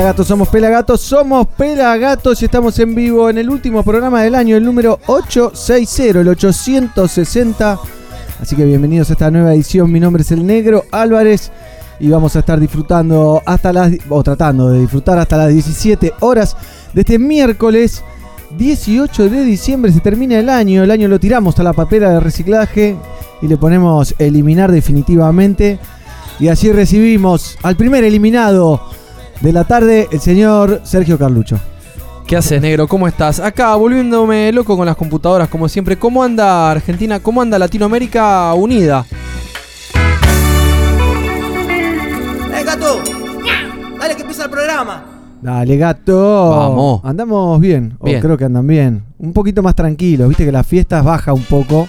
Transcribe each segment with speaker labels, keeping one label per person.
Speaker 1: Pelagatos, somos Pelagatos, somos Pelagatos y estamos en vivo en el último programa del año, el número 860, el 860. Así que bienvenidos a esta nueva edición. Mi nombre es el Negro Álvarez y vamos a estar disfrutando hasta las, o tratando de disfrutar hasta las 17 horas de este miércoles 18 de diciembre. Se termina el año, el año lo tiramos a la papera de reciclaje y le ponemos eliminar definitivamente. Y así recibimos al primer eliminado de la tarde, el señor Sergio Carlucho.
Speaker 2: ¿Qué haces, negro? ¿Cómo estás? Acá, volviéndome loco con las computadoras, como siempre. ¿Cómo anda Argentina? ¿Cómo anda Latinoamérica unida?
Speaker 3: ¡Eh, gato! Dale que empieza el programa.
Speaker 1: Dale, gato.
Speaker 2: Vamos.
Speaker 1: Andamos bien, o
Speaker 2: Bien.
Speaker 1: creo que andan bien. Un poquito más tranquilos, viste que las fiestas baja un poco.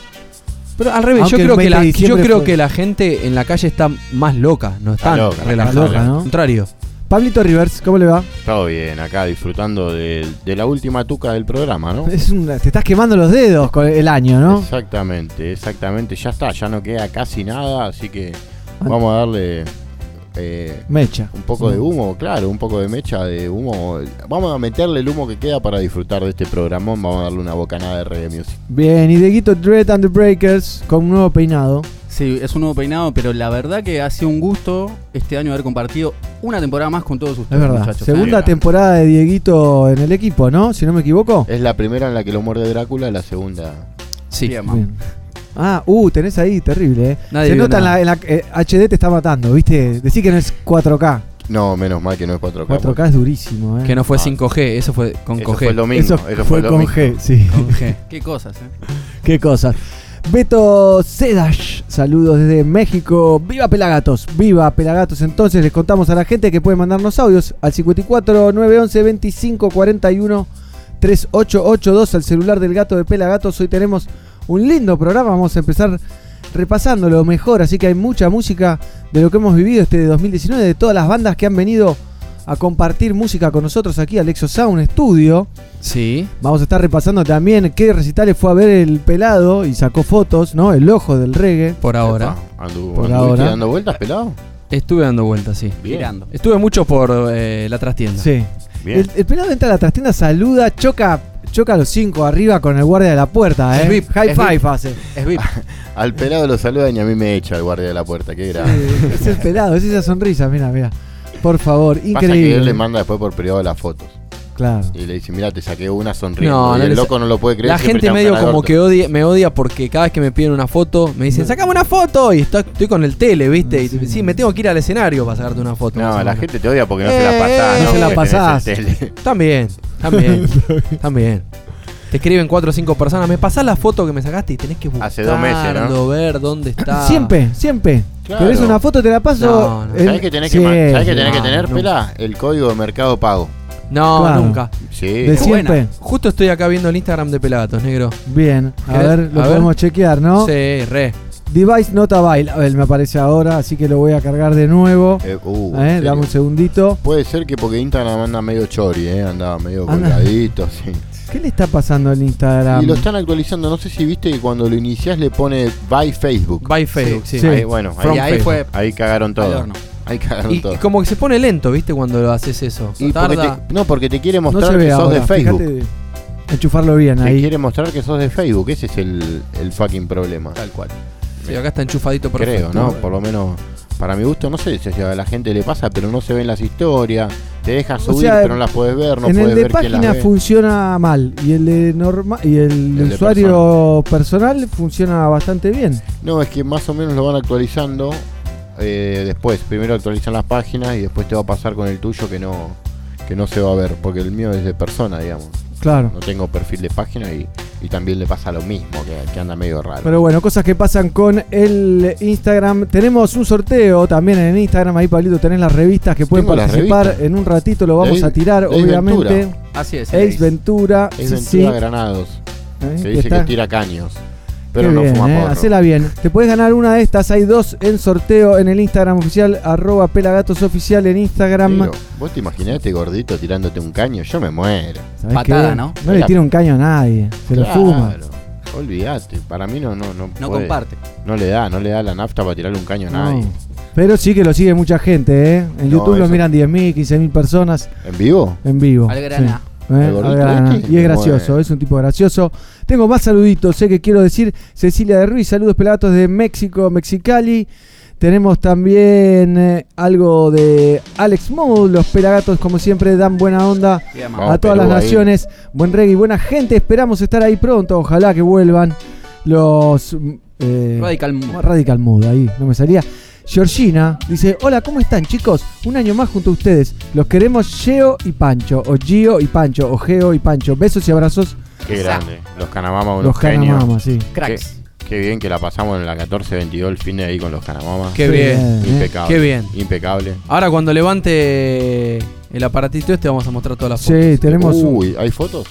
Speaker 2: Pero al revés, yo
Speaker 1: Aunque
Speaker 2: creo, que
Speaker 1: 20
Speaker 2: la,
Speaker 1: de
Speaker 2: yo
Speaker 1: diciembre
Speaker 2: creo
Speaker 1: fue-
Speaker 2: que la gente en la calle está más loca, no
Speaker 4: Está
Speaker 1: ¿no?
Speaker 2: Al contrario.
Speaker 1: Pablito Rivers, ¿cómo le va?
Speaker 4: Todo bien, acá disfrutando de, de la última tuca del programa, ¿no?
Speaker 1: Es un- te estás quemando los dedos con el año, ¿no?
Speaker 4: Exactamente, exactamente. Ya está, ya no queda casi nada, así que vamos a darle eh,
Speaker 1: Mecha.
Speaker 4: un poco de humo, claro, un poco de mecha de humo. Vamos a meterle el humo que queda para disfrutar de este programón. Vamos a darle una bocanada de reggae music.
Speaker 1: Bien, y Deguito Dread and the Breakers con un nuevo peinado.
Speaker 5: Sí, es un nuevo peinado, pero la verdad que ha sido un gusto este año haber compartido una temporada más con todos ustedes,
Speaker 1: Es verdad.
Speaker 5: muchachos.
Speaker 1: Segunda
Speaker 4: Ahí va.
Speaker 1: temporada de Dieguito en el equipo, ¿no? Si no me equivoco.
Speaker 4: Es la primera en la que lo muerde Drácula, la segunda.
Speaker 2: Sí.
Speaker 5: Bien.
Speaker 1: Ah, uh, tenés ahí, terrible, ¿eh?
Speaker 2: Nadie
Speaker 1: Se
Speaker 2: vio
Speaker 1: nota en la,
Speaker 2: nada.
Speaker 1: en la- eh, HD te está matando, ¿viste? Decir que no es 4K.
Speaker 4: No, menos mal que no es 4K.
Speaker 1: 4K es durísimo, ¿eh?
Speaker 2: Que no fue
Speaker 4: Ah.
Speaker 2: 5G, eso fue con
Speaker 4: Eso
Speaker 2: G.
Speaker 4: fue lo mismo.
Speaker 1: Eso,
Speaker 4: Eso,
Speaker 1: fue
Speaker 4: lo
Speaker 1: con. G, sí.
Speaker 2: Con G.
Speaker 5: Qué cosas, ¿eh?
Speaker 1: Qué cosas. Beto Sedash, saludos desde México. ¡Viva Pelagatos! ¡Viva Pelagatos! Entonces les contamos a la gente que puede mandarnos audios al 54 911 25 41 3882 al celular del gato de Pelagatos. Hoy tenemos un lindo programa. Vamos a empezar repasando lo mejor. Así que hay mucha música de lo que hemos vivido este 2019, de todas las bandas que han venido a compartir música con nosotros aquí al Exo Sound Studio.
Speaker 2: Sí.
Speaker 1: Vamos a estar repasando también qué recitales fue a ver el pelado y sacó fotos, ¿no? El ojo del reggae.
Speaker 2: Por ahora.
Speaker 4: Epa, andu-
Speaker 1: Por ahora.
Speaker 4: dando vueltas, pelado?
Speaker 2: Estuve dando vueltas, sí.
Speaker 4: Bien.
Speaker 5: Girando.
Speaker 2: Estuve mucho por eh, la trastienda.
Speaker 1: Sí.
Speaker 4: Bien.
Speaker 1: El, el pelado entra a la trastienda, saluda, choca, choca a los cinco arriba con el guardia de la puerta, ¿eh?
Speaker 5: Es VIP,
Speaker 1: High
Speaker 5: es
Speaker 1: five
Speaker 5: VIP.
Speaker 1: hace.
Speaker 5: Es VIP.
Speaker 4: Al pelado lo saludan y a mí me echa el guardia de la puerta. Qué grave.
Speaker 1: Sí, es el pelado, es esa sonrisa, mira, mira. Por favor,
Speaker 4: Pasa que
Speaker 1: increíble.
Speaker 4: él le manda después por privado las fotos.
Speaker 1: Claro.
Speaker 4: Y le dice, mira, te saqué una sonriendo.
Speaker 2: No,
Speaker 4: y
Speaker 2: no
Speaker 4: el loco no lo puede creer.
Speaker 2: La gente medio como que odia, me odia porque cada vez que me piden una foto me dicen, sacame una foto y estoy, estoy con el tele, ¿viste? Y
Speaker 1: Sí.
Speaker 2: sí, me tengo que ir al escenario para sacarte una foto.
Speaker 4: No, la gente te odia porque no se
Speaker 2: Eh,
Speaker 4: la pasás.
Speaker 2: no
Speaker 4: ¿no?
Speaker 1: se la pasás.
Speaker 2: También, también, también. Te escriben cuatro o cinco personas, me pasás la foto que me sacaste y tenés que buscarlo,
Speaker 4: Hace dos meses, ¿no?
Speaker 2: ver dónde está.
Speaker 1: Siempre, siempre.
Speaker 4: Claro.
Speaker 1: ¿Querés una foto? Te la paso.
Speaker 2: No, no.
Speaker 4: ¿Sabés qué tenés,
Speaker 1: Sí,
Speaker 4: que, ma- ¿sabés qué tenés
Speaker 2: no,
Speaker 4: que tener,
Speaker 2: no.
Speaker 4: pela? El código de mercado pago.
Speaker 2: No,
Speaker 1: Claro.
Speaker 2: nunca.
Speaker 4: Sí.
Speaker 1: De siempre.
Speaker 5: buena.
Speaker 2: Justo estoy acá viendo el Instagram de Pelagatos, negro.
Speaker 1: Bien, a
Speaker 2: ¿Querés?
Speaker 1: ver, lo
Speaker 2: A ver.
Speaker 1: podemos chequear, ¿no?
Speaker 2: Sí, re.
Speaker 1: Device not available me aparece ahora, así que lo voy a cargar de nuevo.
Speaker 4: Eh, uh,
Speaker 1: Eh, dame un segundito.
Speaker 4: Puede ser que porque Instagram anda medio chori, ¿eh? Andaba medio
Speaker 1: Anda.
Speaker 4: colgadito, sí.
Speaker 1: ¿Qué le está pasando al Instagram?
Speaker 4: Y lo están actualizando. No sé si viste que cuando lo iniciás le pone by Facebook.
Speaker 2: By Facebook, sí.
Speaker 1: Sí.
Speaker 4: Ahí, bueno,
Speaker 2: From
Speaker 4: ahí,
Speaker 5: Y ahí
Speaker 2: Facebook.
Speaker 5: fue
Speaker 4: ahí cagaron todo. Ahí cagaron
Speaker 2: Y,
Speaker 4: todo.
Speaker 2: y como que se pone lento, ¿viste? Cuando lo haces eso.
Speaker 4: Y porque
Speaker 2: Tarda.
Speaker 4: te- no, porque te quiere mostrar que sos
Speaker 1: ahora.
Speaker 4: de Facebook.
Speaker 1: fíjate, enchufarlo bien
Speaker 4: Te
Speaker 1: ahí.
Speaker 4: quiere mostrar que sos de Facebook. Ese es el, el fucking problema.
Speaker 5: Tal cual.
Speaker 2: Sí, acá está enchufadito perfecto.
Speaker 4: Creo, ¿no? Por lo menos para mi gusto, no sé si a la gente le pasa, pero no se ven las historias. Te deja subir,
Speaker 1: sea,
Speaker 4: pero no las puedes ver. No
Speaker 1: en
Speaker 4: puedes
Speaker 1: el de
Speaker 4: ver
Speaker 1: página funciona mal y el de norma y el, usuario personal funciona bastante bien.
Speaker 4: No, es que más o menos lo van actualizando eh, después. Primero actualizan las páginas y después te va a pasar con el tuyo que no que no se va a ver, porque el mío es de persona, digamos.
Speaker 1: Claro.
Speaker 4: No tengo perfil de página y, y también le pasa lo mismo, que, que anda medio raro.
Speaker 1: Pero bueno, cosas que pasan con el Instagram. Tenemos un sorteo también en el Instagram. Ahí, Pablito, tenés las revistas que pueden
Speaker 4: Tengo
Speaker 1: participar. En un ratito lo vamos
Speaker 4: Ace-
Speaker 1: a tirar,
Speaker 4: Ace
Speaker 1: obviamente.
Speaker 4: Ventura.
Speaker 5: Así es.
Speaker 1: Ace Ventura.
Speaker 4: es
Speaker 1: sí,
Speaker 4: Ventura
Speaker 1: sí.
Speaker 4: Granados,
Speaker 1: Eh,
Speaker 4: que
Speaker 1: que
Speaker 4: dice
Speaker 1: está-
Speaker 4: que tira caños, pero
Speaker 1: Qué
Speaker 4: no
Speaker 1: bien,
Speaker 4: fuma
Speaker 1: eh,
Speaker 4: porro.
Speaker 1: Hacela bien. Te puedes ganar una de estas. Hay dos en sorteo en el Instagram oficial. Arroba Pelagatos Oficial en Instagram.
Speaker 4: Pero, ¿Vos te imaginás este gordito tirándote un caño? Yo me muero.
Speaker 1: ¿Sabés
Speaker 5: Patada,
Speaker 1: qué?
Speaker 5: ¿no?
Speaker 1: No le tira un caño a nadie. Se lo fuma.
Speaker 4: Olvídate, para mí no, no, no,
Speaker 5: No
Speaker 4: puede.
Speaker 5: comparte.
Speaker 4: No le da, no le da la nafta para tirarle un caño a nadie.
Speaker 1: Pero sí que lo sigue mucha gente, ¿eh? En
Speaker 4: No,
Speaker 1: YouTube lo
Speaker 4: eso-
Speaker 1: miran 10.000, 15.000 personas
Speaker 4: ¿En vivo?
Speaker 1: en vivo.
Speaker 5: Al grana.
Speaker 1: Sí. ¿Eh?
Speaker 4: ¿El gordito
Speaker 1: Al grana.
Speaker 4: este?
Speaker 1: Y es gracioso, es un tipo gracioso. Tengo más saluditos, sé que quiero decir Cecilia de Ruiz, saludos pelagatos de México, Mexicali. Tenemos también eh, algo de Alex Mood, los pelagatos como siempre dan buena onda
Speaker 4: Vamos,
Speaker 1: a todas
Speaker 4: Perú
Speaker 1: las
Speaker 4: ahí.
Speaker 1: naciones. Buen reggae buena gente. Esperamos estar ahí pronto. Ojalá que vuelvan los mm, eh,
Speaker 5: Radical Mood.
Speaker 1: Radical Mood. Ahí no me salía. Georgina dice: Hola, ¿cómo están, chicos? Un año más junto a ustedes. Los queremos Geo y Pancho. O Gio y Pancho. O Geo y Pancho. Besos y abrazos.
Speaker 4: Qué grande. Los Canamamas, unos
Speaker 1: Los
Speaker 4: genios.
Speaker 1: Canamamas, sí.
Speaker 5: Cracks.
Speaker 4: Qué bien que la pasamos en la 14-22 el fin de ahí con los Canamamas.
Speaker 2: Qué bien.
Speaker 1: eh.
Speaker 4: Impecable.
Speaker 2: Qué bien.
Speaker 4: Impecable.
Speaker 2: Ahora cuando levante el aparatito este vamos a mostrar todas las fotos.
Speaker 1: Sí, tenemos.
Speaker 4: Uy, ¿hay fotos?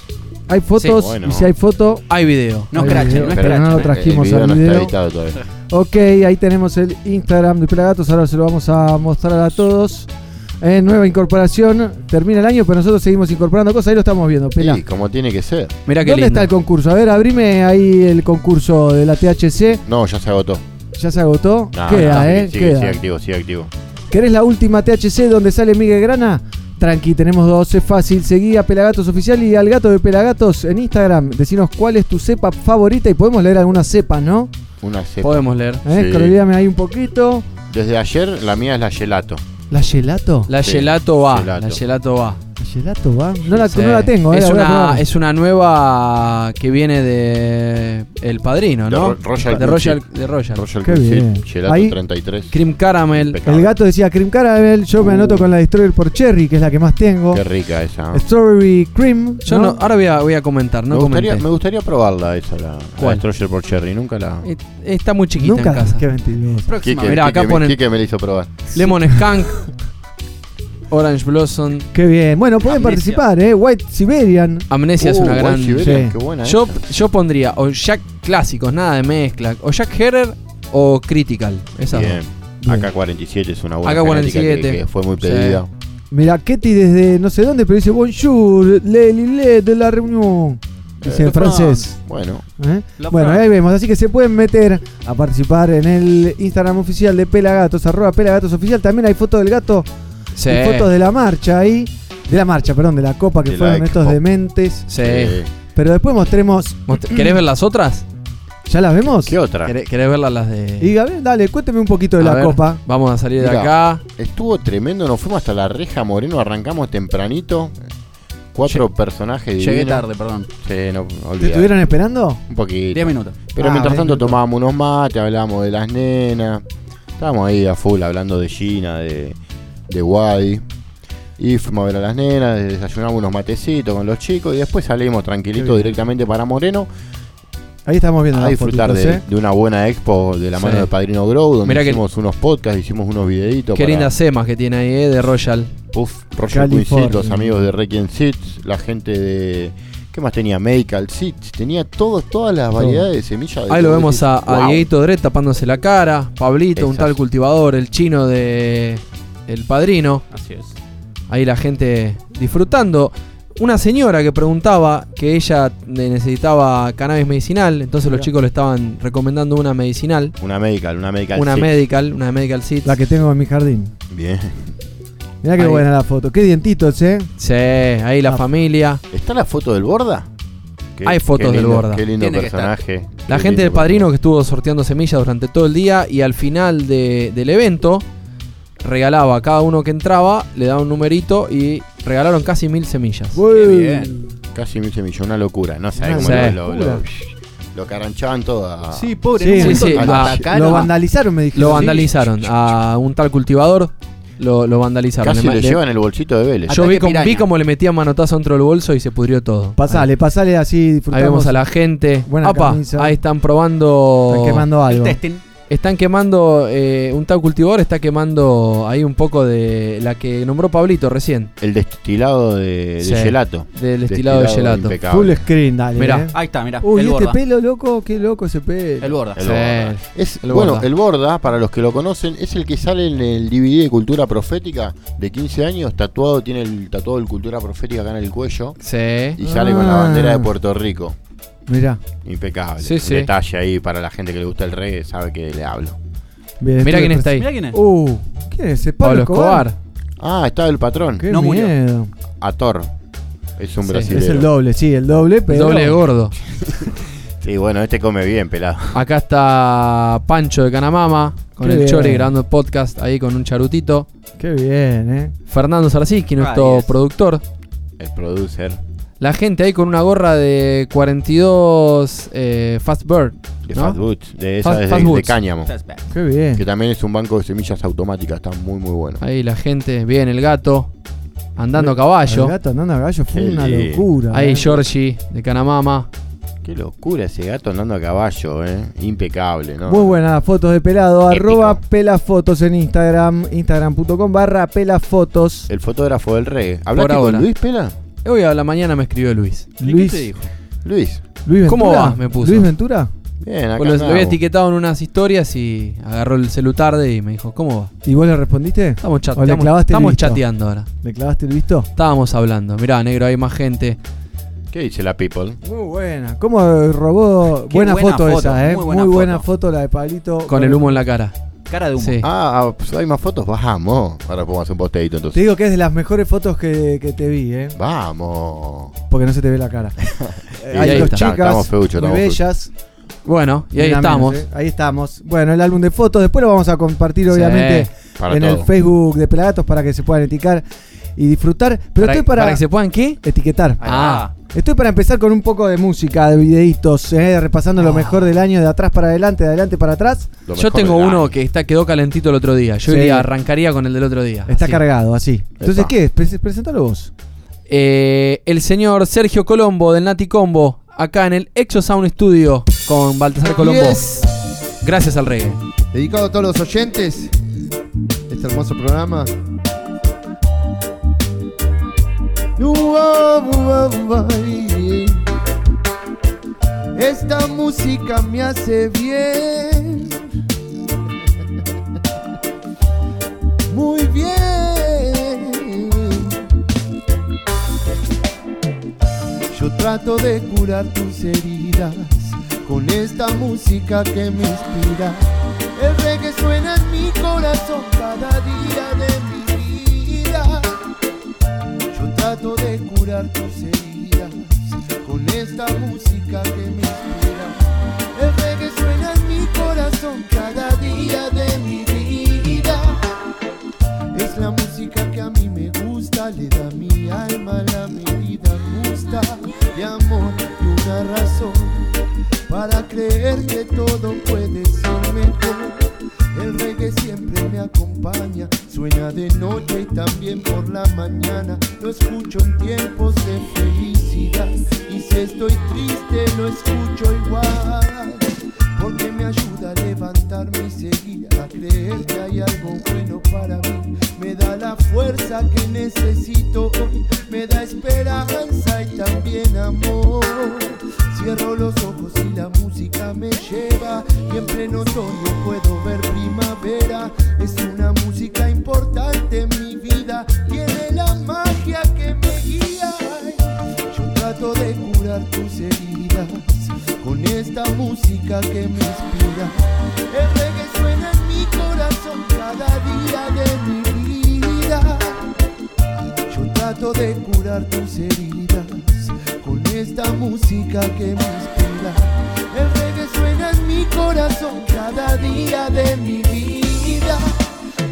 Speaker 1: Hay fotos.
Speaker 4: Sí, bueno.
Speaker 1: Y si hay foto.
Speaker 2: Hay video.
Speaker 5: No
Speaker 1: Hay video,
Speaker 5: no
Speaker 1: pero
Speaker 5: escrachen.
Speaker 1: no lo trajimos
Speaker 4: el video
Speaker 1: al
Speaker 4: no está editado todavía.
Speaker 1: Ok, ahí tenemos el Instagram de Pelagatos. Ahora se lo vamos a mostrar a todos. Eh, nueva incorporación. Termina el año, pero nosotros seguimos incorporando cosas. Ahí lo estamos viendo. Pela.
Speaker 4: Sí, como tiene que ser.
Speaker 2: Mira qué
Speaker 1: ¿Dónde
Speaker 2: lindo.
Speaker 1: está el concurso? A ver, abrime ahí el concurso de la THC.
Speaker 4: No, ya se agotó.
Speaker 1: Ya se agotó.
Speaker 4: No,
Speaker 1: Queda,
Speaker 4: no,
Speaker 1: ¿eh?
Speaker 4: sigue,
Speaker 1: Queda.
Speaker 4: sigue activo, sigue activo.
Speaker 1: ¿Querés la última THC donde sale Miguel Grana? Tranqui, tenemos dos, es fácil. Seguí a Pelagatos Oficial y al gato de Pelagatos en Instagram. Decinos cuál es tu cepa favorita y podemos leer algunas cepas, ¿no?
Speaker 4: Una cepa.
Speaker 2: Podemos leer.
Speaker 1: ¿Eh?
Speaker 4: Sí.
Speaker 1: Ahí un poquito.
Speaker 4: Desde ayer la mía es la gelato.
Speaker 1: ¿La gelato?
Speaker 2: La
Speaker 4: Sí,
Speaker 2: gelato va.
Speaker 4: gelato.
Speaker 2: La gelato va.
Speaker 1: ¿La gelato va? No la,
Speaker 2: Sí.
Speaker 1: no la tengo, ¿eh?
Speaker 2: es, una, es una nueva que viene de El Padrino,
Speaker 4: De
Speaker 2: ¿no?
Speaker 4: Ro- Royal
Speaker 2: de Royal.
Speaker 4: Cream
Speaker 2: De Royal.
Speaker 4: Royal
Speaker 1: Qué
Speaker 4: Cream
Speaker 1: bien.
Speaker 4: Gelato
Speaker 1: Ahí-
Speaker 4: 33.
Speaker 2: Cream Caramel.
Speaker 4: Impecable.
Speaker 1: El gato decía Cream Caramel, yo me
Speaker 4: Uh.
Speaker 1: anoto con la Destroyer por Cherry, que es la que más tengo.
Speaker 4: Qué rica esa.
Speaker 1: Strawberry Cream.
Speaker 2: Yo
Speaker 1: ¿no?
Speaker 2: no, ahora voy a, voy a comentar, no
Speaker 4: me, gustaría, me gustaría probarla esa, la, la. Destroyer por Cherry. Nunca la.
Speaker 2: Eh, Está muy chiquita
Speaker 1: Nunca.
Speaker 2: en casa.
Speaker 1: Qué mentiroso.
Speaker 5: Próxima.
Speaker 2: Mirá, acá
Speaker 4: me,
Speaker 2: ponen-
Speaker 4: Quique me la hizo probar.
Speaker 2: Lemon Skunk. Orange Blossom.
Speaker 1: Qué bien. Bueno, pueden
Speaker 5: Amnesia.
Speaker 1: participar, ¿eh? White Siberian.
Speaker 2: Amnesia es
Speaker 4: Uh,
Speaker 2: una
Speaker 4: White
Speaker 2: gran.
Speaker 4: Siberian,
Speaker 1: sí.
Speaker 4: Qué buena
Speaker 2: Yo,
Speaker 4: esa.
Speaker 2: yo pondría o Jack clásicos, nada de mezcla. O Jack Herrer o Critical. Esas
Speaker 4: Bien.
Speaker 1: Bien.
Speaker 4: AK-47 es una buena
Speaker 2: AK-47.
Speaker 4: genética que, que fue muy
Speaker 2: Sí.
Speaker 4: pedida.
Speaker 1: Mira, Ketty desde no sé dónde, pero dice Bonjour, le lile de la reunión. Dice
Speaker 5: Eh,
Speaker 1: en francés.
Speaker 4: Bueno,
Speaker 1: ¿eh?
Speaker 5: La
Speaker 1: Bueno,
Speaker 5: Fran.
Speaker 1: ahí vemos. Así que se pueden meter a participar en el Instagram oficial de Pelagatos, arroba Pelagatos oficial. También hay fotos del gato
Speaker 2: Sí.
Speaker 1: y fotos de la marcha ahí. De la marcha, perdón, de la copa que
Speaker 4: De
Speaker 1: fueron estos
Speaker 4: Expo.
Speaker 1: dementes.
Speaker 2: Sí.
Speaker 1: Pero después mostremos.
Speaker 2: Most- ¿Querés ver las otras?
Speaker 1: ¿Ya las vemos?
Speaker 4: ¿qué otra?
Speaker 2: ¿Querés, querés verlas las de.?
Speaker 1: Y Gabriel, dale, cuénteme un poquito de
Speaker 2: A
Speaker 1: la
Speaker 2: ver,
Speaker 1: copa.
Speaker 2: Vamos a salir de acá.
Speaker 4: Estuvo tremendo, nos fuimos hasta la reja Moreno, arrancamos tempranito. Cuatro personajes divinos.
Speaker 5: Llegué tarde, perdón.
Speaker 4: Sí, no,
Speaker 1: ¿Te
Speaker 4: olvidate.
Speaker 1: estuvieron esperando?
Speaker 4: Un poquito.
Speaker 5: 10 minutos.
Speaker 4: Pero
Speaker 1: Ah,
Speaker 4: mientras tanto tomábamos unos mates, hablábamos de las nenas. Estábamos ahí a full hablando de Gina, de, de Wadi. Y fuimos a ver a las nenas, desayunamos unos matecitos con los chicos y después salimos
Speaker 1: Qué
Speaker 4: tranquilito
Speaker 1: bien.
Speaker 4: directamente para Moreno
Speaker 1: Ahí estamos viendo
Speaker 4: a disfrutar
Speaker 1: fotitos,
Speaker 4: de,
Speaker 1: ¿eh?
Speaker 4: de una buena expo de la
Speaker 2: Sí.
Speaker 4: mano de Padrino Grow, donde
Speaker 2: Mirá que-
Speaker 4: hicimos unos podcasts, hicimos unos videitos.
Speaker 2: Qué
Speaker 4: para-
Speaker 2: lindas semas que tiene ahí, eh, de Royal.
Speaker 4: Uf, Roger Queen los amigos de Requiem Seeds, la gente de. ¿Qué más tenía? Medical Seeds. Tenía todos, todas las variedades de semillas. de
Speaker 2: Ahí lo
Speaker 4: todo.
Speaker 2: vemos a, a
Speaker 4: Wow.
Speaker 2: Dieguito tapándose la cara. Pablito, un tal cultivador, el chino de. El padrino.
Speaker 5: Así es.
Speaker 2: Ahí la gente disfrutando. Una señora que preguntaba que ella necesitaba cannabis medicinal, entonces los chicos le estaban recomendando una medicinal,
Speaker 4: Una medical, una medical.
Speaker 2: una medical, una medical seeds.
Speaker 1: La que tengo en mi jardín.
Speaker 4: Bien.
Speaker 1: Mirá qué
Speaker 2: Ahí.
Speaker 1: buena la foto. Qué dientitos, ¿eh?
Speaker 2: Sí, ahí la
Speaker 1: Ah.
Speaker 2: familia.
Speaker 4: ¿Está la foto del Borda? Qué-
Speaker 2: Hay fotos del Borda.
Speaker 4: Qué lindo
Speaker 5: Tiene
Speaker 4: personaje.
Speaker 2: La
Speaker 4: Qué
Speaker 2: gente del padrino que estuvo sorteando semillas durante todo el día y al final de- del evento regalaba a cada uno que entraba, le daba un numerito y regalaron casi mil semillas.
Speaker 1: Uy.
Speaker 5: bien.
Speaker 4: Casi mil semillas, una locura. No sé cómo
Speaker 2: locura.
Speaker 4: lo, lo, lo, lo caranchaban todo a-
Speaker 5: Sí, pobre.
Speaker 1: Sí,
Speaker 2: sí,
Speaker 5: lo
Speaker 2: ah,
Speaker 5: atacaron.
Speaker 1: Lo vandalizaron, me dijeron.
Speaker 2: Lo
Speaker 1: Sí.
Speaker 2: vandalizaron a un tal cultivador, lo, lo vandalizaron.
Speaker 4: Casi
Speaker 2: Le-
Speaker 4: le
Speaker 2: le-
Speaker 4: llevan el bolsito de Vélez.
Speaker 2: yo vi como, vi como le metían manotazo dentro del bolso y se pudrió todo.
Speaker 1: Pasale, pasale así,
Speaker 2: Ahí
Speaker 1: disfrutamos.
Speaker 2: vemos a la gente.
Speaker 1: Buena
Speaker 2: Apa, ahí están probando.
Speaker 1: Están quemando
Speaker 5: El
Speaker 1: algo.
Speaker 5: testing.
Speaker 2: Están quemando, eh, un tal cultivador está quemando ahí un poco de la que nombró Pablito recién,
Speaker 4: El destilado de, de
Speaker 2: Sí.
Speaker 4: gelato.
Speaker 2: del destilado de gelato.
Speaker 1: Full screen, dale.
Speaker 2: Mirá.
Speaker 1: ¿eh?
Speaker 5: Ahí está, mirá.
Speaker 1: Uy,
Speaker 5: el
Speaker 1: este
Speaker 5: borda.
Speaker 1: pelo, loco, qué loco ese pelo.
Speaker 5: El borda.
Speaker 4: El
Speaker 2: Sí.
Speaker 4: Borda. Es,
Speaker 2: El
Speaker 4: bueno,
Speaker 2: Borda.
Speaker 4: el Borda, para los que lo conocen, es el que sale en el DVD de Cultura Profética de 15 años, tatuado, tiene el tatuado de Cultura Profética acá en el cuello
Speaker 2: Sí.
Speaker 4: y sale con la
Speaker 1: Ah.
Speaker 4: bandera de Puerto Rico.
Speaker 1: Mirá.
Speaker 4: Impecable.
Speaker 2: Sí.
Speaker 4: Detalle ahí para la gente que le gusta el reggae, sabe que le hablo.
Speaker 1: Bien,
Speaker 2: Mira
Speaker 1: estuve
Speaker 2: quién está ahí.
Speaker 5: Mira quién es.
Speaker 1: Uh, ¿quién es ese?
Speaker 2: Pablo Escobar.
Speaker 4: Ah, está el patrón.
Speaker 1: Qué
Speaker 5: No murió.
Speaker 1: miedo.
Speaker 4: Ator. Es un
Speaker 2: Sí,
Speaker 4: brasileño.
Speaker 1: Es el doble, sí, el doble,
Speaker 2: El
Speaker 1: pero.
Speaker 2: doble gordo.
Speaker 4: Sí, bueno, este come bien, pelado.
Speaker 2: Acá está Pancho de Canamama con
Speaker 1: Qué
Speaker 2: el
Speaker 1: bien.
Speaker 2: Chori grabando el podcast ahí con un charutito.
Speaker 1: Qué bien, ¿eh?
Speaker 2: Fernando Sarasiski, nuestro
Speaker 5: Radies.
Speaker 2: productor.
Speaker 4: El producer
Speaker 2: La gente ahí con una gorra de 42 eh, Fast Bird.
Speaker 4: de
Speaker 2: ¿no?
Speaker 4: Fast Boots. De esa
Speaker 2: Fast-
Speaker 4: de,
Speaker 2: Fast
Speaker 4: de
Speaker 2: Boots.
Speaker 4: cáñamo.
Speaker 1: Qué bien.
Speaker 4: Que también es un banco de semillas automáticas. Está muy, muy bueno.
Speaker 2: Ahí la gente, bien el gato, andando a caballo.
Speaker 1: El gato andando a caballo fue
Speaker 4: Qué
Speaker 1: una
Speaker 4: lindo.
Speaker 1: locura.
Speaker 2: Ahí
Speaker 1: ¿eh?
Speaker 2: Georgie de Canamama.
Speaker 4: Qué locura ese gato andando a caballo, eh. Impecable, ¿no?
Speaker 1: Muy buenas fotos de pelado.
Speaker 4: Épico.
Speaker 1: Arroba pelafotos en Instagram. Instagram.com barra pelafotos.
Speaker 4: El fotógrafo del reggae. ¿Hablaste
Speaker 2: ahora.
Speaker 4: con Luis Pela?
Speaker 2: Hoy a la mañana me escribió Luis.
Speaker 5: ¿Y
Speaker 1: Luis,
Speaker 5: qué te dijo?
Speaker 4: Luis.
Speaker 1: Luis
Speaker 2: ¿Cómo
Speaker 1: Ventura.
Speaker 2: va? Me puso.
Speaker 1: Luis Ventura.
Speaker 4: Bien, acá
Speaker 2: Pues lo, lo había etiquetado en unas historias y agarró el celu tarde y me dijo, ¿cómo va?
Speaker 1: ¿Y vos le respondiste?
Speaker 2: Estamos, chat-
Speaker 1: ¿O le
Speaker 2: estamos- estamos chateando ahora.
Speaker 1: ¿Le clavaste el visto?
Speaker 2: Estábamos hablando. Mirá, negro, hay más gente.
Speaker 4: ¿Qué dice la people?
Speaker 1: Muy buena. ¿Cómo robó? Buena,
Speaker 5: buena
Speaker 1: foto,
Speaker 5: foto,
Speaker 1: esa, ¿eh?
Speaker 5: muy
Speaker 1: Muy
Speaker 5: buena foto.
Speaker 1: la de Pablito.
Speaker 2: Con el humo en la cara.
Speaker 5: Cara de humo.
Speaker 2: Sí.
Speaker 4: Ah, ah, pues hay más fotos. Vamos. Ahora podemos hacer un posteito
Speaker 1: Te
Speaker 4: entonces.
Speaker 1: digo que es de las mejores fotos que, que te vi, ¿eh?
Speaker 4: Vamos.
Speaker 1: Porque no se te ve la cara. Eh, hay dos
Speaker 2: está.
Speaker 1: chicas muy bellas.
Speaker 2: Bueno, y ahí estamos.
Speaker 1: menos, ¿eh? Ahí estamos. Bueno, el álbum de fotos. Después lo vamos a compartir, obviamente, en
Speaker 4: todo.
Speaker 1: el Facebook de Pelagatos para que se puedan etiquetar y disfrutar. Pero
Speaker 2: para,
Speaker 1: estoy para,
Speaker 2: para que se puedan qué?
Speaker 1: etiquetar.
Speaker 2: Ah.
Speaker 1: Estoy para empezar con un poco de música, de videitos, ¿eh? repasando
Speaker 2: Ah.
Speaker 1: lo mejor del año, de atrás para adelante, de adelante para atrás.
Speaker 2: Yo tengo uno
Speaker 4: año.
Speaker 2: que está quedó calentito el otro día. Yo
Speaker 1: Sí.
Speaker 2: iría, arrancaría con el del otro día.
Speaker 1: Está
Speaker 2: así.
Speaker 1: cargado, así. Entonces,
Speaker 4: Epa.
Speaker 1: ¿qué? Pre- Preséntalo vos.
Speaker 2: Eh, el señor Sergio Colombo del Nati Combo, acá en el Exo Sound Studio con Baltasar Colombo.
Speaker 6: Yes.
Speaker 2: Gracias al reggae.
Speaker 6: Dedicado a todos los oyentes este hermoso programa. Esta música me hace bien. Muy bien. Yo trato de curar tus heridas con esta música que me inspira. El reggae suena en mi corazón cada día de trato de curar tus heridas con esta música que me inspira. El reggae suena en mi corazón cada día de mi vida. Es la música que a mí me gusta, le da mi alma la medida justa de amor y una razón para creer que todo puede ser mejor. El reggae siempre me acompaña, suena de noche y también por la mañana. Lo escucho en tiempos de felicidad y si estoy triste lo escucho igual. Me ayuda a levantarme y seguir, a creer que hay algo bueno para mí. Me da la fuerza que necesito hoy, me da esperanza y también amor. Cierro los ojos y la música me lleva y en pleno otoño puedo ver primavera. Es una música importante en mi vida, tiene la magia que me guía. Yo trato de curar tus heridas con esta música que me inspira. El reggae suena en mi corazón cada día de mi vida. Yo trato de curar tus heridas con esta música que me inspira. El reggae suena en mi corazón cada día de mi vida.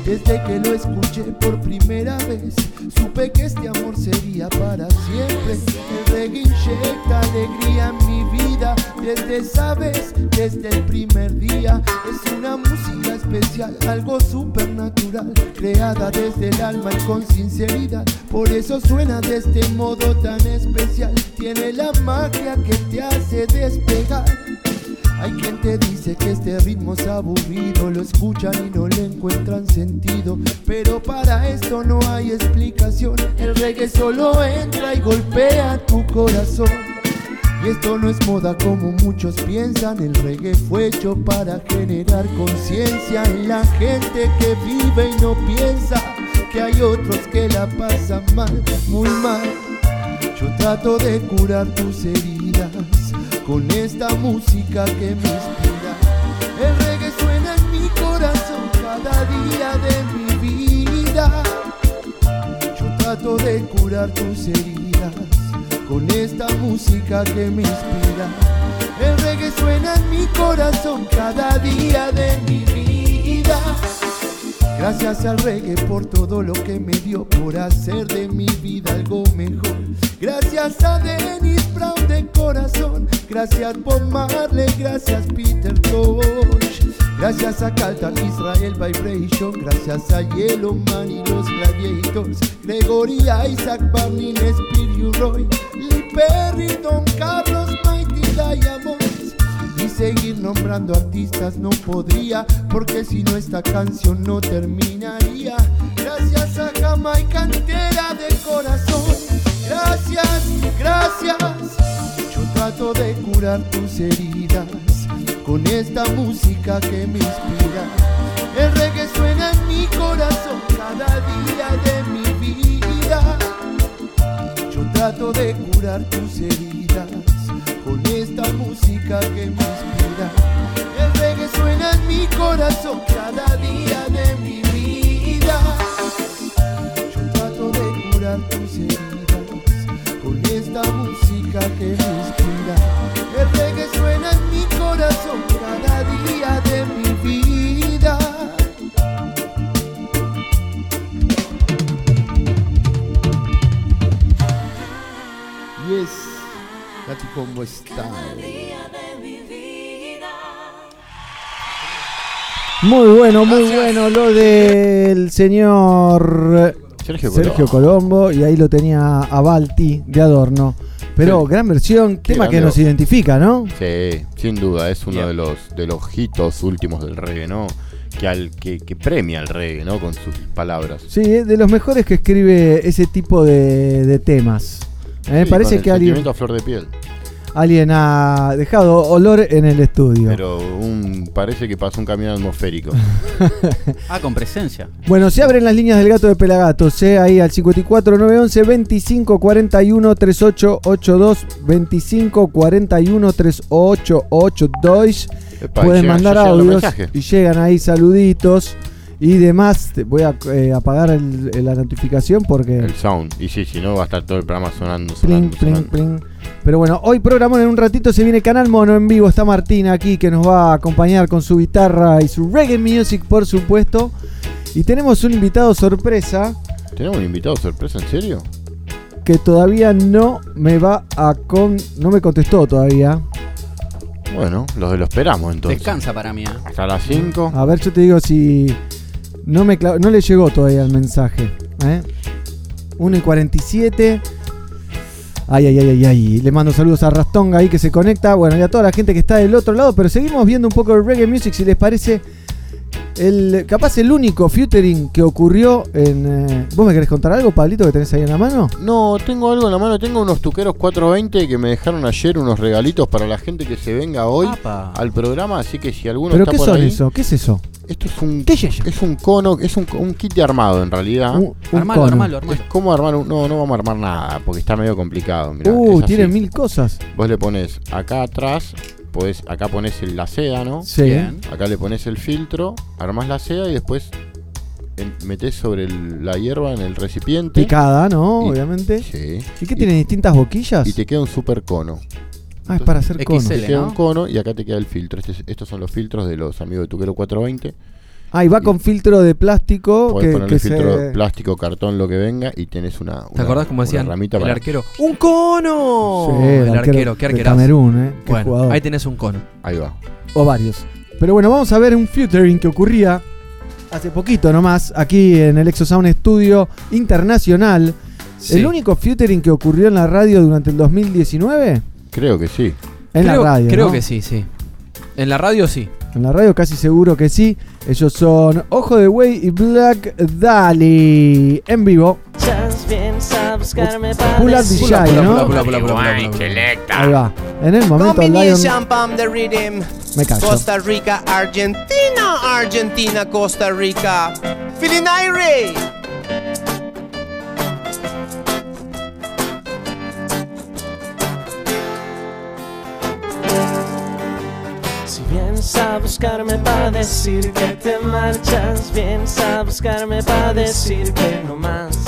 Speaker 6: Desde que lo escuché por primera vez, supe que este amor sería para siempre. El reggae inyecta alegría en mi vida. Desde esa vez, desde el primer día, es una música especial, algo supernatural, creada desde el alma y con sinceridad. Por eso suena de este modo tan especial. Tiene la magia que te hace despegar. Hay quien te dice que este ritmo es aburrido, lo escuchan y no le encuentran sentido. Pero para esto no hay explicación, el reggae solo entra y golpea tu corazón. Y esto no es moda como muchos piensan, el reggae fue hecho para generar conciencia en la gente que vive y no piensa que hay otros que la pasan mal, muy mal. Yo trato de curar tus heridas con esta música que me inspira. El reggae suena en mi corazón cada día de mi vida. Yo trato de curar tus heridas con esta música que me inspira. El reggae suena en mi corazón cada día de mi vida. Gracias al reggae por todo lo que me dio, por hacer de mi vida algo mejor. Gracias a Dennis Brown de corazón, gracias Bob Marley, gracias Peter Tosh. Gracias a Calta Israel Vibration, gracias a Yellowman y los Gladiators, Gregory Isaac, Barney, Spirit Roy, Lee Perry, Don Carlos, Mighty Diamonds. Seguir nombrando artistas no podría, porque si no esta canción no terminaría. Gracias a Jamaica entera de corazón, gracias, gracias. Yo trato de curar tus heridas con esta música que me inspira. El reggae suena en mi corazón cada día de mi vida. Yo trato de curar tus heridas con esta música que me inspira. El reggae suena en mi corazón cada día de mi vida. Yo trato de curar tus heridas con esta música que me inspira. El reggae suena en mi corazón cada día de mi vida. Yes,
Speaker 1: Muy bueno, muy bueno lo del señor
Speaker 4: Sergio,
Speaker 1: Sergio
Speaker 4: Colombo.
Speaker 1: Colombo y ahí lo tenía a Balti de adorno. Pero
Speaker 4: Sí.
Speaker 1: gran versión,
Speaker 4: Qué
Speaker 1: tema que nos identifica, ¿no?
Speaker 4: Sí, sin duda, es uno
Speaker 5: Bien.
Speaker 4: de los de los hitos últimos del reggae, ¿no? Que, al, que, que premia al reggae, ¿no? Con sus palabras.
Speaker 1: Sí, de los mejores que escribe ese tipo de, de temas.
Speaker 4: Sí,
Speaker 1: parece
Speaker 4: con el
Speaker 1: que alguien,
Speaker 4: sentimiento a flor de piel.
Speaker 1: alguien ha dejado olor en el estudio.
Speaker 4: Pero un, parece que pasó un camión atmosférico.
Speaker 5: Ah, con presencia.
Speaker 1: Bueno, se abren las líneas del gato de Pelagatos, ¿eh? ahí al 54911 2541 3882 2541 3882.
Speaker 4: Epa,
Speaker 1: Pueden mandar audios y llegan ahí saluditos y demás. Te Voy a eh, apagar el- la notificación porque
Speaker 4: El sound. Y sí, si no va a estar todo el programa sonando, sonando,
Speaker 1: pling,
Speaker 4: sonando.
Speaker 1: pling. Pero bueno, hoy programón en un ratito se viene Canal Mono en vivo. Está Martina aquí que nos va a acompañar con su guitarra y su reggae music, por supuesto. Y tenemos un invitado sorpresa
Speaker 4: ¿Tenemos un invitado sorpresa, en serio?
Speaker 1: que todavía no me va a con... no me contestó todavía.
Speaker 4: Bueno, lo, lo esperamos entonces.
Speaker 5: Descansa para mí, ¿eh?
Speaker 4: Hasta las 5.
Speaker 1: A ver, yo te digo si no me no le llegó todavía el mensaje. ¿eh? 1 y 47. Ay, ay, ay, ay, ay. Le mando saludos a Rastonga ahí que se conecta. Bueno, y a toda la gente que está del otro lado. Pero seguimos viendo un poco de reggae music si les parece. El, capaz el único featuring que ocurrió en. eh, ¿Vos me querés contar algo, Pablito, que tenés ahí en la mano?
Speaker 4: No, tengo algo en la mano. Tengo unos tuqueros 420 que me dejaron ayer, unos regalitos para la gente que se venga hoy
Speaker 5: Apa.
Speaker 4: al programa. Así que si alguno
Speaker 1: ¿Pero
Speaker 4: está
Speaker 1: qué
Speaker 4: por
Speaker 1: son
Speaker 4: ahí,
Speaker 1: eso? ¿Qué es eso?
Speaker 4: Esto es un,
Speaker 1: ¿Qué es eso?
Speaker 4: es un cono, es un, un kit de armado en realidad.
Speaker 1: Un- un
Speaker 5: Armalo,
Speaker 1: cono.
Speaker 5: armalo,
Speaker 4: Es
Speaker 5: armalo.
Speaker 4: como armar un. No, no vamos a armar nada porque está medio complicado. mirá,
Speaker 1: Uh,
Speaker 4: así.
Speaker 1: tiene mil cosas.
Speaker 4: Vos le pones acá atrás, podés, acá pones el- la seda, ¿no?
Speaker 1: Sí.
Speaker 5: Bien.
Speaker 4: Acá le pones el filtro, armás la seda y después metés sobre el- la hierba en el recipiente.
Speaker 1: Picada, ¿no?
Speaker 4: Y-
Speaker 1: Obviamente.
Speaker 4: Sí.
Speaker 1: ¿Y qué tiene? ¿Distintas boquillas?
Speaker 4: Y te queda un super cono.
Speaker 1: Ah, es para hacer
Speaker 5: XL.
Speaker 1: conos.
Speaker 4: Te queda
Speaker 5: ¿no?
Speaker 4: un cono y acá te queda el filtro. Este es- estos son los filtros de los amigos de Tuquero 420.
Speaker 1: Ah, y va con filtro de plástico
Speaker 4: Podés
Speaker 1: que,
Speaker 4: ponerle
Speaker 1: que
Speaker 4: filtro
Speaker 1: se...
Speaker 4: plástico, cartón, lo que venga y tenés una.
Speaker 2: ¿Te acordás cómo decían?
Speaker 4: ramita
Speaker 2: el
Speaker 4: para-
Speaker 2: arquero. ¡Un cono!
Speaker 1: Sí,
Speaker 2: el arquero, qué
Speaker 1: de
Speaker 2: arquerazo.
Speaker 1: Camerún, ¿eh? Qué
Speaker 2: Bueno,
Speaker 1: jugador.
Speaker 2: ahí tenés un cono.
Speaker 4: Ahí va.
Speaker 1: O varios. Pero bueno, vamos a ver un featuring que ocurría hace poquito nomás, aquí en el Exosound Studio Internacional.
Speaker 2: Sí.
Speaker 1: El único featuring que ocurrió en la radio durante el 2019.
Speaker 4: Creo que sí.
Speaker 1: En
Speaker 2: creo,
Speaker 1: la radio.
Speaker 2: Creo
Speaker 1: ¿no?
Speaker 2: que sí, sí. En la radio sí.
Speaker 1: En la radio casi seguro que sí. Ellos son Ojo de Wey y Black Dali. En vivo. Pull up the shy, ¿no?
Speaker 2: pula, pula, pula, pula, pula, pula.
Speaker 1: Ahí va. En el momento Lion me callo.
Speaker 3: Costa Rica, Argentina, Argentina, Costa Rica. Feeling irate.
Speaker 7: Sabes a buscarme para decir que te marchas. Vienes a buscarme para decir que no más.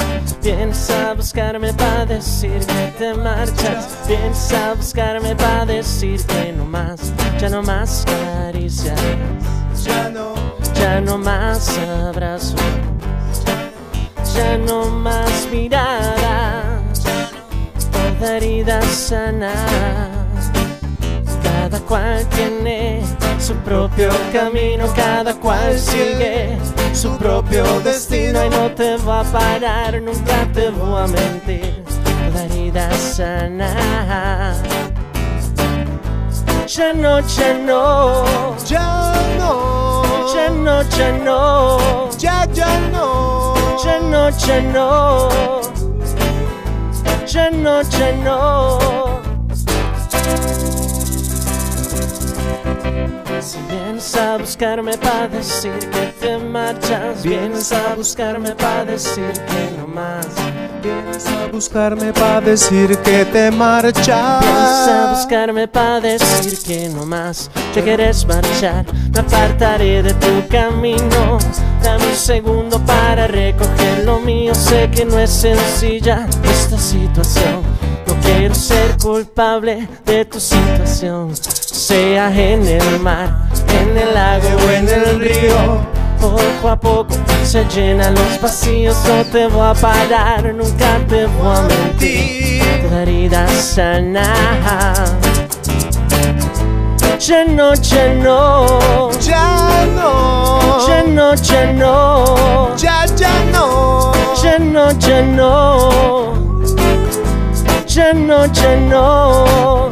Speaker 7: Vienes a buscarme para decir que te marchas. Vienes a buscarme para decir que no más. Ya no más caricias.
Speaker 3: Ya no,
Speaker 7: Ya no más abrazos. Ya no más miradas. Toda herida sana. Cada cual tiene su propio camino, cada cual sigue su propio destino y no te va a parar, nunca te voy a mentir. Toda herida sana. Ya no, ya no,
Speaker 3: ya no,
Speaker 7: ya no, ya no,
Speaker 3: ya, ya no,
Speaker 7: ya no, ya no, ya no, ya no. Si vienes a buscarme para decir que te marchas, vienes a buscarme para decir que no más.
Speaker 3: Vienes a buscarme para decir que te marchas.
Speaker 7: Vienes a buscarme para decir que no más. Te quieres marchar, me apartaré de tu camino. Dame un segundo para recoger lo mío. Sé que no es sencilla esta situación. Quiero ser culpable de tu situación. Sea en el mar, en el lago o en el río. Poco a poco se llenan los vacíos. No te voy a parar, nunca te voy a mentir. Toda herida sana. Ya no, ya no,
Speaker 3: Ya no,
Speaker 7: ya no, ya no,
Speaker 3: ya, ya no,
Speaker 7: ya no, ya no, ya no, ya no.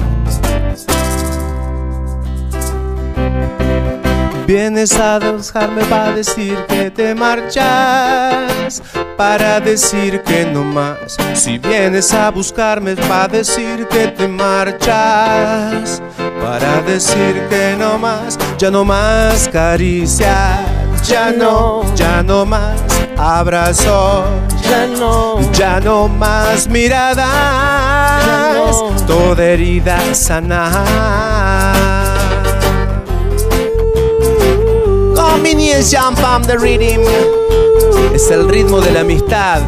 Speaker 3: Vienes a buscarme para decir que te marchas, para decir que no más. Si vienes a buscarme para decir que te marchas, para decir que no más, ya no más caricias, ya no, ya no más abrazos.
Speaker 7: Ya no,
Speaker 3: Ya no más miradas,
Speaker 7: no.
Speaker 3: toda herida sana. Combination Pam the Rhythm es el ritmo de la amistad.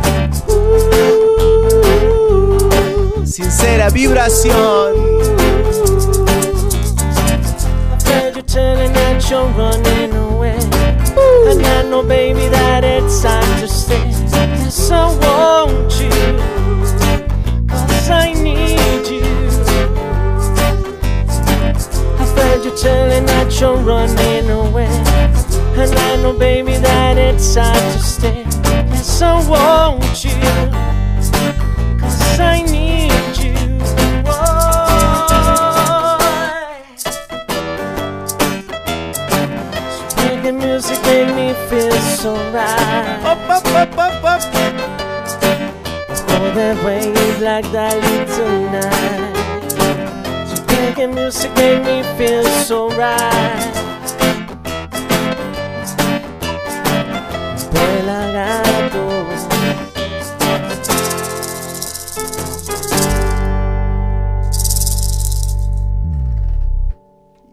Speaker 3: Sincera vibración.
Speaker 7: Heard you telling that you're running away. And I know, baby, that it's time to stay. Yes, I want you. Cause I need you. I've heard you telling that you're running away. And I know, baby, that it's time to stay. Yes, I want you. Cause I need Making music made me feel so right.
Speaker 3: Up, up, up, up, up.
Speaker 7: Oh, that way you like that tonight. So making music make me feel so right.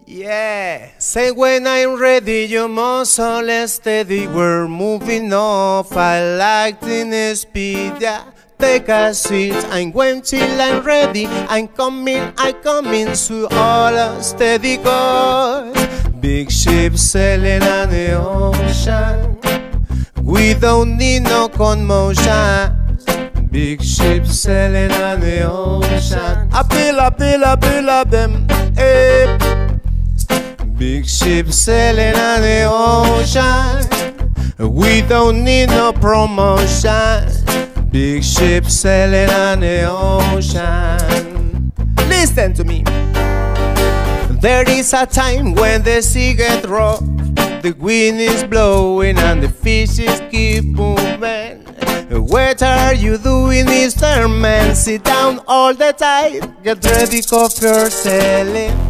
Speaker 3: Yeah. Say when I'm ready, you all steady. We're moving off. I like the speed. Yeah. Take a seat. I'm going till I'm ready. I'm coming. I'm coming. to all steady course. Big ship sailing on the ocean. We don't need no commotion. Big ships sailing on the ocean. I feel, I feel, I feel of them. Hey. Big ships sailing on the ocean. We don't need no promotion. Big ships sailing on the ocean. Listen to me. There is a time when the sea get rough. The wind is blowing and the fishes keep moving. What are you doing, Mr. Man? Sit down all the time. Get ready, coffee or sailing.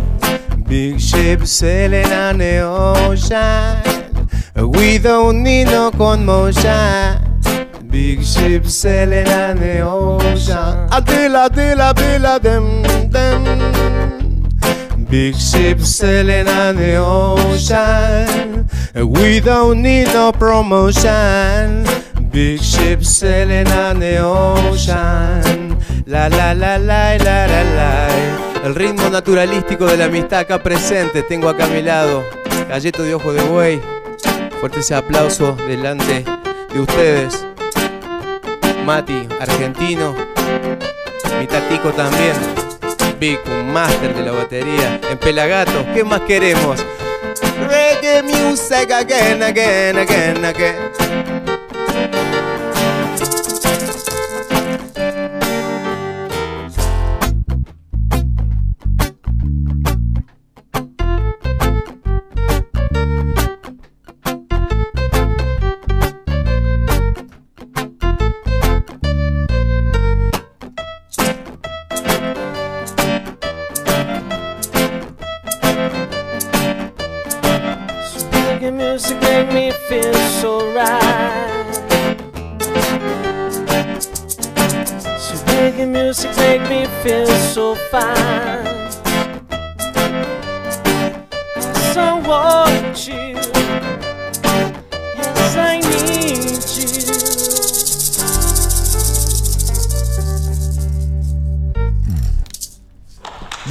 Speaker 3: Big ship sailing on the ocean. We don't need no commotion. Big ship sailing on the ocean. Adila, adila, adila, them, them. Big ship sailing on the ocean. We don't need no promotion. Big ship sailing on the ocean. La la la la la la la. El ritmo naturalístico de la amistad acá presente. Tengo acá a mi lado Galleto de Ojo de Buey. Fuerte ese aplauso delante de ustedes. Mati, argentino. Mi tatico también. Vic, un máster de la batería. En Pelagato, ¿qué más queremos? Reggae music again, again, again, again.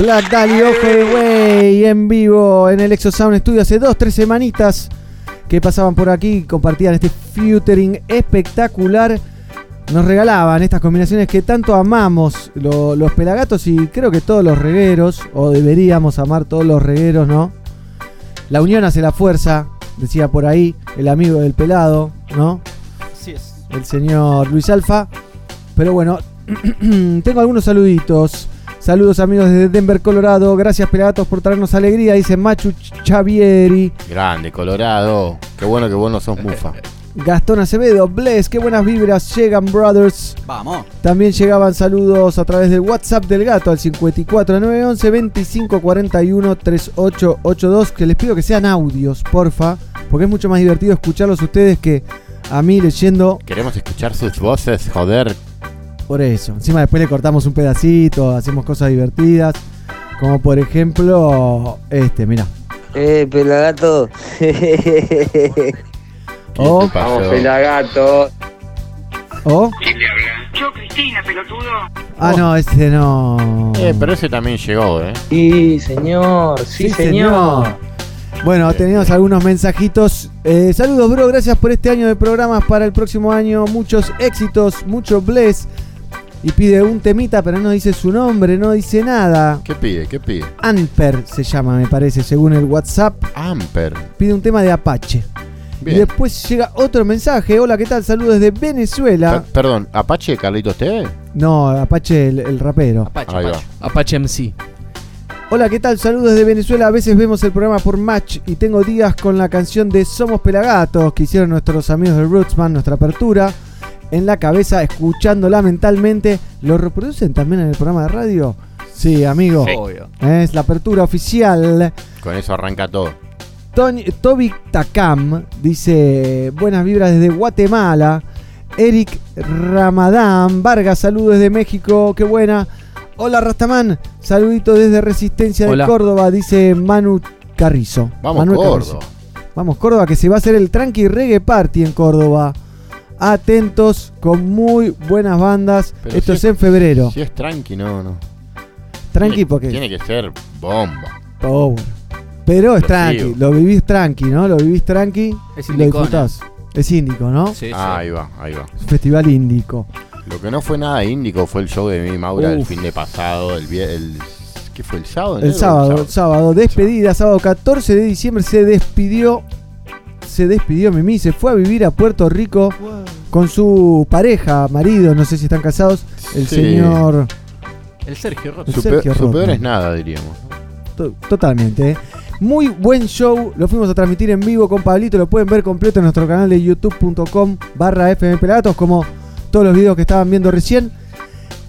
Speaker 1: Black ojo de güey, en vivo en el Exo Sound Studio hace dos, tres semanitas que pasaban por aquí, compartían este featuring espectacular. Nos regalaban estas combinaciones que tanto amamos lo- los pelagatos y creo que todos los regueros, o deberíamos amar todos los regueros, ¿no? La unión hace la fuerza, decía por ahí el amigo del pelado, ¿no?
Speaker 5: Así es.
Speaker 1: el señor Luis Alfa. Pero bueno, tengo algunos saluditos. Saludos amigos desde Denver, Colorado. Gracias Pelagatos por traernos alegría, dice Machu Chavieri.
Speaker 4: Grande, Colorado. Qué bueno que vos no sos mufa.
Speaker 1: Gastón Acevedo, Bless, qué buenas vibras llegan, brothers.
Speaker 5: Vamos.
Speaker 1: También llegaban saludos a través del WhatsApp del gato al 54911 2541 3882. Que les pido que sean audios, porfa, porque es mucho más divertido escucharlos ustedes que a mí leyendo
Speaker 4: Queremos escuchar sus voces, joder.
Speaker 1: Por eso. Encima después le cortamos un pedacito, hacemos cosas divertidas. Como por ejemplo, este, mira.
Speaker 8: Eh, pelagato.
Speaker 1: O.
Speaker 8: Vamos, pelagato.
Speaker 1: o.
Speaker 9: Yo, Cristina, pelotudo.
Speaker 1: Ah, no, este no.
Speaker 4: Eh, pero ese también llegó, ¿eh?
Speaker 8: Sí, señor. Sí, señor.
Speaker 1: Bueno, tenemos algunos mensajitos. Eh, saludos, bro. Gracias por este año de programas. Para el próximo año, muchos éxitos, mucho bless. Y pide un temita, pero no dice su nombre, no dice nada.
Speaker 4: ¿Qué pide? ¿Qué pide?
Speaker 1: Amper se llama, me parece, según el WhatsApp.
Speaker 4: Amper.
Speaker 1: Pide un tema de Apache. Y después llega otro mensaje. Hola, ¿qué tal? Saludos desde Venezuela.
Speaker 4: Per- perdón, ¿Apache Carlitos TV?
Speaker 1: No, Apache, el, el rapero.
Speaker 5: Apache,
Speaker 4: Ahí va.
Speaker 5: Apache.
Speaker 2: Apache MC.
Speaker 1: Hola, ¿qué tal? Saludos desde Venezuela. A veces vemos el programa por Match y tengo días con la canción de Somos Pelagatos que hicieron nuestros amigos de Rootsman, nuestra apertura, en la cabeza, escuchándola mentalmente. ¿Lo reproducen también en el programa de radio? Sí, amigo.
Speaker 5: Obvio.
Speaker 1: Es la apertura oficial.
Speaker 4: Con eso arranca todo.
Speaker 1: Tony, Toby Takam dice: Buenas vibras desde Guatemala. Eric Ramadán Vargas, saludos desde México, qué buena. Hola Rastamán, saludito desde Resistencia
Speaker 2: Hola.
Speaker 1: de Córdoba, dice Manu Carrizo.
Speaker 4: Vamos,
Speaker 1: Manuel
Speaker 4: Córdoba.
Speaker 1: Carrizo. Vamos, Córdoba, que se va a hacer el Tranqui Reggae Party en Córdoba. Atentos, con muy buenas bandas.
Speaker 4: Pero
Speaker 1: Esto
Speaker 4: si
Speaker 1: es en febrero.
Speaker 4: Si es tranqui, no, no.
Speaker 1: Tranqui
Speaker 4: Tiene-
Speaker 1: porque
Speaker 4: Tiene que ser bomba.
Speaker 1: Power. Pero es tranqui, lo vivís tranqui, ¿no? Lo vivís tranqui
Speaker 5: Es
Speaker 1: y lo disfrutás. Es índico, ¿no?
Speaker 5: Sí, sí.
Speaker 4: Ah, ahí va, ahí va.
Speaker 1: Festival índico.
Speaker 4: Lo que no fue nada índico fue el show de mi Maura el
Speaker 1: Uf.
Speaker 4: fin de pasado, el, el ¿qué fue el sábado?
Speaker 1: El sábado, el sábado, despedida, sábado 14 de diciembre se despidió. Se despidió Mimi, se fue a vivir a Puerto Rico con su pareja, marido, no sé si están casados, el
Speaker 4: Sí.
Speaker 1: señor.
Speaker 5: El Sergio Roto.
Speaker 4: Su,
Speaker 1: Sergio
Speaker 4: peor, su peor es nada, diríamos.
Speaker 1: To- Totalmente. ¿eh? Muy buen show, lo fuimos a transmitir en vivo con Pablito, lo pueden ver completo en nuestro canal de youtube.com barra fmpelagatos, como todos los videos que estaban viendo recién.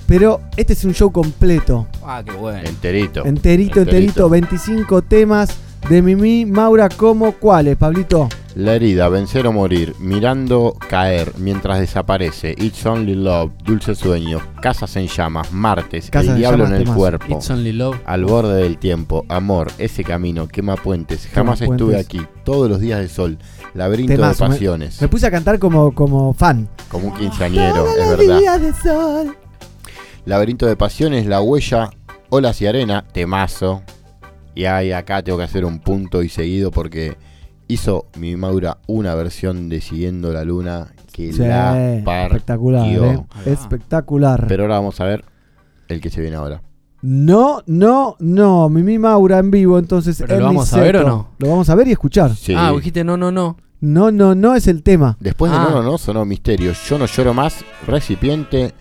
Speaker 1: Pero este es un show completo,
Speaker 5: Ah, qué bueno.
Speaker 4: Enterito.
Speaker 1: enterito, enterito, 25 temas de Mimi Maura como cuáles, Pablito.
Speaker 4: La herida, vencer o morir, mirando caer mientras desaparece, It's Only Love, Dulce Sueño, Casas en Llamas, Martes,
Speaker 1: Casas
Speaker 4: El Diablo en el. Cuerpo,
Speaker 2: It's Only Love.
Speaker 4: Al borde del tiempo, Amor, Ese Camino, Quema Puentes, Jamás
Speaker 1: Quema
Speaker 4: estuve
Speaker 1: puentes.
Speaker 4: aquí, Todos los días de sol, Laberinto
Speaker 1: Temazo,
Speaker 4: de
Speaker 1: me-
Speaker 4: Pasiones,
Speaker 1: Me puse a cantar como, como fan.
Speaker 4: como un quinceañero,
Speaker 1: Todos
Speaker 4: es
Speaker 1: los
Speaker 4: verdad.
Speaker 1: días de sol.
Speaker 4: Laberinto de Pasiones, La Huella, Olas y Arena, temazo. Y ahí acá tengo que hacer un punto y seguido porque hizo mi Maura una versión de Siguiendo la Luna que
Speaker 1: Sí,
Speaker 4: la partió.
Speaker 1: espectacular, eh. Espectacular.
Speaker 4: Pero ahora vamos a ver el que se viene ahora.
Speaker 1: No, no, no. Mimi Maura en vivo, entonces.
Speaker 2: ¿Pero
Speaker 1: en
Speaker 2: lo vamos a ver o no?
Speaker 1: Lo vamos a ver y escuchar.
Speaker 4: Sí.
Speaker 2: Ah, dijiste no, no, no.
Speaker 1: No, no, no es el tema.
Speaker 4: Después de
Speaker 2: Ah.
Speaker 4: No, no, no, sonó Misterio. Yo no lloro más, Recipiente,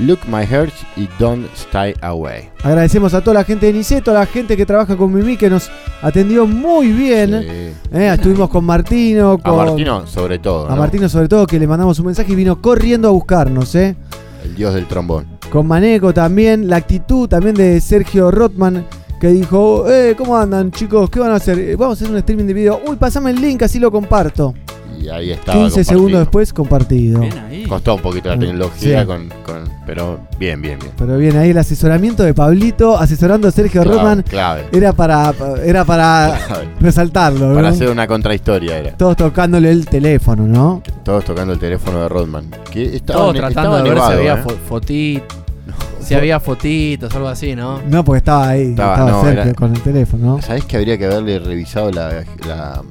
Speaker 4: Look My Heart y Don't Stay Away.
Speaker 1: Agradecemos a toda la gente de Niceto, a la gente que trabaja con Mimi, que nos atendió muy bien.
Speaker 4: Sí.
Speaker 1: Eh, estuvimos con Martino,
Speaker 4: A
Speaker 1: con.
Speaker 4: Martino, sobre todo.
Speaker 1: a
Speaker 4: ¿no?
Speaker 1: Martino, sobre todo, que le mandamos un mensaje y vino corriendo a buscarnos, ¿eh?
Speaker 4: El dios del trombón.
Speaker 1: Con Maneco también, la actitud también de Sergio Rotman, que dijo, eh, ¿cómo andan chicos? ¿Qué van a hacer? "Eh, Vamos a hacer un streaming de video. Uy, pasame el link, así lo comparto.
Speaker 4: Y ahí estaba.
Speaker 1: 15
Speaker 4: compartido.
Speaker 1: segundos después, compartido.
Speaker 5: Bien ahí.
Speaker 4: Costó un poquito la
Speaker 1: Sí.
Speaker 4: tecnología, con, con- pero bien, bien, bien.
Speaker 1: Pero bien, ahí el asesoramiento de Pablito, asesorando a Sergio
Speaker 4: Clave,
Speaker 1: Rotman,
Speaker 4: clave.
Speaker 1: era para, era para
Speaker 4: Clave.
Speaker 1: resaltarlo, ¿no?
Speaker 4: Para hacer una contrahistoria era.
Speaker 1: Todos tocándole el teléfono, ¿no?
Speaker 4: Todos tocando el teléfono de Rodman. Que estaba,
Speaker 2: Todos tratando
Speaker 4: estaba
Speaker 2: de ver si había
Speaker 4: ¿eh?
Speaker 2: fo- fotitos. Si había fotitos, algo así, ¿no?
Speaker 1: No, porque estaba ahí,
Speaker 4: Estaba-
Speaker 1: estaba,
Speaker 4: no,
Speaker 1: Sergio
Speaker 4: era-
Speaker 1: con el teléfono, ¿no?
Speaker 4: ¿Sabés que habría que haberle revisado la, la,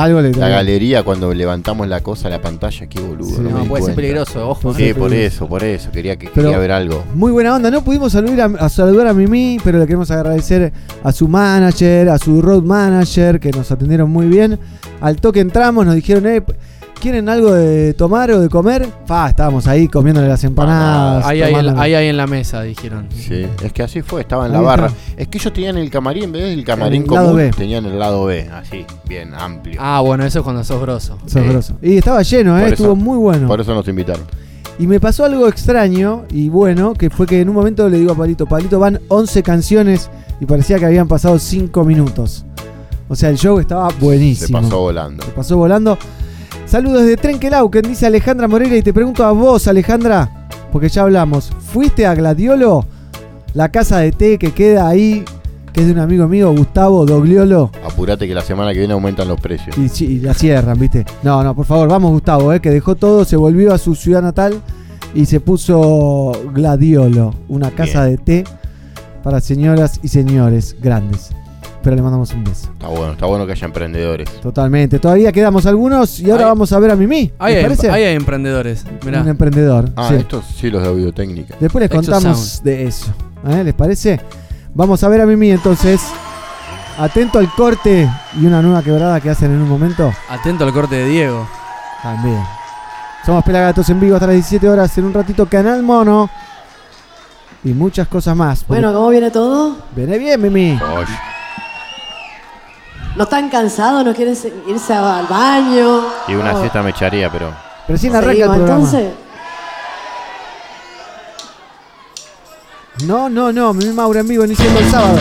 Speaker 1: Algo le
Speaker 4: la galería cuando levantamos la cosa a la pantalla? Qué boludo.
Speaker 1: Sí,
Speaker 4: no,
Speaker 5: puede ser peligroso, ojo.
Speaker 4: Sí, por eso, por eso. Quería, que, quería ver algo.
Speaker 1: Muy buena onda, no pudimos saludar a, a saludar a Mimi, pero le queremos agradecer a su manager, a su road manager, que nos atendieron muy bien. Al toque entramos, nos dijeron, eh, ¿quieren algo de tomar o de comer? Fa, estábamos ahí comiéndole las empanadas.
Speaker 2: Ahí hay, ahí hay en la mesa, dijeron.
Speaker 4: Sí, es que así fue, estaba en la
Speaker 1: Ahí
Speaker 4: barra.
Speaker 1: está.
Speaker 4: Es que ellos tenían el camarín, en vez del camarín
Speaker 1: El lado
Speaker 4: común,
Speaker 1: B.
Speaker 4: tenían el lado B, así, bien amplio.
Speaker 2: Ah, bueno, eso es cuando sos grosso.
Speaker 1: Sos
Speaker 4: Sí.
Speaker 1: grosso. Y estaba lleno, eh,
Speaker 4: Por
Speaker 1: estuvo
Speaker 4: eso-
Speaker 1: muy bueno.
Speaker 4: Por eso nos invitaron.
Speaker 1: Y me pasó algo extraño y bueno, que fue que en un momento le digo a Palito, Palito, van 11 canciones y parecía que habían pasado 5 minutos. O sea, el show estaba buenísimo.
Speaker 4: Se pasó volando.
Speaker 1: Se pasó volando. Saludos de Trenquelauquen, dice Alejandra Moreira. Y te pregunto a vos, Alejandra, porque ya hablamos. ¿Fuiste a Gladiolo? La casa de té que queda ahí, que es de un amigo mío, Gustavo Dogliolo.
Speaker 4: Apurate que la semana que viene aumentan los precios.
Speaker 1: Y, y la cierran, ¿viste? No, no, por favor, vamos, Gustavo, eh, que dejó todo, se volvió a su ciudad natal y se puso Gladiolo, una casa de té para señoras y señores grandes. Pero le mandamos un beso.
Speaker 4: Está bueno, está bueno que haya emprendedores.
Speaker 1: Totalmente. Todavía quedamos algunos y ahora
Speaker 2: Hay-
Speaker 1: vamos a ver a Mimi.
Speaker 2: Ahí
Speaker 1: ¿Les
Speaker 2: hay,
Speaker 1: parece?
Speaker 2: ahí hay emprendedores. Mirá.
Speaker 1: Un emprendedor.
Speaker 4: Ah,
Speaker 1: sí.
Speaker 4: estos sí los de audiotécnica.
Speaker 1: Después les
Speaker 2: Exo
Speaker 1: contamos
Speaker 2: Sound.
Speaker 1: de eso. ¿eh? ¿Les parece? Vamos a ver a Mimi entonces. Atento al corte y una nueva quebrada que hacen en un momento.
Speaker 2: Atento al corte de Diego.
Speaker 1: También. Somos Pelagatos en vivo hasta las 17 horas. En un ratito, Canal Mono. Y muchas cosas más.
Speaker 10: Bueno, ¿cómo viene todo?
Speaker 1: Viene bien, Mimi.
Speaker 4: Oye,
Speaker 10: ¿No están cansados? ¿No quieren se- irse al baño?
Speaker 4: y una siesta me echaría, pero.
Speaker 1: Recién arranca el programa.
Speaker 10: entonces.
Speaker 1: No, no, no. Mimi Maura en vivo iniciando el sábado.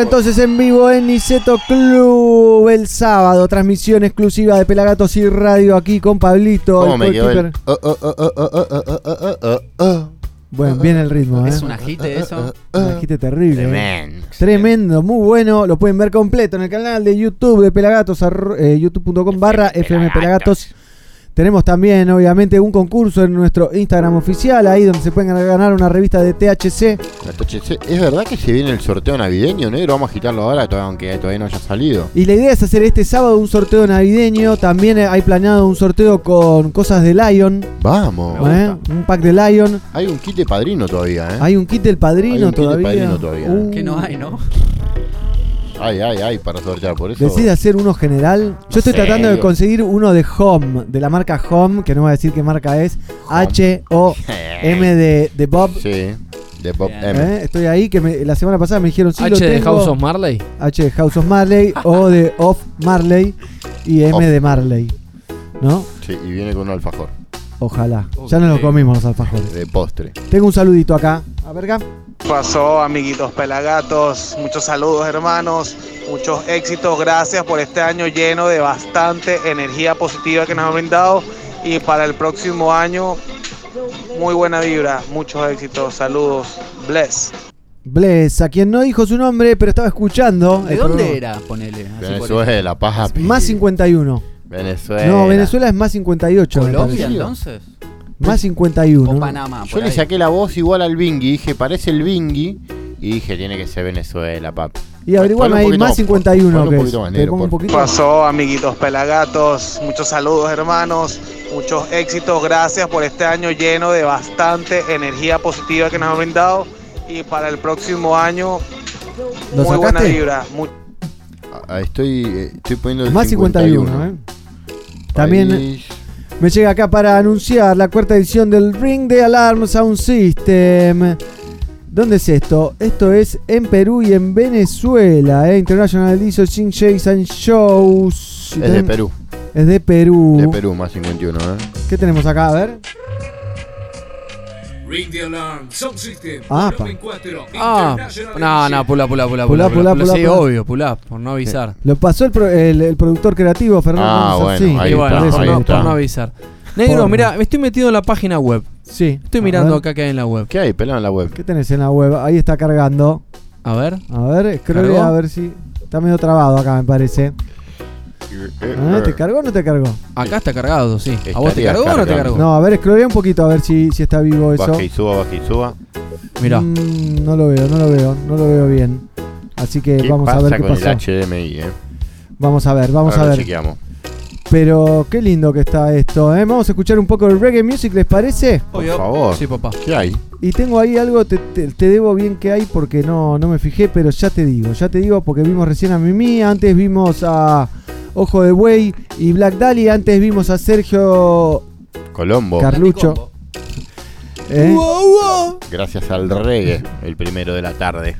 Speaker 1: Entonces en vivo en Niceto Club el sábado. Transmisión exclusiva de Pelagatos y Radio aquí con Pablito. Bueno, bien el ritmo. ¿eh?
Speaker 5: Es un agite eso.
Speaker 1: Un agite terrible. ¿eh?
Speaker 4: Tremendo.
Speaker 1: Tremendo, muy bueno. Lo pueden ver completo en el canal de YouTube de Pelagatos, eh, youtube.com barra FM Pelagatos. Tenemos también, obviamente, un concurso en nuestro Instagram oficial, ahí donde se pueden ganar una revista de THC.
Speaker 4: La THC, ¿Es verdad que se viene el sorteo navideño, negro? Vamos a agitarlo ahora, todavía- aunque todavía no haya salido.
Speaker 1: Y la idea es hacer este sábado un sorteo navideño. También hay planeado un sorteo con cosas de Lion.
Speaker 4: Vamos.
Speaker 1: ¿eh? Un pack de Lion.
Speaker 4: Hay un kit de padrino todavía, ¿eh?
Speaker 1: Hay un kit del padrino
Speaker 4: Hay un kit del
Speaker 1: todavía.
Speaker 4: padrino todavía.
Speaker 1: Uh,
Speaker 5: Que no hay, ¿no?
Speaker 4: Ay, ay, ay, para sortear, por eso.
Speaker 1: ¿Decide hacer uno general? Yo estoy tratando de conseguir uno de Home, de la marca Home, que no voy a decir qué marca es. H-O-M de, de Bob.
Speaker 4: Sí, de Bob
Speaker 5: Bien.
Speaker 4: M.
Speaker 1: ¿eh? Estoy ahí, que me- la semana pasada me dijeron sí, lo
Speaker 2: H de. House of Marley.
Speaker 1: H de House of Marley, O de Off Marley y M
Speaker 4: Off.
Speaker 1: de Marley. ¿No?
Speaker 4: Sí, y viene con un alfajor
Speaker 1: Ojalá. Ya nos lo comimos los alfajores.
Speaker 4: de postre.
Speaker 1: Tengo un saludito acá. A ver, acá.
Speaker 11: Pasó, amiguitos pelagatos? Muchos saludos, hermanos. Muchos éxitos. Gracias por este año lleno de bastante energía positiva que nos han brindado. Y para el próximo año, muy buena vibra, muchos éxitos, saludos, bless.
Speaker 1: Bless, a quien no dijo su nombre, pero estaba escuchando.
Speaker 5: ¿De
Speaker 1: el
Speaker 5: dónde
Speaker 1: programa.
Speaker 5: era? Ponele.
Speaker 4: Venezuela, papi.
Speaker 1: Más 51.
Speaker 4: Venezuela.
Speaker 1: No, Venezuela es más 58. me
Speaker 5: ¿Colombia entonces?
Speaker 1: Más 51.
Speaker 5: O Panamá.
Speaker 4: Yo le saqué la voz igual al Bingui. Dije, parece el Bingui. Y dije, tiene que ser Venezuela, papi.
Speaker 1: Y averiguame ahí, más
Speaker 4: más,
Speaker 1: 51
Speaker 4: ponle un
Speaker 1: que es.
Speaker 4: más negro,
Speaker 1: poquito.
Speaker 11: pasó, amiguitos pelagatos? Muchos saludos, hermanos. Muchos éxitos. Gracias por este año lleno de bastante energía positiva que nos han brindado. Y para el próximo año,
Speaker 1: ¿Lo
Speaker 11: muy buena vibra.
Speaker 4: Ah, Estoy, eh, estoy poniendo el
Speaker 1: Más 51, ¿eh? También
Speaker 4: País.
Speaker 1: Me llega acá para anunciar la cuarta edición del Ring the Alarm Sound System. ¿Dónde es esto? Esto es en Perú y en Venezuela, ¿eh? International Sing Shakes and Shows.
Speaker 4: Es de Perú.
Speaker 1: Es de Perú.
Speaker 4: De Perú, más 51, ¿eh?
Speaker 1: ¿Qué tenemos acá? A ver.
Speaker 12: Ring the alarm, sound system,
Speaker 1: Ah,
Speaker 12: volumen 4,
Speaker 2: Ah, no, no, pula, pula, pula,
Speaker 1: Pulá,
Speaker 2: pula,
Speaker 1: pulá,
Speaker 2: pula.
Speaker 1: pulá,
Speaker 2: Sí,
Speaker 1: pulá.
Speaker 2: obvio, pulá, por no avisar.
Speaker 1: Lo pasó el, pro- el- el productor creativo, Fernando.
Speaker 4: Ah, bueno, ahí
Speaker 2: Y bueno,
Speaker 4: está,
Speaker 2: por
Speaker 4: ahí
Speaker 2: no,
Speaker 4: está.
Speaker 2: por no avisar. Negro, mira, me estoy metido en la página web.
Speaker 1: Sí.
Speaker 2: Estoy
Speaker 1: A
Speaker 2: mirando
Speaker 1: ver.
Speaker 2: acá que hay en la web.
Speaker 4: ¿Qué hay? Pelado en la web.
Speaker 1: ¿Qué tenés en la web? Ahí está cargando.
Speaker 2: A ver.
Speaker 1: A ver,
Speaker 2: ¿Cargó?
Speaker 1: a ver si. Está medio trabado acá, me parece. Ah, ¿Te cargó o no te cargó?
Speaker 2: Acá está cargado, sí. ¿A vos te cargó o no te cargó?
Speaker 1: No, a ver, scrollea un poquito a ver si, si está vivo eso.
Speaker 4: Baja y suba, baja y suba.
Speaker 2: Mirá.
Speaker 1: Mm, no lo veo, no lo veo, no lo veo bien. Así que
Speaker 4: ¿Qué
Speaker 1: vamos a ver qué
Speaker 4: con
Speaker 1: pasó.
Speaker 4: el HDMI, eh?
Speaker 1: Vamos a ver, vamos
Speaker 4: Ahora
Speaker 1: a ver.
Speaker 4: chequeamos.
Speaker 1: Pero qué lindo que está esto, ¿eh? Vamos a escuchar un poco de reggae music, ¿les parece?
Speaker 4: Por favor.
Speaker 2: Sí, papá.
Speaker 4: ¿Qué hay?
Speaker 1: Y tengo ahí algo, te, te- te debo bien que hay porque no, no me fijé, pero ya te digo, ya te digo porque vimos recién a Mimi, antes vimos a Ojo de Buey y Black Dahlia, antes vimos a Sergio
Speaker 4: Colombo.
Speaker 1: Carlucho. ¿eh?
Speaker 4: Gracias al reggae, el primero de la tarde.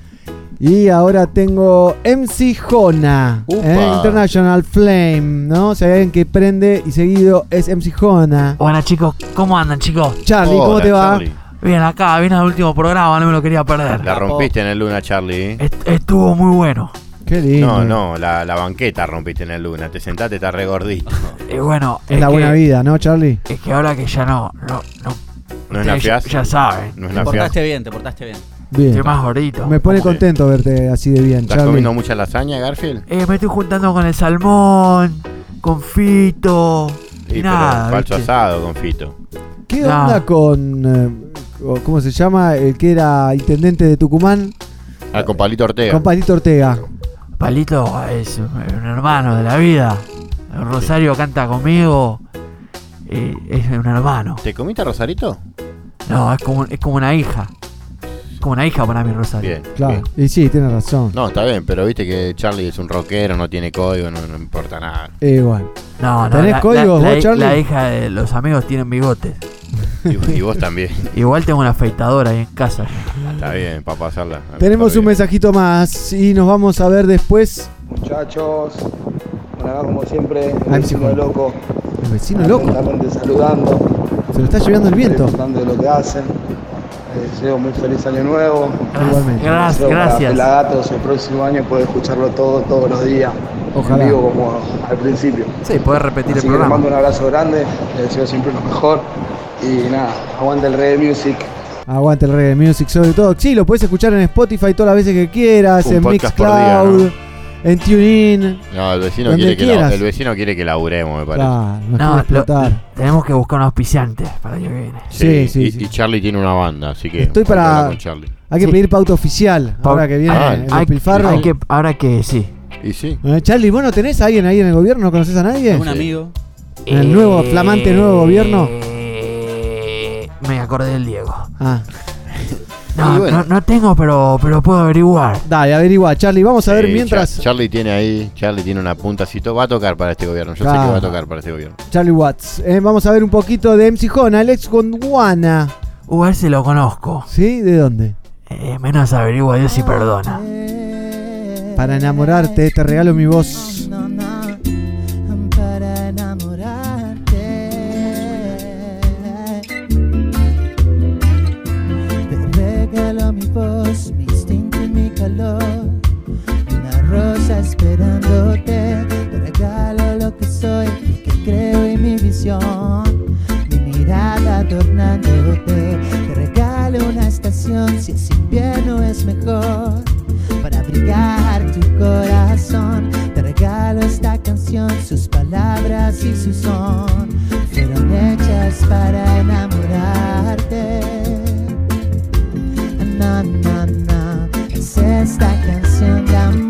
Speaker 1: Y ahora tengo MC Jona. ¿eh? International Flame, ¿no? Alguien que prende y seguido es MC Jona.
Speaker 13: Buenas chicos, ¿cómo andan chicos?
Speaker 1: Charlie, ¿cómo te va?
Speaker 4: Charlie.
Speaker 13: Bien, acá, bien al último programa, no me lo quería perder.
Speaker 4: La rompiste en el Luna, Charlie. ¿eh?
Speaker 13: Est- estuvo muy bueno.
Speaker 1: Qué lindo.
Speaker 4: No, no, la, la banqueta rompiste en el Luna. Te sentaste, está regordito.
Speaker 13: Y bueno,
Speaker 1: Es la
Speaker 13: que-
Speaker 1: buena vida, ¿no, Charlie?
Speaker 13: Es que ahora que ya no, no, no.
Speaker 4: ¿No es nafiaz?
Speaker 13: Ya, ya saben.
Speaker 4: No es
Speaker 5: Te portaste bien, te portaste bien.
Speaker 1: Bien.
Speaker 13: Estoy más gordito.
Speaker 1: Me pone contento verte así de bien,
Speaker 4: ¿Estás
Speaker 1: Charlie.
Speaker 4: comiendo mucha lasaña, Garfield?
Speaker 13: Eh, me estoy juntando con el salmón, con Fito.
Speaker 4: Sí,
Speaker 13: y nada.
Speaker 4: pero falso
Speaker 13: ¿viste?
Speaker 4: asado con Fito.
Speaker 1: ¿Qué onda con. eh, ¿Cómo se llama? El que era intendente de Tucumán.
Speaker 4: Ah, con Palito Ortega.
Speaker 1: Con Palito Ortega.
Speaker 13: Palito es un hermano de la vida. Rosario canta conmigo. y es un hermano.
Speaker 4: ¿Te comiste a Rosarito?
Speaker 13: No, es como, es como una hija. Es como una hija para mí, Rosario.
Speaker 4: Bien.
Speaker 1: Claro.
Speaker 4: bien.
Speaker 1: Y sí, tiene razón.
Speaker 4: No, está bien, pero viste que Charlie es un rockero, no tiene código, no, no importa nada.
Speaker 1: Bueno.
Speaker 13: No, no,
Speaker 1: ¿Tenés
Speaker 13: la,
Speaker 1: códigos
Speaker 13: la-
Speaker 1: vos,
Speaker 13: la-
Speaker 1: Charlie?
Speaker 13: la hija de los amigos tienen bigotes.
Speaker 4: Y, y vos también.
Speaker 13: Igual tengo una afeitadora ahí en casa.
Speaker 4: Está bien, para pasarla.
Speaker 1: Tenemos un mensajito más y nos vamos a ver después.
Speaker 14: Muchachos, acá como siempre, el
Speaker 1: Ay,
Speaker 14: vecino
Speaker 1: sí,
Speaker 14: loco,
Speaker 1: El vecino loco.
Speaker 14: saludando,
Speaker 1: Se lo está llevando el viento.
Speaker 14: de lo que hacen. Les deseo muy feliz año nuevo.
Speaker 1: Igualmente.
Speaker 13: Gracias, gracias.
Speaker 14: Pelagatos el próximo año poder escucharlo todo, todos los días.
Speaker 1: Ojalá.
Speaker 14: Vivo como al principio.
Speaker 13: Sí, podés repetir
Speaker 14: Así
Speaker 13: el
Speaker 14: que les
Speaker 13: programa.
Speaker 14: mando un abrazo grande, les deseo siempre lo mejor. Y nada, aguante el reggae music.
Speaker 1: Aguante el reggae music, sobre todo. Sí, lo puedes escuchar en Spotify todas las veces que quieras,
Speaker 4: Un
Speaker 1: en Mixcloud,
Speaker 4: día,
Speaker 1: en TuneIn.
Speaker 4: No, el vecino,
Speaker 1: Donde
Speaker 4: quiere que la- el vecino quiere que laburemos, me parece.
Speaker 1: Claro, nos
Speaker 13: No,
Speaker 1: quiere
Speaker 13: lo-
Speaker 1: explotar.
Speaker 13: tenemos que buscar un auspiciante para el año que viene.
Speaker 1: Sí, sí,
Speaker 4: y,
Speaker 1: sí.
Speaker 4: y Charlie tiene una banda, así que.
Speaker 1: Estoy para-
Speaker 4: hablar con Charlie.
Speaker 1: Hay que
Speaker 13: Sí.
Speaker 1: pedir pauta oficial.
Speaker 13: Pa-
Speaker 1: ahora que viene
Speaker 4: Ah,
Speaker 1: el
Speaker 13: Hay, hay que, ahora que sí.
Speaker 4: Y sí.
Speaker 1: Eh, Charlie, ¿vos no tenés a alguien ahí en el gobierno? ¿No conoces a nadie?
Speaker 5: Un amigo.
Speaker 1: ¿En el nuevo, flamante nuevo gobierno?
Speaker 13: Eh, me acordé del Diego.
Speaker 1: Ah,
Speaker 13: No,
Speaker 4: bueno.
Speaker 13: no, no tengo, pero, pero puedo averiguar.
Speaker 1: dale, averigua, Charlie. Vamos a ver mientras.
Speaker 4: Char- Charlie tiene ahí, Charlie tiene una punta, si to- va a tocar para este gobierno. Yo sé que va a tocar para este gobierno.
Speaker 1: Charlie Watts. Eh, vamos a ver un poquito de MC Jona, Alex Gondwana.
Speaker 13: Uh, a ese lo conozco.
Speaker 1: ¿Sí? ¿De dónde?
Speaker 13: Eh, menos averigua Dios y perdona.
Speaker 1: Para enamorarte, te regalo mi voz.
Speaker 15: para enamorarte. Mi voz, mi instinto y mi calor. Una rosa esperándote. Te regalo lo que soy, que creo y mi visión. tornándote. Te regalo una estación, si es invierno es mejor. Para abrigar tu corazón, te regalo esta canción, sus palabras y su son. Fueron hechas para enamorarte. No, es esta canción de amor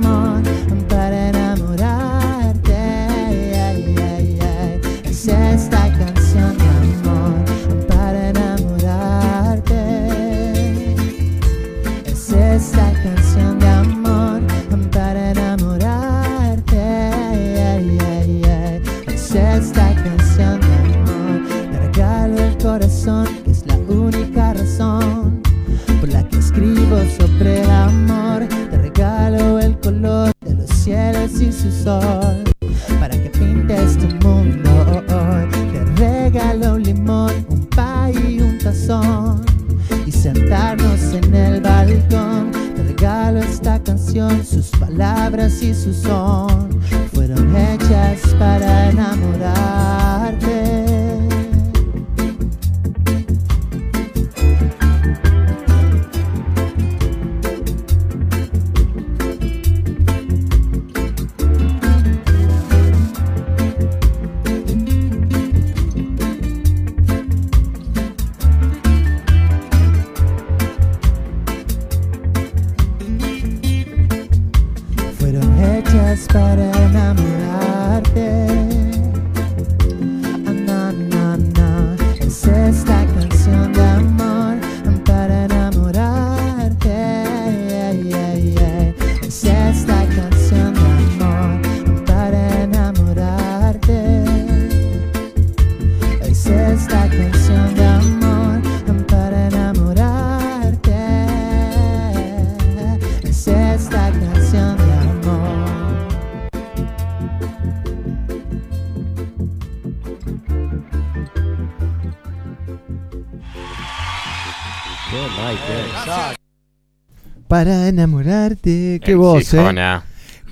Speaker 15: Qué voz,
Speaker 4: Sí,
Speaker 15: eh.
Speaker 4: Jona.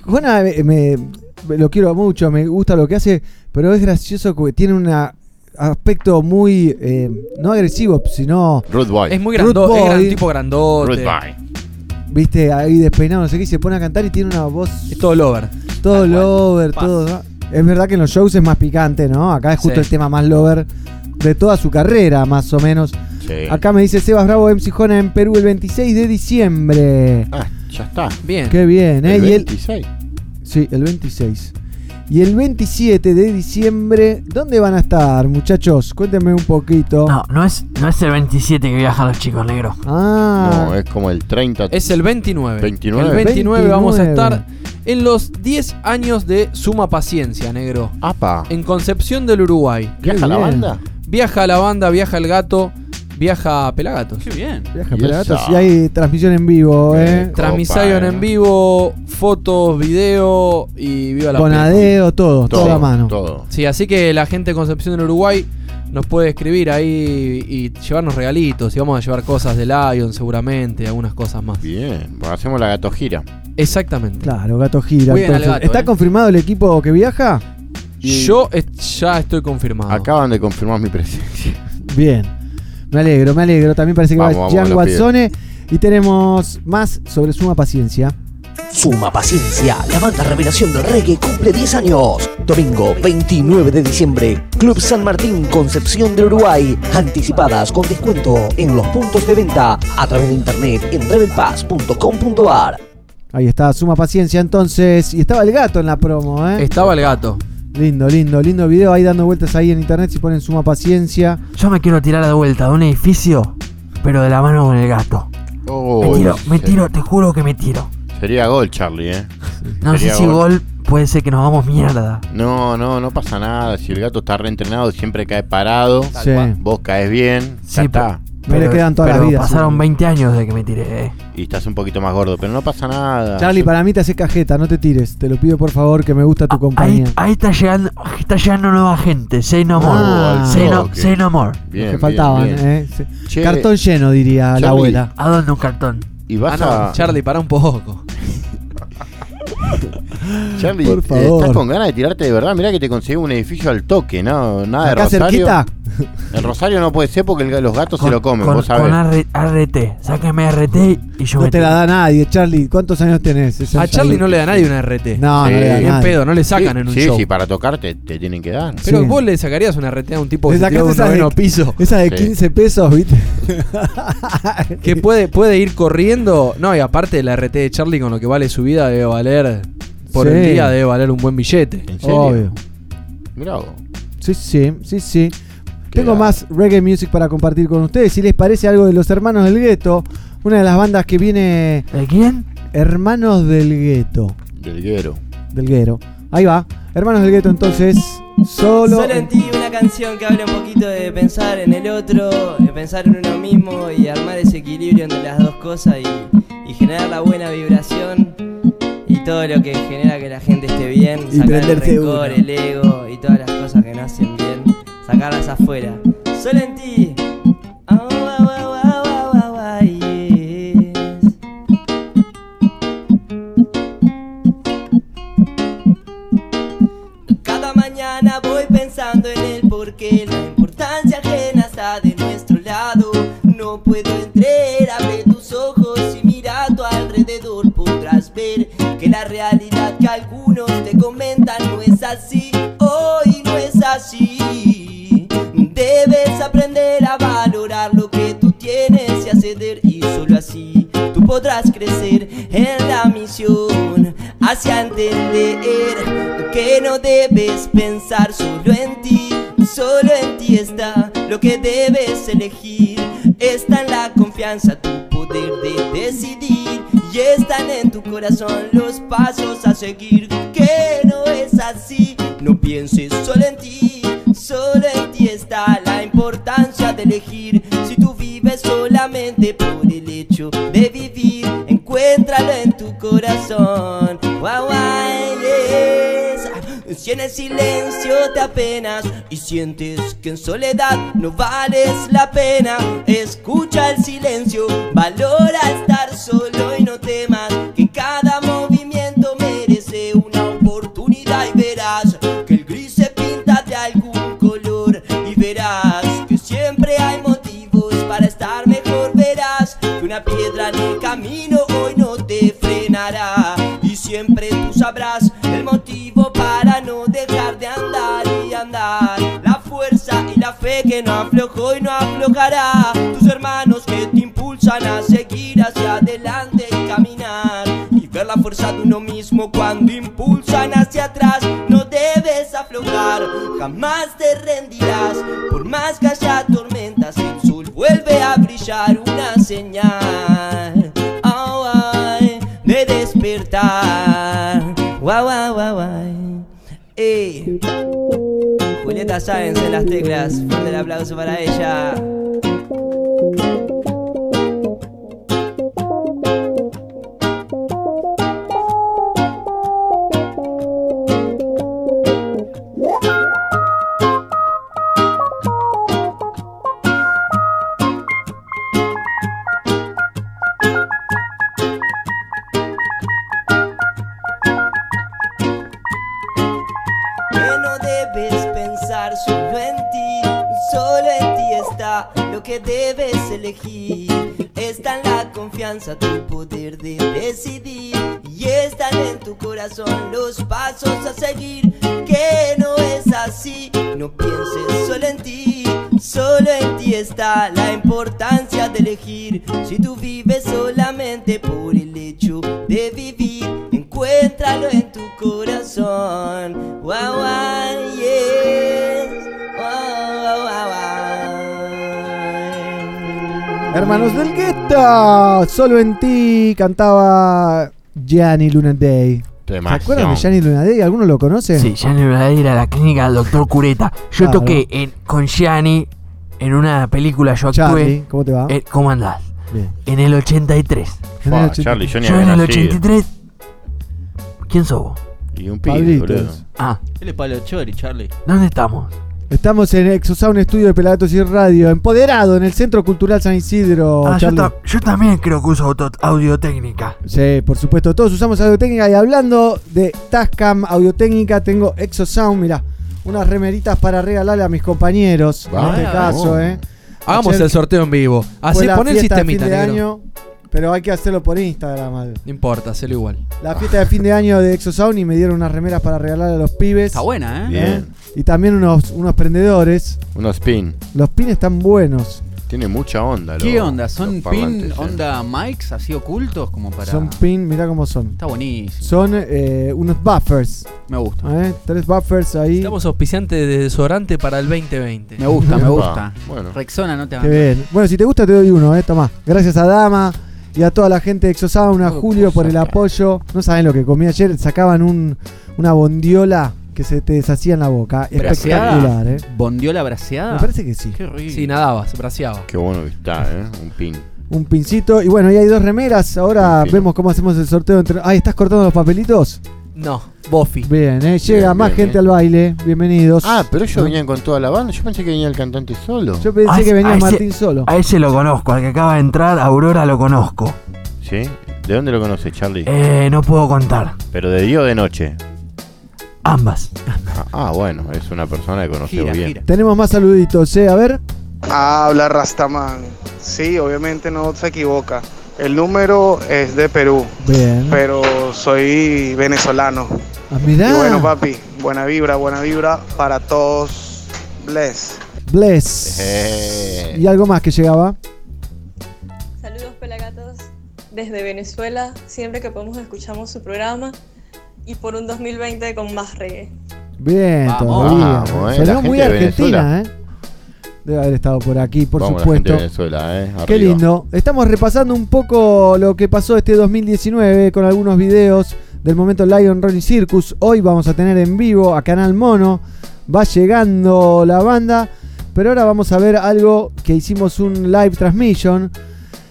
Speaker 15: Jona, me, me- lo quiero mucho, me gusta lo que hace, pero es gracioso porque tiene un aspecto muy, eh, no agresivo, sino...
Speaker 4: Rude Boy.
Speaker 2: Es muy grandote, es gran tipo grandote.
Speaker 4: Rude Boy.
Speaker 15: Viste, ahí despeinado, no sé qué, y se pone a cantar y tiene una voz...
Speaker 2: Es todo lover.
Speaker 15: Todo lover, todo... ¿no? Es verdad que en los shows es más picante, ¿no? Acá es justo
Speaker 2: Sí.
Speaker 15: el tema más lover de toda su carrera, más o menos.
Speaker 4: Sí.
Speaker 15: Acá me dice Sebas Bravo MC Jona en Perú el 26 de diciembre.
Speaker 4: Ah, ya está.
Speaker 2: Bien.
Speaker 15: Qué bien, ¿eh?
Speaker 4: El
Speaker 15: Y el-
Speaker 4: 26.
Speaker 15: Sí, el 26. Y el 27 de diciembre, ¿dónde van a estar, muchachos? Cuéntenme un poquito.
Speaker 13: No, no es, no es el 27 que viajan los chicos negros.
Speaker 15: Ah,
Speaker 4: No, es como el 30.
Speaker 2: Es el 29.
Speaker 4: 29.
Speaker 2: El 29 vamos a
Speaker 15: 29.
Speaker 2: estar en los 10 años de Suma Paciencia, negro.
Speaker 4: Apa.
Speaker 2: En Concepción del Uruguay.
Speaker 4: ¿Viaja la banda?
Speaker 2: Viaja la banda, viaja el gato, viaja Pelagatos.
Speaker 5: Qué bien.
Speaker 15: viaja
Speaker 4: y
Speaker 15: Pelagatos.
Speaker 4: esa.
Speaker 15: Y hay transmisión en vivo, ¿eh?
Speaker 2: Transmisión
Speaker 4: eh.
Speaker 2: en vivo, fotos, video y viva la
Speaker 15: Con
Speaker 2: pena.
Speaker 15: adeo, todo,
Speaker 4: Todo,
Speaker 15: toda mano.
Speaker 4: Todo.
Speaker 2: Sí, así que la gente de Concepción del Uruguay nos puede escribir ahí y llevarnos regalitos. Y vamos a llevar cosas de Lion seguramente, algunas cosas más.
Speaker 4: Bien. Pues hacemos la gato gira.
Speaker 2: Exactamente.
Speaker 15: Claro, gato gira.
Speaker 5: Muy bien al
Speaker 15: entonces.
Speaker 5: gato,
Speaker 15: ¿Está
Speaker 5: eh.
Speaker 15: confirmado el equipo que viaja?
Speaker 4: Y-
Speaker 2: Yo est- ya estoy confirmado.
Speaker 4: Acaban de confirmar mi presencia.
Speaker 15: Bien. Me alegro, me alegro. También parece que
Speaker 4: Vamos,
Speaker 15: va
Speaker 4: vamos,
Speaker 15: Gian. Y tenemos más sobre suma paciencia.
Speaker 16: Suma Paciencia, la banda revelación del reggae cumple 10 años. Domingo 29 de diciembre, Club San Martín, Concepción del Uruguay. Anticipadas con descuento en los puntos de venta a través de internet en rebelpass.com.ar.
Speaker 15: Ahí está, suma paciencia entonces. Y estaba el gato en la promo, ¿eh?
Speaker 2: Estaba el gato.
Speaker 15: Lindo, lindo, lindo video ahí dando vueltas ahí en internet. Si ponen suma paciencia.
Speaker 13: Yo me quiero tirar de vuelta de un edificio, pero de la mano con el gato.
Speaker 4: Oh,
Speaker 13: Me tiro, me tiro, te juro que me tiro.
Speaker 4: Sería gol, Charlie, ¿eh?
Speaker 13: No
Speaker 4: Sería
Speaker 13: sé si gol puede ser que nos vamos mierda.
Speaker 4: No, no, no pasa nada. Si el gato está reentrenado, siempre cae parado.
Speaker 15: Sí.
Speaker 4: Vos caes bien.
Speaker 13: Sí,
Speaker 4: ya está.
Speaker 15: No le quedan todas las
Speaker 13: pero
Speaker 15: vidas.
Speaker 13: pasaron 20 años de que me tiré. eh.
Speaker 4: Y estás un poquito más gordo, pero no pasa nada.
Speaker 15: Charlie,
Speaker 4: Yo-
Speaker 15: para mí te hace cajeta, no te tires. Te lo pido por favor, que me gusta tu
Speaker 13: Ahí,
Speaker 15: compañía.
Speaker 13: ahí está llegando, está llegando nueva gente. Say no more.
Speaker 15: Ah.
Speaker 13: say, no,
Speaker 4: toque.
Speaker 13: say no more.
Speaker 4: Bien,
Speaker 15: Los que faltaban,
Speaker 4: bien.
Speaker 15: ¿eh? Sí.
Speaker 4: Che,
Speaker 15: Cartón lleno, diría la abuela.
Speaker 13: ¿A dónde un cartón?
Speaker 4: Y
Speaker 2: Ah,
Speaker 4: vas
Speaker 2: no,
Speaker 4: a.
Speaker 2: Charlie, para un poco.
Speaker 4: Charlie,
Speaker 1: Por
Speaker 4: eh,
Speaker 1: favor.
Speaker 4: estás con ganas de tirarte de verdad. Mirá que te conseguí un edificio al toque, ¿no? Nada de
Speaker 1: Acá
Speaker 4: Rosario.
Speaker 1: cerquita.
Speaker 4: El Rosario no puede ser porque el- los gatos se lo comen,
Speaker 13: con,
Speaker 4: vos sabés.
Speaker 13: con RT. Sáqueme RT y yo
Speaker 1: No te la da nadie, Charlie. ¿Cuántos años tenés?
Speaker 2: A Charlie no le da nadie una RT.
Speaker 1: No, no le da
Speaker 2: Ni en
Speaker 1: nadie.
Speaker 2: pedo, no le sacan
Speaker 4: sí,
Speaker 2: en un
Speaker 4: sí,
Speaker 2: show.
Speaker 4: sí, para tocarte te tienen que dar.
Speaker 2: Pero
Speaker 1: Sí.
Speaker 2: vos le sacarías una RT a un tipo que
Speaker 1: Le
Speaker 2: se tiró un
Speaker 1: esa
Speaker 2: noveno
Speaker 1: de,
Speaker 2: piso.
Speaker 1: esa de
Speaker 4: Sí.
Speaker 1: 15 pesos, ¿viste?
Speaker 2: Que puede, puede ir corriendo. No, y aparte la RT de Charlie con lo que vale su vida debe valer. Por
Speaker 1: Sí.
Speaker 2: el día debe valer un buen billete.
Speaker 4: ¿En serio?
Speaker 1: Obvio.
Speaker 4: Mirá vos.
Speaker 1: Sí, sí, sí, sí. Tengo más reggae music para compartir con ustedes. Si les parece algo de los Hermanos del Gueto, una de las bandas que viene.
Speaker 13: ¿De quién?
Speaker 1: Hermanos del Gueto.
Speaker 4: Del guero.
Speaker 1: Del Guero. Ahí va. Hermanos del Gueto, entonces. Solo.
Speaker 17: Solo en ti una canción que habla un poquito de pensar en el otro, de pensar en uno mismo y armar ese equilibrio entre las dos cosas y, y generar la buena vibración y todo lo que genera que la gente esté bien,
Speaker 1: Y
Speaker 17: sacar el rencor,
Speaker 1: uno.
Speaker 17: el ego y todas las cosas que no hacen bien, sacarlas afuera. Solo en ti. Cada mañana voy pensando en el porqué La importancia ajena está de nuestro lado No puedo entrar, abre tus ojos y mira a tu alrededor Podrás ver que la realidad que algunos te comentan no es así entender que no debes pensar solo en ti, solo en ti está lo que debes elegir, está en la confianza tu poder de decidir y están en tu corazón los pasos a seguir, que no es así, no pienses solo en ti, solo en ti está la importancia de elegir, si tú vives solamente por el hecho de vivir, encuéntralo corazón. Guau, guau, yes. Si en el silencio te apenas y sientes que en soledad no vales la pena, escucha el silencio, valora estar solo y no temas que cada movimiento merece una oportunidad y verás que el gris se pinta de algún color y verás que siempre hay motivos para estar mejor, verás que una piedra en y siempre tú sabrás el motivo para no dejar de andar y andar. La fuerza y la fe que no aflojó y no aflojará. Tus hermanos que te impulsan a seguir hacia adelante y caminar. Y ver la fuerza de uno mismo cuando impulsan hacia atrás. No debes aflojar jamás te rendirás. Por más que haya tormentas el sol vuelve a brillar una señal guau guau guau guau. Ey. Julieta Sáenz en las teclas fuerte el aplauso para ella que debes elegir. Está en la confianza tu poder de decidir y están en tu corazón los pasos a seguir. Que no es así, no pienses solo en ti, solo en ti está la importancia de elegir. Si tú vives solamente por el hecho de vivir, encuéntralo en tu corazón. Wow, wow, yes.
Speaker 1: Hermanos del Gueto. Solo en ti cantaba Gianni Luna Day. ¿Se acuerdan de Gianni Luna Day? ¿Alguno lo conoce?
Speaker 13: Sí, Gianni Bradley era la clínica del doctor Cureta. Yo
Speaker 1: Claro.
Speaker 13: toqué en- con Gianni en una película, yo actué.
Speaker 1: Charlie, ¿cómo te va?
Speaker 13: Eh, ¿Cómo andás?
Speaker 1: Bien.
Speaker 13: En el 83.
Speaker 1: En el
Speaker 4: Fua,
Speaker 1: 80.
Speaker 4: Charlie, yo ni
Speaker 13: Yo en el
Speaker 4: nacido.
Speaker 13: 83. ¿Quién sos vos?
Speaker 4: Y un pibe, boludo.
Speaker 13: Ah,
Speaker 5: Él es Pablo Chori, Charlie.
Speaker 13: ¿dónde estamos?
Speaker 1: Estamos en Exosound Estudio de Pelagatos y Radio, empoderado en el Centro Cultural San Isidro.
Speaker 13: Ah, yo,
Speaker 1: Charlie.
Speaker 13: ta- yo también creo que uso audiotécnica.
Speaker 1: Sí, por supuesto, todos usamos audiotécnica y hablando de Tascam Audiotécnica, tengo Exosound, mirá, unas remeritas para regalarle a mis compañeros, en
Speaker 2: Vamos.
Speaker 1: este caso, ¿eh?
Speaker 2: Hagamos
Speaker 1: Ayer
Speaker 2: el sorteo en vivo. Así pon el sistemita,
Speaker 1: de
Speaker 2: negro.
Speaker 1: año, pero hay que hacerlo por Instagram. algo.
Speaker 2: No importa, hacelo igual.
Speaker 1: La fiesta de fin de año de Exosound y me dieron unas remeras para regalar a los pibes.
Speaker 5: Está buena, ¿eh?
Speaker 4: Bien.
Speaker 1: Y también unos, unos prendedores.
Speaker 4: Unos pin.
Speaker 1: Los pins están buenos.
Speaker 4: Tiene mucha onda.
Speaker 5: ¿Qué onda? ¿Son pin,
Speaker 4: eh.
Speaker 5: onda mics así ocultos como para...?
Speaker 1: Son pin, mirá cómo son.
Speaker 5: Está buenísimo.
Speaker 1: Son eh, unos buffers.
Speaker 5: Me gusta.
Speaker 1: ¿eh? Tres buffers ahí.
Speaker 2: Estamos auspiciantes de desodorante para el 2020.
Speaker 5: Me gusta, me gusta.
Speaker 4: bueno.
Speaker 5: Rexona no te
Speaker 1: Qué bien. Bueno, si te gusta te doy uno, eh, tomá. Gracias a Dama y a toda la gente de Exosound, a Julio por el apoyo. No saben lo que comí ayer, sacaban un, una bondiola que se te deshacía en la boca. Espectacular, eh.
Speaker 5: ¿Bondiola braseada?
Speaker 1: Me parece que sí.
Speaker 5: Qué rico.
Speaker 2: Sí, nadabas, braceaba.
Speaker 4: Qué bueno que está, ¿eh? Un pin.
Speaker 1: Un pincito. Y bueno, y hay dos remeras. Ahora vemos cómo hacemos el sorteo entre. Ahí estás cortando los papelitos.
Speaker 2: No, Bofi.
Speaker 1: Bien, eh. Llega
Speaker 4: Bien,
Speaker 1: más
Speaker 4: bien,
Speaker 1: gente
Speaker 4: bien.
Speaker 1: al baile. Bienvenidos.
Speaker 4: Ah, pero ellos venían con toda la banda. Yo pensé que venía el cantante solo.
Speaker 1: Yo pensé
Speaker 13: A
Speaker 1: que venía
Speaker 13: ese-
Speaker 1: Martín solo.
Speaker 13: A ese lo conozco, al que acaba de entrar, Aurora lo conozco.
Speaker 4: ¿Sí? ¿De dónde lo conoces, Charlie?
Speaker 13: Eh, no puedo contar.
Speaker 4: ¿Pero de día o de noche?
Speaker 13: Ambas.
Speaker 4: Ah, ah, bueno, es una persona que conocemos
Speaker 5: Gira,
Speaker 4: bien.
Speaker 5: gira.
Speaker 1: Tenemos más saluditos, eh. A ver.
Speaker 11: Habla Rastaman. Sí, obviamente no se equivoca. El número es de Perú,
Speaker 1: Bien.
Speaker 11: pero soy venezolano.
Speaker 1: Ah, mirá.
Speaker 11: Y bueno, papi, buena vibra, buena vibra para todos. Bless.
Speaker 1: Bless.
Speaker 4: Eh.
Speaker 1: Y algo más que llegaba.
Speaker 18: Saludos pelagatos desde Venezuela. Siempre que podemos escuchamos su programa y por un 2020 con más reggae.
Speaker 1: Bien,
Speaker 5: Vamos.
Speaker 1: todavía.
Speaker 4: Vamos, eh,
Speaker 1: muy argentina, ¿eh? Debe haber estado por aquí, por
Speaker 4: Vamos, la gente
Speaker 1: supuesto.
Speaker 4: de Venezuela, ¿eh?
Speaker 1: Qué lindo. Estamos repasando un poco lo que pasó este 2019 con algunos videos del momento Lion Rolling Circus. Hoy vamos a tener en vivo a Canal Mono. Va llegando la banda. Pero ahora vamos a ver algo que hicimos un live transmission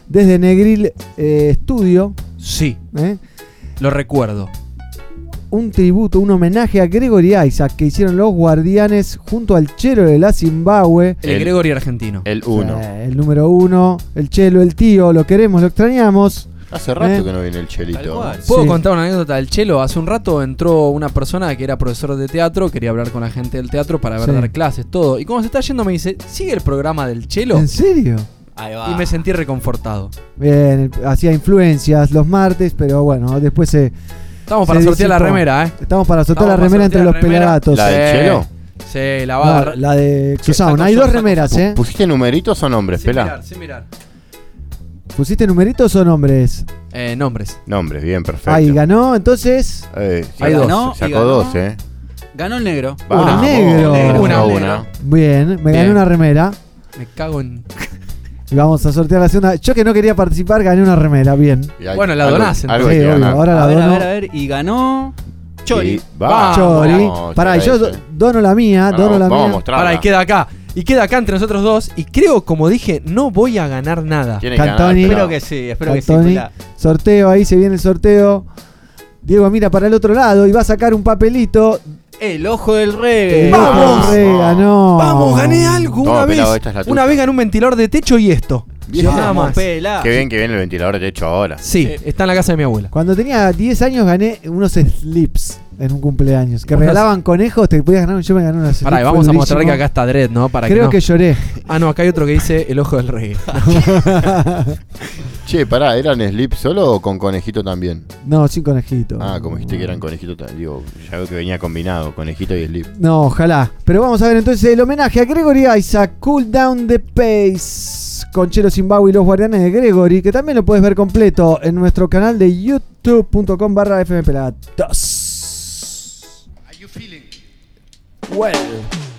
Speaker 1: desde Negril eh, Studio.
Speaker 2: Sí,
Speaker 1: ¿eh?
Speaker 2: lo recuerdo.
Speaker 1: Un tributo, un homenaje a Gregory Isaac que hicieron los guardianes junto al chelo de la Zimbabue.
Speaker 2: El,
Speaker 4: El-
Speaker 2: Gregory argentino.
Speaker 4: El 1.
Speaker 1: Eh, el número uno, el chelo, el tío, lo queremos, lo extrañamos.
Speaker 4: Hace rato
Speaker 1: Eh.
Speaker 4: que no viene el chelito.
Speaker 2: ¿Puedo
Speaker 1: Sí.
Speaker 2: contar una anécdota del chelo? Hace un rato entró una persona que era profesor de teatro, quería hablar con la gente del teatro para ver
Speaker 1: Sí.
Speaker 2: dar clases, todo. Y cuando se está yendo me dice, ¿sigue el programa del chelo?
Speaker 1: ¿En serio?
Speaker 5: Ahí va.
Speaker 2: Y me sentí reconfortado.
Speaker 1: Bien, hacía influencias los martes, pero bueno, después se.
Speaker 2: Estamos para sortear la remera, ¿eh?
Speaker 1: Estamos para sortear
Speaker 2: Estamos
Speaker 1: la remera entre
Speaker 2: la
Speaker 1: los
Speaker 2: remera.
Speaker 1: pelagatos.
Speaker 4: ¿La
Speaker 2: Sí.
Speaker 4: chelo?
Speaker 2: Sí, la va a
Speaker 1: No,
Speaker 2: dar.
Speaker 1: la de
Speaker 2: saco
Speaker 1: Hay dos remeras, ¿eh?
Speaker 4: ¿Pusiste numeritos o nombres,
Speaker 2: Sin
Speaker 4: pela?
Speaker 2: mirar, sin mirar.
Speaker 1: ¿Pusiste numeritos o nombres?
Speaker 2: Eh, nombres.
Speaker 4: Nombres, bien, perfecto.
Speaker 1: Ahí ganó, entonces.
Speaker 4: Eh, sí,
Speaker 2: Hay dos.
Speaker 4: Sacó
Speaker 5: ganó.
Speaker 4: dos, ¿eh?
Speaker 5: Ganó el negro.
Speaker 1: Una negro.
Speaker 5: Negro,
Speaker 2: Una, una.
Speaker 1: Bien, me gané una remera.
Speaker 2: Me cago en.
Speaker 1: Y vamos a sortear la segunda. Yo que no quería participar, gané una remera. Bien.
Speaker 2: Bueno, la
Speaker 4: algo-
Speaker 2: donás,
Speaker 4: Algo
Speaker 1: Sí,
Speaker 4: hay que
Speaker 1: obvio,
Speaker 4: ganar.
Speaker 1: ahora la
Speaker 5: A ver, a ver, a ver. Y ganó Chori.
Speaker 4: Y- va,
Speaker 1: Chori.
Speaker 4: vamos,
Speaker 1: Pará, yo
Speaker 4: Chori.
Speaker 1: dono la mía,
Speaker 4: Ahora
Speaker 1: dono la
Speaker 4: vamos a
Speaker 1: mía.
Speaker 4: mostrarla.
Speaker 2: Ahora, y queda acá. Y queda acá entre nosotros dos. Y creo, como dije, no voy a ganar nada.
Speaker 4: Tiene que ganar,
Speaker 1: Cantoni.
Speaker 5: Espero que sí, espero que sí.
Speaker 1: Sorteo, ahí se viene el sorteo. Diego mira para el otro lado y va a sacar un papelito.
Speaker 5: El ojo del reggae.
Speaker 2: ¡Vamos!
Speaker 1: Ganó.
Speaker 2: Vamos, gané algo
Speaker 4: Toma,
Speaker 2: una vez.
Speaker 4: pelado, esta es la tuya.
Speaker 2: Una vez gané un ventilador de techo y esto.
Speaker 4: Bien.
Speaker 2: Nada
Speaker 5: Vamos,
Speaker 2: más.
Speaker 5: pela.
Speaker 4: Qué bien que viene el ventilador de hecho ahora.
Speaker 2: Sí, está en la casa de mi abuela.
Speaker 1: Cuando tenía 10 años gané unos slips en un cumpleaños. Que regalaban conejos, te podías ganar. Yo me gané slips.
Speaker 2: Pará, y vamos a mostrar que acá está Dread, ¿no? Para
Speaker 1: Creo
Speaker 2: no-
Speaker 1: que lloré.
Speaker 2: Ah, no, acá hay otro que dice el ojo del rey.
Speaker 4: Che, pará, ¿eran slip solo o con conejito también?
Speaker 1: no, sin conejito.
Speaker 4: Ah, como dijiste que eran conejito también. Digo, ya veo que venía combinado, conejito y slip.
Speaker 1: No, ojalá. Pero vamos a ver entonces el homenaje a Gregory Isaac, Cool Down the Pace, con Chelo Zimbabue y los guardianes de Gregory, que también lo puedes ver completo en nuestro canal de youtube.com barra
Speaker 19: feeling?
Speaker 5: Well.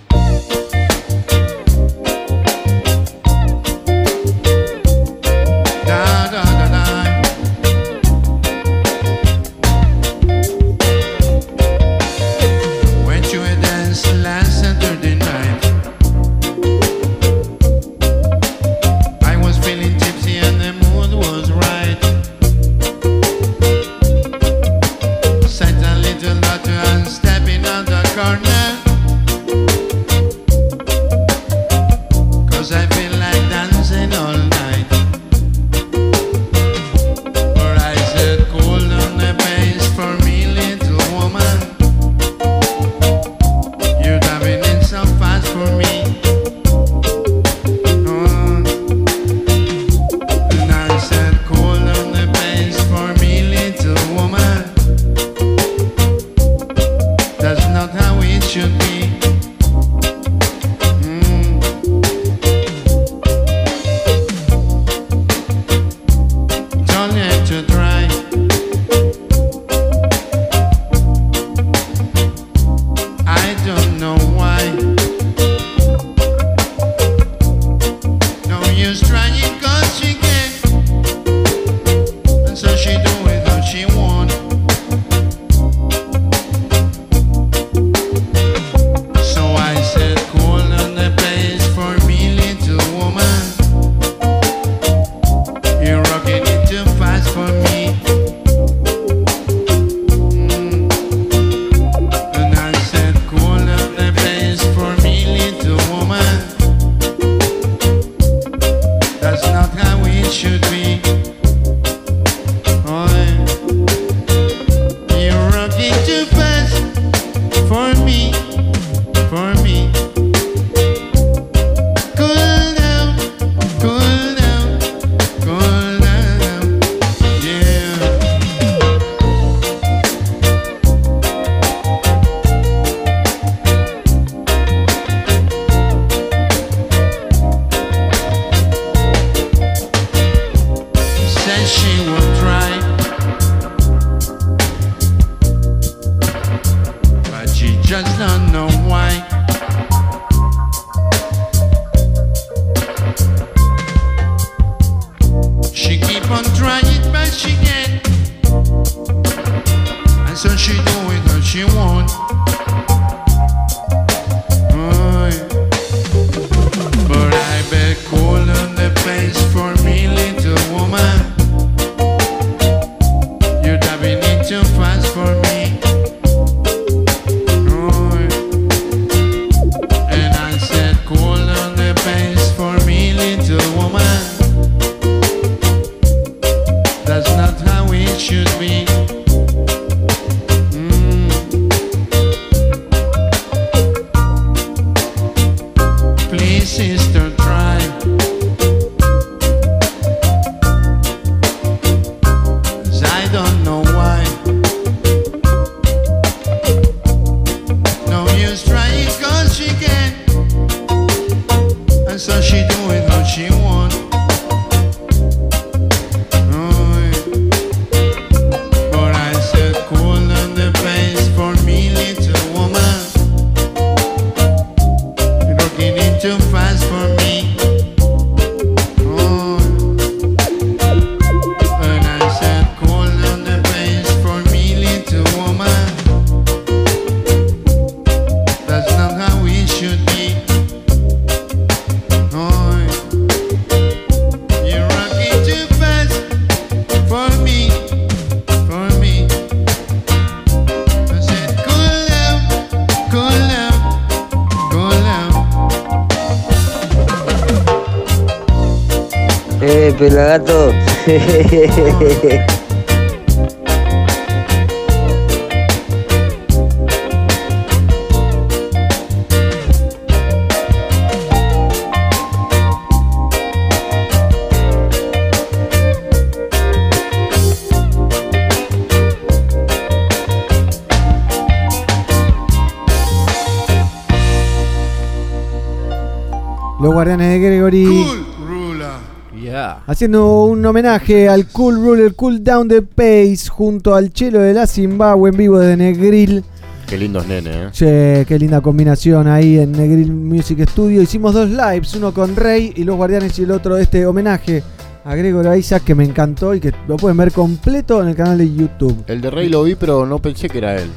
Speaker 1: Haciendo un homenaje al Cool Rule, el Cool Down the Pace, junto al chelo de la Zimbabue en vivo de Negril.
Speaker 4: Qué lindos nenes, ¿eh?
Speaker 1: Che, qué linda combinación ahí en Negril Music Studio. Hicimos dos lives, uno con Rey y los Guardianes y el otro este homenaje a Gregory Isaac que me encantó y que lo pueden ver completo en el canal de YouTube.
Speaker 4: El de Rey lo vi, pero no pensé que era él.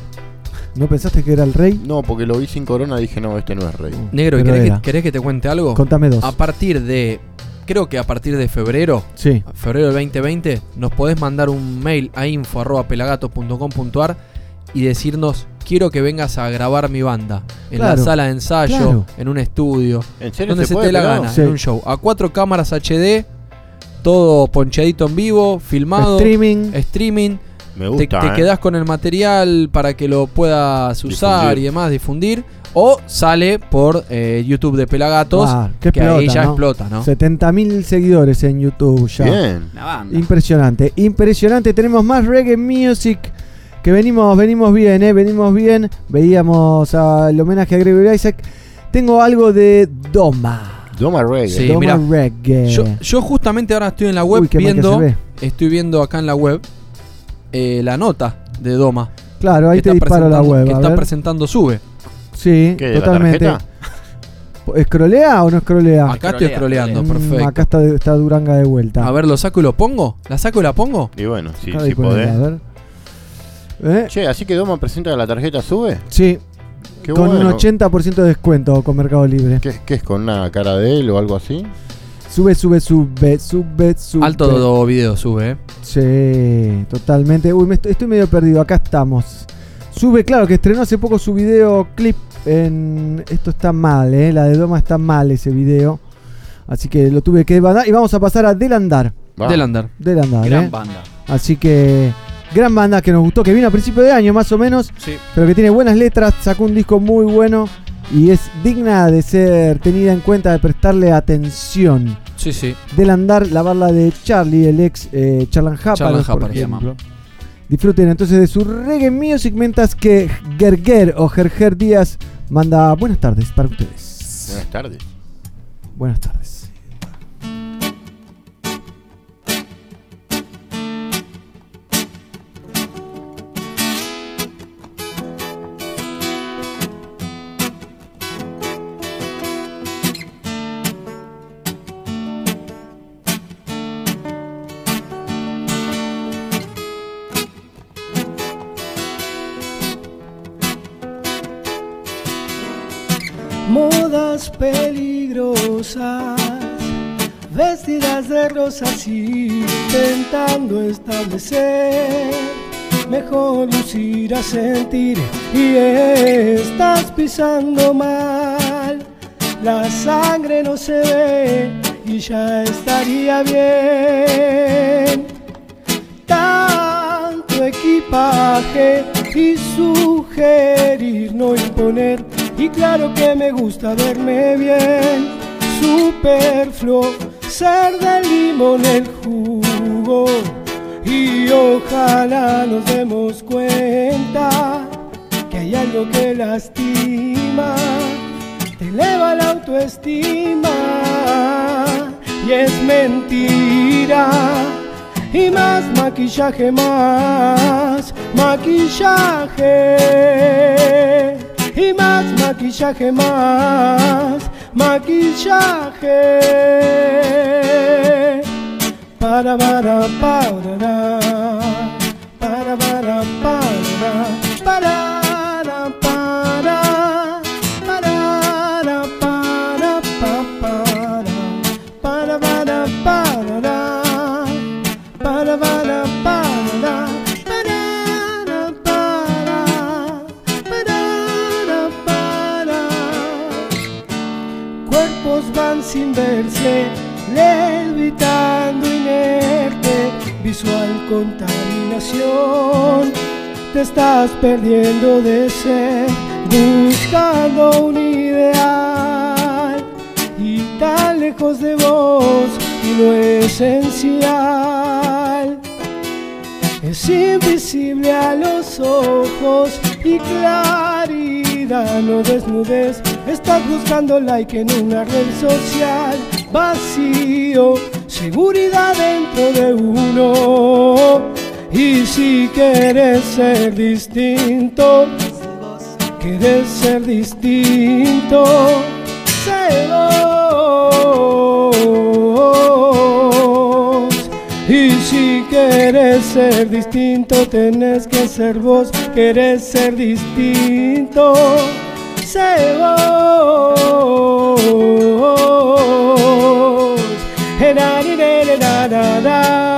Speaker 1: ¿No pensaste que era el Rey?
Speaker 4: No, porque lo vi sin corona y dije, no, este no es Rey.
Speaker 2: Negro, ¿y
Speaker 1: Pero
Speaker 2: querés que, querés que te cuente algo?
Speaker 1: Contame dos.
Speaker 2: A partir de. Creo que a partir de febrero.
Speaker 1: Sí.
Speaker 2: Febrero del 2020. Nos podés mandar un mail a info.pelagatos.com.ar y decirnos. Quiero que vengas a grabar mi banda. En
Speaker 1: Claro,
Speaker 2: la sala de ensayo,
Speaker 1: claro.
Speaker 2: en un estudio.
Speaker 4: ¿En serio
Speaker 2: Donde
Speaker 4: se
Speaker 2: se,
Speaker 4: puede,
Speaker 2: te dé la gana,
Speaker 1: Sí.
Speaker 2: en un show. A cuatro cámaras HD. Todo ponchadito en vivo, filmado.
Speaker 1: Streaming.
Speaker 2: Streaming.
Speaker 4: Me
Speaker 2: Te,
Speaker 4: gusta,
Speaker 2: te
Speaker 4: ¿eh?
Speaker 2: quedás con el material para que lo puedas usar
Speaker 4: Difundir.
Speaker 2: y demás, difundir. O sale por eh, YouTube de Pelagatos,
Speaker 1: Ah, qué
Speaker 2: que ahí
Speaker 1: explota,
Speaker 2: ya
Speaker 1: ¿no?
Speaker 2: explota, ¿no?
Speaker 1: 70.000 seguidores en YouTube ya.
Speaker 4: Bien.
Speaker 1: Impresionante, impresionante. Tenemos más reggae music. Que venimos, venimos bien, eh, venimos bien. Veíamos el homenaje a Gregory Isaac. Tengo algo de Doma.
Speaker 4: Doma Reggae.
Speaker 2: Sí,
Speaker 1: Doma
Speaker 2: mirá.
Speaker 1: Reggae.
Speaker 2: Yo, yo justamente ahora estoy en la web
Speaker 1: Uy, que
Speaker 2: viendo, estoy viendo acá en la web eh, la nota de Doma.
Speaker 1: Claro, ahí te
Speaker 2: está
Speaker 1: disparo la
Speaker 2: presentando-
Speaker 1: web.
Speaker 2: Que
Speaker 1: a
Speaker 2: está
Speaker 1: ver.
Speaker 2: presentando Sube.
Speaker 1: Sí,
Speaker 4: ¿Qué, de la
Speaker 1: totalmente. ¿Escrolea o no escrolea?
Speaker 2: Acá estoy
Speaker 5: Escrolea,
Speaker 2: scrolleando,
Speaker 1: Mm,
Speaker 2: perfecto.
Speaker 1: acá está, está Duranga de vuelta.
Speaker 2: A ver, ¿lo saco y lo pongo? ¿La saco y la pongo?
Speaker 4: Y bueno, sí,
Speaker 1: Acá
Speaker 4: sí
Speaker 1: disponible,
Speaker 4: podés.
Speaker 1: a ver. ¿Eh?
Speaker 4: Che, así que Doma presenta la tarjeta sube.
Speaker 1: Sí,
Speaker 4: Qué
Speaker 1: con
Speaker 4: bueno.
Speaker 1: un 80% de descuento con Mercado Libre.
Speaker 4: ¿Qué, qué es con una cara de él o algo así?
Speaker 1: Sube, sube, sube, sube, sube.
Speaker 2: Alto video sube, eh.
Speaker 1: Sí, totalmente. Uy, me estoy, estoy medio perdido. Acá estamos. Sube, claro, que estrenó hace poco su video clip en... Esto está mal, ¿eh? La de Doma está mal ese video. Así que lo tuve que mandar. Y vamos a pasar a Delandar.
Speaker 4: Va.
Speaker 2: Del andar.
Speaker 1: Delandar,
Speaker 5: Gran
Speaker 1: ¿eh?
Speaker 5: banda.
Speaker 1: Así que... Gran banda que nos gustó, que vino a principio de año más o menos.
Speaker 2: Sí.
Speaker 1: Pero que tiene buenas letras, sacó un disco muy bueno. Y es digna de ser tenida en cuenta, de prestarle atención.
Speaker 2: Sí, sí.
Speaker 1: Del andar, la barra de Charlie, el ex eh, Charlan Happalos,
Speaker 2: Charlan
Speaker 1: por
Speaker 2: Happalos,
Speaker 1: ejemplo. Disfruten entonces de su reggae music mientras que Gerger o Gerger Díaz manda buenas tardes para ustedes.
Speaker 4: Buenas tardes.
Speaker 1: Buenas tardes.
Speaker 20: Peligrosas, vestidas de rosas intentando establecer mejor lucir a sentir y estás pisando mal. La sangre no se ve y ya estaría bien. Tanto equipaje y sugerir no imponer y claro que me gusta verme bien superfluo ser del limón el jugo y ojalá nos demos cuenta que hay algo que lastima, te eleva la autoestima y es mentira. Y más maquillaje, más maquillaje. Y más maquillaje, más maquillaje. Para, para, para, para, para, para, sin verse, levitando inerte, visual contaminación. Te estás perdiendo de ser, buscando un ideal y tan lejos de vos y lo esencial. Es invisible a los ojos y claridad, no desnudes. Estás buscando like en una red social, vacío, seguridad dentro de uno. Y si quieres ser distinto, quieres ser distinto, vos. Y si quieres ser distinto, tenés que ser vos. Quieres ser distinto, deseos. oh da, da, da, da.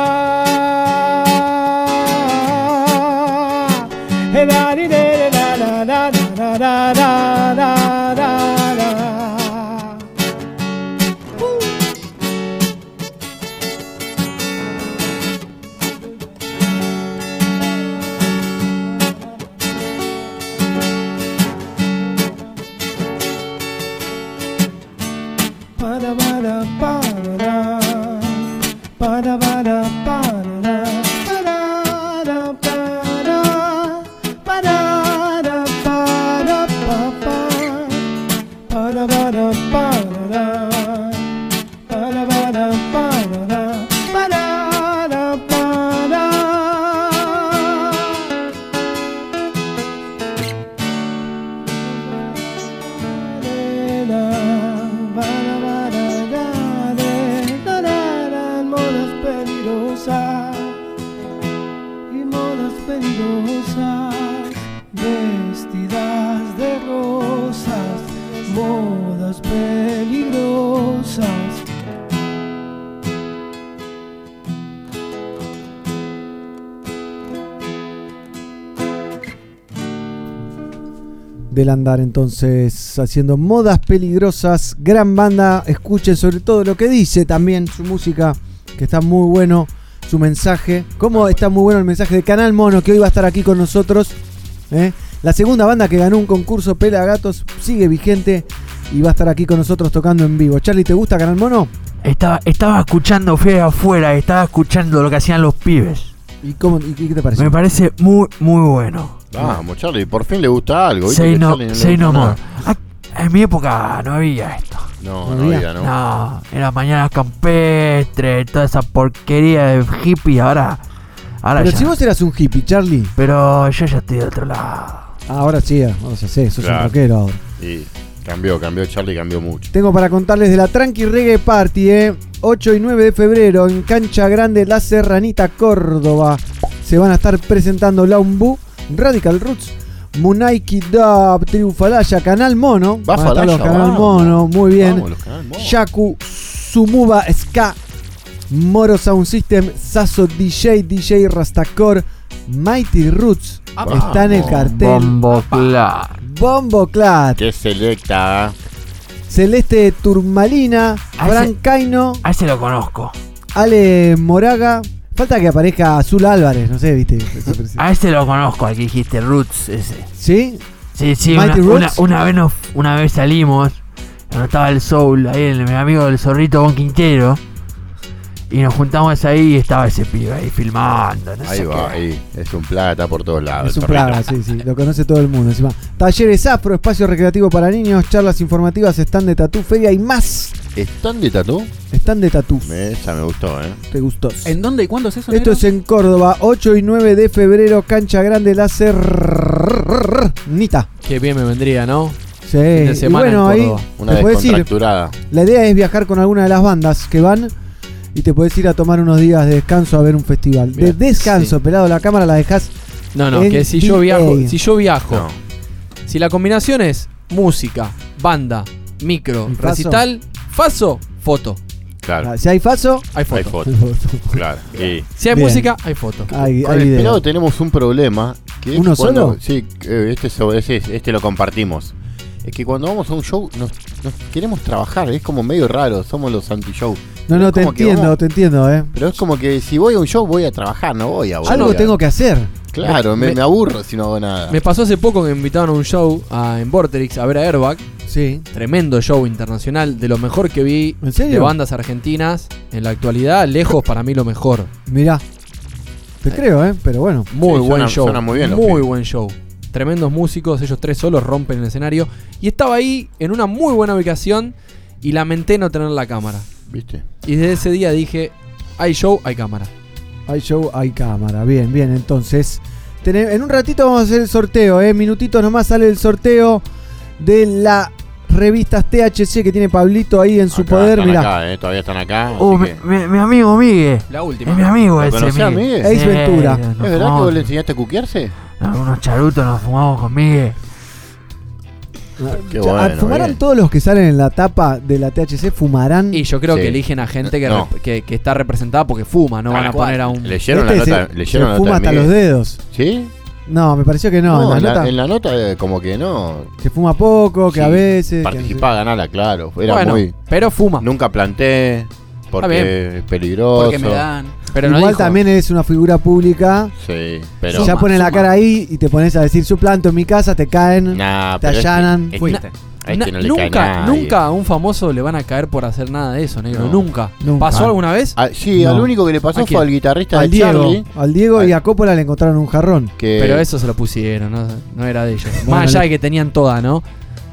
Speaker 1: Del andar entonces haciendo modas peligrosas, gran banda, escuchen sobre todo lo que dice también su música, que está muy bueno, su mensaje, como está muy bueno el mensaje de Canal Mono, que hoy va a estar aquí con nosotros, ¿eh? la segunda banda que ganó un concurso Pelagatos, sigue vigente y va a estar aquí con nosotros tocando en vivo. Charlie, ¿te gusta Canal Mono?
Speaker 13: Estaba, estaba escuchando, fui afuera, estaba escuchando lo que hacían los pibes.
Speaker 1: ¿Y, cómo, y qué te parece?
Speaker 13: Me parece muy, muy bueno.
Speaker 4: Vamos, Charlie, por fin le gusta algo. ¿viste
Speaker 13: Say no, say no more. Ah, En mi época no había esto.
Speaker 4: No, no había, ¿no?
Speaker 13: No, era mañana campestre, toda esa porquería de hippie. Ahora, ahora
Speaker 1: Pero
Speaker 13: ya.
Speaker 1: si vos eras un hippie, Charlie.
Speaker 13: Pero yo ya estoy de otro lado.
Speaker 1: Ahora sí, ahora ya sé, sos
Speaker 4: Claro.
Speaker 1: un rockero ahora.
Speaker 4: Y cambió, cambió Charlie, cambió mucho.
Speaker 1: Tengo para contarles de la Tranqui Reggae Party, ¿eh? 8 y 9 de febrero en Cancha Grande, La Serranita, Córdoba. Se van a estar presentando Laumbu, Radical Roots, Munaiki Dub, Triunfalaya, Canal Mono.
Speaker 4: Va
Speaker 1: a los
Speaker 4: Falaya,
Speaker 1: Canal
Speaker 4: vamos.
Speaker 1: Mono, muy bien.
Speaker 4: Vamos, Mono.
Speaker 1: Yaku, Sumuba Ska, Moro Sound System, Sasso DJ, DJ Rastacor, Mighty Roots. Está en el cartel.
Speaker 13: Bombo Clan.
Speaker 1: Bombo Clat.
Speaker 4: Qué selecta.
Speaker 1: Celeste Turmalina,
Speaker 13: A
Speaker 1: Fran
Speaker 13: ese-
Speaker 1: Caino,
Speaker 13: A ese lo conozco.
Speaker 1: Ale Moraga. Falta que aparezca Azul Álvarez, no sé, viste.
Speaker 13: A ese lo conozco, al que dijiste Roots ese.
Speaker 1: ¿Sí?
Speaker 13: Sí, sí, una, una, una vez nos- una vez salimos cuando estaba el Soul, ahí el, mi amigo el zorrito Bon Quintero. Y nos juntamos ahí y estaba ese pibe ahí filmando. No
Speaker 4: Ahí
Speaker 13: sé
Speaker 4: va,
Speaker 13: qué.
Speaker 4: ahí. Es un plata por todos lados.
Speaker 1: Es un plaga, sí, sí, lo conoce todo el mundo. Encima. Talleres afro, espacio recreativo para niños, charlas informativas, stand de tatú, feria y más.
Speaker 4: ¿Están de tatú?
Speaker 1: Stand de tatú.
Speaker 4: Esa me gustó, ¿eh?
Speaker 1: ¿Te gustó?
Speaker 5: ¿En dónde y cuándo es eso?
Speaker 1: Esto
Speaker 5: negro?
Speaker 1: es en Córdoba, 8 y 9 de febrero, cancha grande láser. Nita.
Speaker 2: Qué bien me vendría, ¿no?
Speaker 1: Sí,
Speaker 2: de
Speaker 1: y
Speaker 2: semana
Speaker 1: bueno,
Speaker 2: en
Speaker 1: ahí.
Speaker 4: Una descontracturada.
Speaker 1: La idea es viajar con alguna de las bandas que van y te puedes ir a tomar unos días de descanso a ver un festival. De descanso, pelado, la cámara la dejas.
Speaker 2: No, no,
Speaker 1: en
Speaker 2: que si yo viajo, si yo viajo, si la combinación es música, banda, micro,
Speaker 1: ¿Y faso?
Speaker 2: recital, faso, foto.
Speaker 4: Claro.
Speaker 1: Si hay faso,
Speaker 2: Hay foto.
Speaker 4: Hay foto. claro. Y
Speaker 2: Si hay
Speaker 1: Bien.
Speaker 2: música, hay foto.
Speaker 1: hay,
Speaker 4: con
Speaker 1: hay
Speaker 4: el
Speaker 1: video.
Speaker 4: pelado tenemos un problema. Que es
Speaker 1: ¿Uno
Speaker 4: cuando-
Speaker 1: solo?
Speaker 4: Sí, eh, este, ese- este lo compartimos. Es que cuando vamos a un show nos, nos queremos trabajar, es como medio raro, somos los anti-show.
Speaker 1: No, no, te entiendo,
Speaker 4: vamos-
Speaker 1: te entiendo, eh.
Speaker 4: Pero es como que si voy a un show voy a trabajar, no voy a
Speaker 1: Algo
Speaker 4: boludear.
Speaker 1: tengo que hacer.
Speaker 4: Claro, me,
Speaker 2: Me-
Speaker 4: me aburro si no hago nada.
Speaker 2: Me pasó hace poco que me invitaron a un show a- en Vorterix a ver a Airbag.
Speaker 1: Sí.
Speaker 2: Tremendo show internacional, de lo mejor que vi
Speaker 1: ¿En serio?
Speaker 2: de bandas argentinas. En la actualidad, lejos para mí lo mejor.
Speaker 1: Mirá. Te creo, eh, pero bueno.
Speaker 2: Muy
Speaker 4: Sí,
Speaker 2: buen
Speaker 4: suena-
Speaker 2: show.
Speaker 4: suena muy bien
Speaker 2: muy buen show. Tremendos músicos, ellos tres solos rompen el escenario. Y estaba ahí en una muy buena ubicación y lamenté no tener la cámara.
Speaker 4: ¿Viste?
Speaker 2: Y desde ese día dije, hay show, hay cámara.
Speaker 1: Hay show, hay cámara. Bien, bien, entonces. En un ratito vamos a hacer el sorteo, eh. Minutitos nomás sale el sorteo de la revistas THC que tiene Pablito ahí en su
Speaker 4: Acá,
Speaker 1: poder.
Speaker 4: están
Speaker 1: Mirá.
Speaker 4: acá, eh, todavía están acá. Así
Speaker 13: mi,
Speaker 4: que-
Speaker 13: mi- mi amigo Migue.
Speaker 5: La última.
Speaker 13: Es mi amigo
Speaker 4: ¿Lo
Speaker 13: ese. Migue.
Speaker 4: Migue?
Speaker 1: Ace
Speaker 13: Sí,
Speaker 1: Ventura.
Speaker 13: nos
Speaker 4: ¿Es verdad que vos le enseñaste a cuquearse?
Speaker 13: Algunos charutos nos fumamos con Migue.
Speaker 4: Qué
Speaker 1: Ah. ¿Fumarán
Speaker 4: bien.
Speaker 1: todos los que salen en la tapa de la THC? ¿Fumarán?
Speaker 2: Y yo creo
Speaker 4: Sí.
Speaker 2: que eligen a gente que,
Speaker 4: No.
Speaker 2: rep- que, que está representada porque fuma, no van a poner a un...
Speaker 4: ¿Leyeron
Speaker 1: Este
Speaker 4: la nota?
Speaker 1: se-
Speaker 4: ¿Leyeron
Speaker 1: se
Speaker 4: la
Speaker 1: fuma
Speaker 4: nota de
Speaker 1: hasta los
Speaker 4: Miguel?
Speaker 1: dedos.
Speaker 4: ¿Sí?
Speaker 1: No, me pareció que no.
Speaker 4: No,
Speaker 1: en la, nota
Speaker 4: en la nota eh, como que no.
Speaker 1: se fuma poco, que
Speaker 4: Sí,
Speaker 1: a veces. que no sé.
Speaker 4: Participaba a ganarla, claro. Era
Speaker 2: bueno,
Speaker 4: muy.
Speaker 2: pero fuma.
Speaker 4: Nunca planté. Porque es peligroso.
Speaker 5: Porque me dan.
Speaker 2: Pero no
Speaker 1: Igual también eres una figura pública.
Speaker 4: Sí, pero.
Speaker 1: si ya pones la cara ahí y te pones a decir su planto en mi casa, te caen.
Speaker 4: Nah,
Speaker 1: te allanan.
Speaker 5: Fuiste.
Speaker 4: a
Speaker 2: Na-
Speaker 4: no
Speaker 2: nunca, nunca a un famoso le van a caer por hacer nada de eso, negro.
Speaker 4: No.
Speaker 2: Nunca.
Speaker 1: Nunca.
Speaker 2: ¿Pasó alguna vez?
Speaker 4: Ah, sí,
Speaker 1: No.
Speaker 4: al único que le pasó
Speaker 2: ¿A
Speaker 4: fue al guitarrista
Speaker 1: al
Speaker 4: de
Speaker 1: Diego,
Speaker 4: Charlie.
Speaker 1: al Diego y a Coppola le encontraron un jarrón.
Speaker 4: Que,
Speaker 2: Pero eso se lo pusieron, no, no era de ellos.
Speaker 1: Bueno,
Speaker 2: Más allá de que tenían toda, ¿no?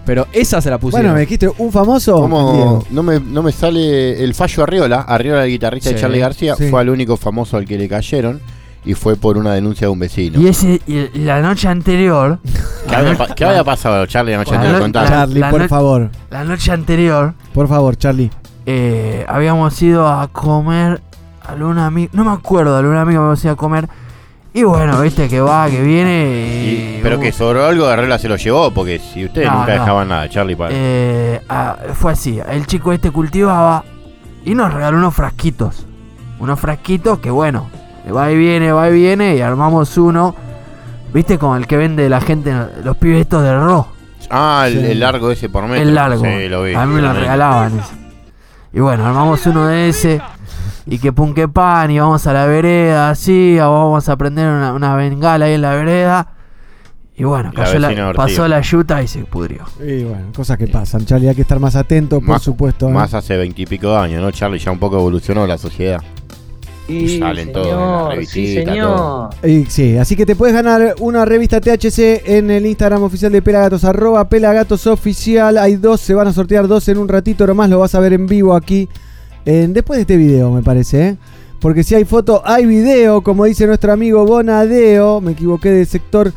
Speaker 2: Pero esa se la pusieron.
Speaker 1: Bueno, me dijiste un famoso.
Speaker 4: ¿Cómo no me, no me sale el fallo Arriola? Arriola, el guitarrista
Speaker 2: Sí,
Speaker 4: de Charlie García,
Speaker 1: sí.
Speaker 4: fue el único famoso al que le cayeron y fue por una denuncia de un vecino.
Speaker 13: Y ese y la noche anterior.
Speaker 4: ¿Qué, había, pa- qué había pasado, Charlie, la noche anterior?
Speaker 13: no-.
Speaker 1: Charlie,
Speaker 13: la
Speaker 1: por
Speaker 13: no-
Speaker 1: favor.
Speaker 13: La noche anterior.
Speaker 1: Por favor, Charlie.
Speaker 13: eh, habíamos ido a comer a algún amigo. No me acuerdo, algún amigo me ido a comer. Y bueno, viste que va, que viene.
Speaker 4: Y-
Speaker 13: Y,
Speaker 4: pero que sobró algo, Arriola se lo llevó, porque si ustedes
Speaker 13: No,
Speaker 4: nunca
Speaker 13: no.
Speaker 4: dejaban nada, Charlie, para.
Speaker 13: Eh, ah, fue así, el chico este cultivaba y nos regaló unos frasquitos. Unos frasquitos que bueno, va y viene, va y viene y armamos uno. ¿Viste como el que vende la gente, los pibes estos de Ro?
Speaker 4: ah, el,
Speaker 1: sí.
Speaker 4: el largo ese por metro.
Speaker 13: El largo.
Speaker 4: Sí, lo vi.
Speaker 13: A mí me lo regalaban. ese. Y bueno, armamos uno de ese. Y que pun que pan, y vamos a la vereda, así, o vamos a prender una, una bengala ahí en la vereda. Y bueno, cayó la- pasó la yuta y se pudrió.
Speaker 1: Y bueno, cosas que pasan, Charlie. Hay que estar más atento, por
Speaker 4: Más-
Speaker 1: supuesto. ¿eh?
Speaker 4: Más hace veintipico de años, ¿no, Charlie? Ya un poco evolucionó la sociedad.
Speaker 8: Y
Speaker 4: salen todos en la
Speaker 8: señor, sí
Speaker 4: revistita,
Speaker 8: señor.
Speaker 4: todo.
Speaker 1: Y sí, así que te puedes ganar una revista THC en el Instagram oficial de Pelagatos, arroba Pelagatos Oficial. Hay dos, se van a sortear dos en un ratito nomás, lo vas a ver en vivo aquí. En- después de este video, me parece, ¿eh? Porque si hay foto, hay video, como dice nuestro amigo Bonadeo. Me equivoqué de sector.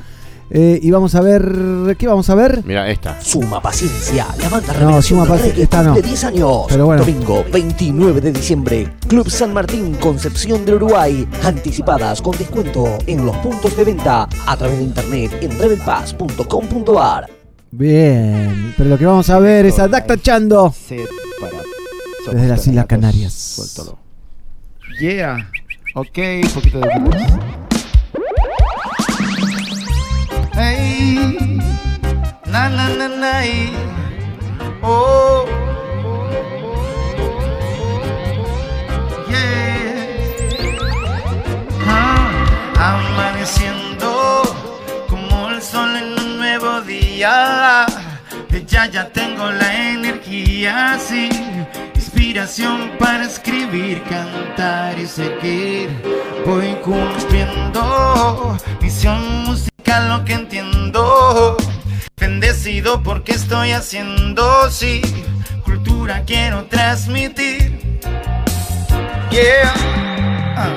Speaker 1: eh, y vamos a ver. ¿Qué vamos a ver?
Speaker 4: Mira, esta.
Speaker 16: Suma Paciencia, la banda
Speaker 1: No, Suma
Speaker 16: del
Speaker 1: Paciencia,
Speaker 16: reggae
Speaker 1: esta no.
Speaker 16: cumple 10 años.
Speaker 1: Pero bueno.
Speaker 16: Domingo 29 de diciembre, Club San Martín, Concepción del Uruguay. Anticipadas con descuento en los puntos de venta a través de internet en rebelpass.com.ar.
Speaker 1: Bien, pero lo que vamos a ver es a Dacta Chando desde las Islas Canarias.
Speaker 21: Suéltalo. Yeah. Ok, un poquito de blues. Hey. Na na na na. Oh. Yeah. Ah, amaneciendo como el sol en un nuevo día. Ya ya tengo la energía así. Inspiración para escribir, cantar y seguir. Voy cumpliendo misión musical, lo que entiendo. Bendecido porque estoy haciendo, sí. Cultura quiero transmitir. Yeah. Ah,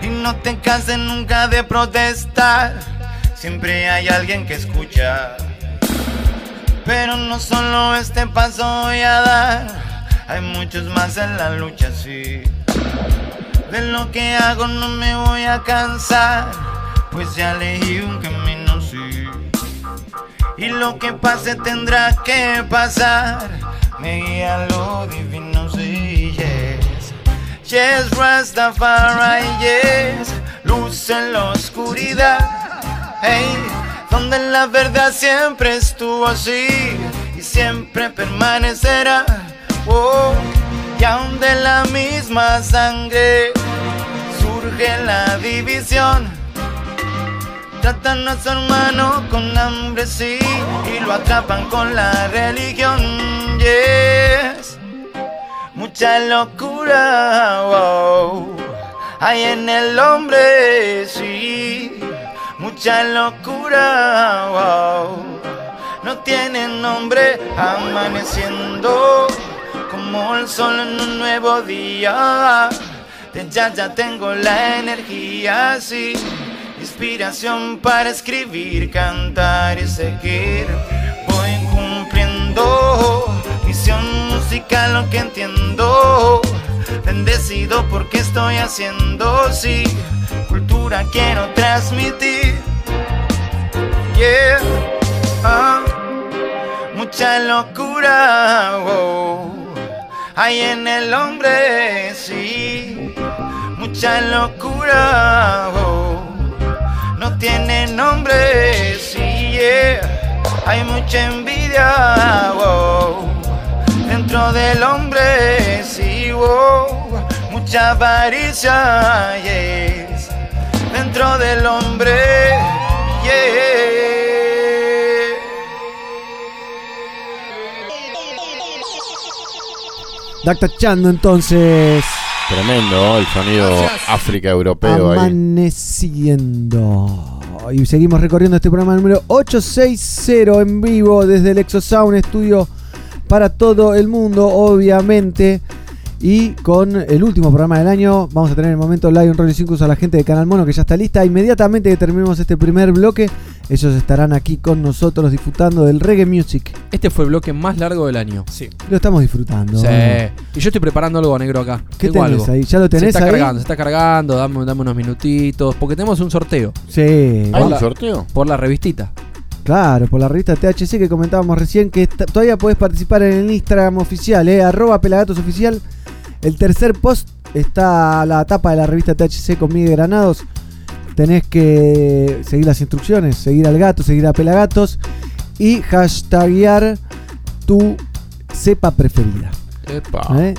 Speaker 21: Y no te canses nunca de protestar. Siempre hay alguien que escucha. Pero no solo este paso voy a dar. Hay muchos más en la lucha, sí. De lo que hago no me voy a cansar. Pues ya elegí un camino, sí. Y lo que pase tendrá que pasar. Me guía lo divino, sí, yes. Yes, Rastafari, yes. Luz en la oscuridad. Hey, donde la verdad siempre estuvo así y siempre permanecerá. Oh, y aún de la misma sangre surge la división. Tratan a su hermano con hambre, sí, y lo atrapan con la religión. Yes, mucha locura, wow, hay en el hombre, sí, mucha locura, wow, no tiene nombre, amaneciendo como el sol en un nuevo día. De ya ya tengo la energía, sí. Inspiración para escribir, cantar y seguir. Voy cumpliendo misión musical, lo que entiendo. Bendecido porque estoy haciendo, sí. Cultura quiero transmitir. Yeah. Ah. Mucha locura, wow. Hay en el hombre, sí. Mucha locura, wow. No tiene nombre, sí, yeah. Hay mucha envidia, wow. Dentro del hombre, sí, wow. Mucha avaricia. Dentro del hombre, yeah.
Speaker 1: Dacta Chando entonces.
Speaker 4: Tremendo, el sonido África europeo ahí.
Speaker 1: Amaneciendo. Y seguimos recorriendo este programa número 860 en vivo desde el Exosound Estudio para todo el mundo, obviamente. Y con el último programa del año, vamos a tener el momento Lion Rolling Circus a la gente de Canal Mono que ya está lista. Inmediatamente que terminemos este primer bloque, ellos estarán aquí con nosotros disfrutando del reggae music.
Speaker 2: Este fue el bloque más largo del año.
Speaker 5: Sí.
Speaker 1: Lo estamos disfrutando.
Speaker 2: Sí. Y yo estoy preparando algo negro acá.
Speaker 1: ¿Qué
Speaker 2: Tengo
Speaker 1: tenés
Speaker 2: algo.
Speaker 1: ahí? ¿Ya lo tenés
Speaker 2: Se está
Speaker 1: ahí?
Speaker 2: cargando, se está cargando. Dame, dame unos minutitos. Porque tenemos un sorteo.
Speaker 1: Sí.
Speaker 4: ¿Hay un
Speaker 2: la-
Speaker 4: sorteo?
Speaker 2: Por la revistita.
Speaker 1: Claro, por la revista THC que comentábamos recién, que está- todavía podés participar en el Instagram oficial, eh, arroba pelagatos oficial. El tercer post está la tapa de la revista THC con Miguel Granados. Tenés que seguir las instrucciones, seguir al gato, seguir a Pelagatos y hashtaguear tu cepa preferida.
Speaker 2: Epa.
Speaker 1: ¿eh?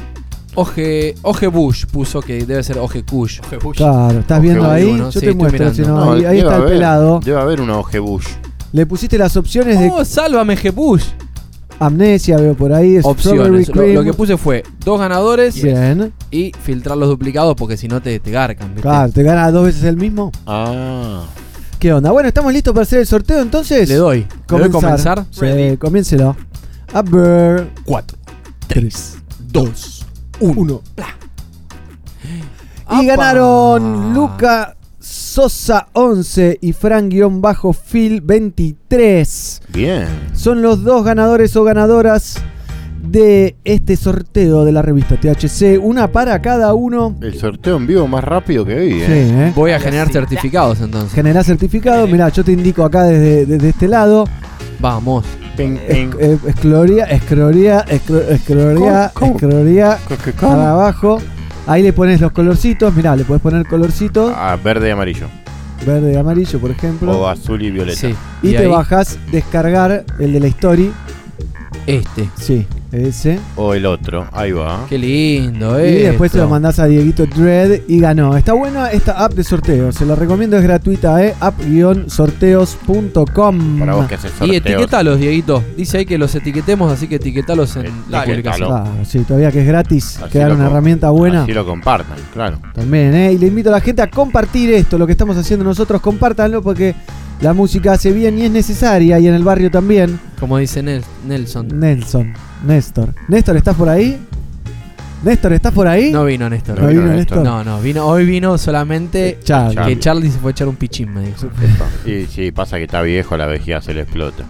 Speaker 2: Oje, Oje Bush puso que debe ser Oje Kush.
Speaker 1: Claro, ¿estás viendo
Speaker 2: Oje
Speaker 1: ahí?
Speaker 2: Bush, ¿no?
Speaker 1: Yo
Speaker 2: Sí,
Speaker 1: te
Speaker 2: estoy
Speaker 1: muestro, si no, ahí, está el
Speaker 4: haber-
Speaker 1: pelado.
Speaker 4: Debe haber una Ojebush.
Speaker 1: Le pusiste las opciones de
Speaker 2: Oh, sálvame, G.
Speaker 1: Amnesia, veo por ahí,
Speaker 2: Opciones. Lo, que puse fue dos ganadores
Speaker 1: Bien.
Speaker 2: y filtrar los duplicados porque si no te, te garcan. ¿viste?
Speaker 1: Claro, ¿te gana dos veces el mismo?
Speaker 4: Ah.
Speaker 1: ¿Qué onda? Bueno, ¿estamos listos para hacer el sorteo entonces?
Speaker 2: Le doy. ¿Le doy comenzar?
Speaker 1: Sí, comiéncelo. A ver.
Speaker 2: 4,
Speaker 1: 3,
Speaker 2: 2,
Speaker 1: 1.
Speaker 2: ¡Apa!
Speaker 1: Y ganaron Luca Sosa 11 y Fran-Phil 23.
Speaker 4: Bien.
Speaker 1: Son los dos ganadores o ganadoras de este sorteo de la revista THC. Una para cada uno.
Speaker 4: El sorteo en vivo más rápido que vi,
Speaker 1: Sí,
Speaker 4: ¿eh?
Speaker 1: ¿eh?
Speaker 2: Voy a generar certificados entonces.
Speaker 1: Generar certificado. Mirá, yo te indico acá desde, desde este lado.
Speaker 2: Vamos.
Speaker 4: Ping,
Speaker 1: Es-
Speaker 4: ping.
Speaker 1: eh, Escloría,
Speaker 4: ¿Qué- cómo?
Speaker 1: para abajo. Ahí le pones los colorcitos. Mirá, le puedes poner colorcito.
Speaker 4: Ah, verde y amarillo.
Speaker 1: Verde y amarillo, por ejemplo.
Speaker 4: O azul y violeta.
Speaker 2: Sí.
Speaker 1: y,
Speaker 2: y
Speaker 1: te
Speaker 2: ahí-
Speaker 1: bajas descargar el de la story.
Speaker 2: Este.
Speaker 1: Sí, Ese.
Speaker 4: o el otro. Ahí va.
Speaker 2: Qué lindo,
Speaker 1: Y
Speaker 2: eh.
Speaker 1: después se lo mandás a Dieguito Dread y ganó. Está buena esta app de sorteos. Se la recomiendo, es gratuita, ¿eh? app-sorteos.com.
Speaker 4: Para vos que haces
Speaker 2: Y
Speaker 4: sorteos.
Speaker 2: etiquetalos, Dieguito. Dice ahí que los etiquetemos, así que etiquetalos en la publicación.
Speaker 1: Sí, todavía que es gratis,
Speaker 4: Así
Speaker 1: quedar una herramienta buena.
Speaker 4: Así lo compartan, claro.
Speaker 1: También, ¿eh? Y le invito a la gente a compartir esto, lo que estamos haciendo nosotros, compártanlo porque la música hace bien y es necesaria y en el barrio también.
Speaker 2: Como dice Nel- Nelson.
Speaker 1: Nelson, Néstor. Néstor, ¿estás por ahí? Néstor, ¿estás por ahí?
Speaker 2: No vino Néstor.
Speaker 1: No vino Néstor.
Speaker 2: No, no, vino, hoy vino solamente
Speaker 1: Charlie.
Speaker 2: que Charlie se fue a echar un pichín, me dijo.
Speaker 4: Y sí, pasa que está viejo, la vejiga se le explota.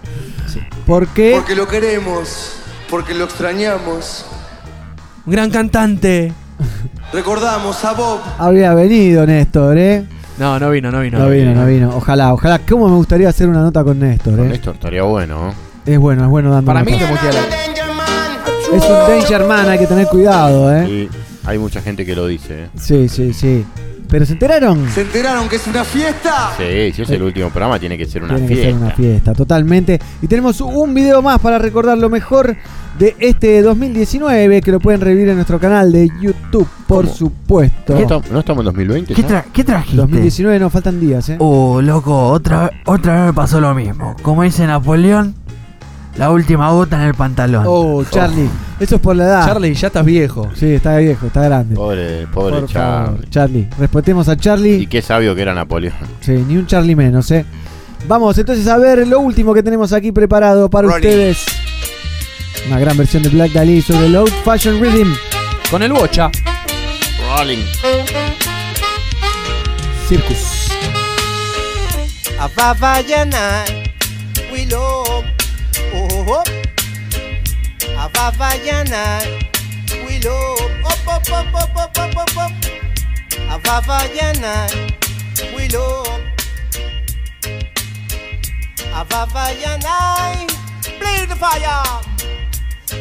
Speaker 1: ¿Por qué?
Speaker 14: Porque lo queremos, porque lo extrañamos.
Speaker 2: Un gran cantante.
Speaker 14: Recordamos a Bob.
Speaker 1: Habría venido Néstor, ¿eh?
Speaker 2: No, no vino, no vino.
Speaker 1: No, vino, no vino. Ojalá, ojalá. ¿Cómo me gustaría hacer una nota con Néstor,
Speaker 4: Con
Speaker 1: eh?
Speaker 4: esto estaría bueno, ¿no?
Speaker 1: Es bueno, es bueno dando
Speaker 2: Para mí.
Speaker 1: Es un danger man, hay que tener cuidado, ¿eh?
Speaker 4: Y hay mucha gente que lo dice, ¿eh?
Speaker 1: Sí, sí, sí. ¿Pero se enteraron?
Speaker 14: ¿Se enteraron que es una fiesta?
Speaker 4: Sí, si es el último programa, tiene que ser una
Speaker 1: Tiene que
Speaker 4: fiesta.
Speaker 1: ser una fiesta, totalmente. Y tenemos un video más para recordar lo mejor de este 2019 que lo pueden revivir en nuestro canal de YouTube, por supuesto.
Speaker 4: ¿No estamos- ¿No estamos en 2020?
Speaker 13: ¿Qué, tra- qué trajiste?
Speaker 1: 2019 nos faltan días, ¿eh?
Speaker 13: Oh, loco, otra, otra vez me pasó lo mismo. Como dice Napoleón, la última gota en el pantalón.
Speaker 1: Oh, Charlie, eso es por la edad.
Speaker 2: Charlie, ya estás viejo.
Speaker 1: Sí, está viejo, está grande.
Speaker 4: Pobre, pobre
Speaker 1: Por
Speaker 4: Charlie.
Speaker 1: favor, Charlie. Respetemos a Charlie.
Speaker 4: Y qué sabio que era Napoleón.
Speaker 1: Sí, ni un Charlie menos, ¿eh? Vamos entonces a ver lo último que tenemos aquí preparado para
Speaker 3: Rolling.
Speaker 1: ustedes. Una gran versión de Black Dahlia sobre el Old Fashion Rhythm.
Speaker 2: Con el bocha.
Speaker 4: Rolling.
Speaker 1: Circus.
Speaker 3: A Vavayana, we love. Oh, oh. A Vavayana, we love. Up, up, up, up, up, up, up, up. A Vavayana, we love. A Vavayana, play the fire.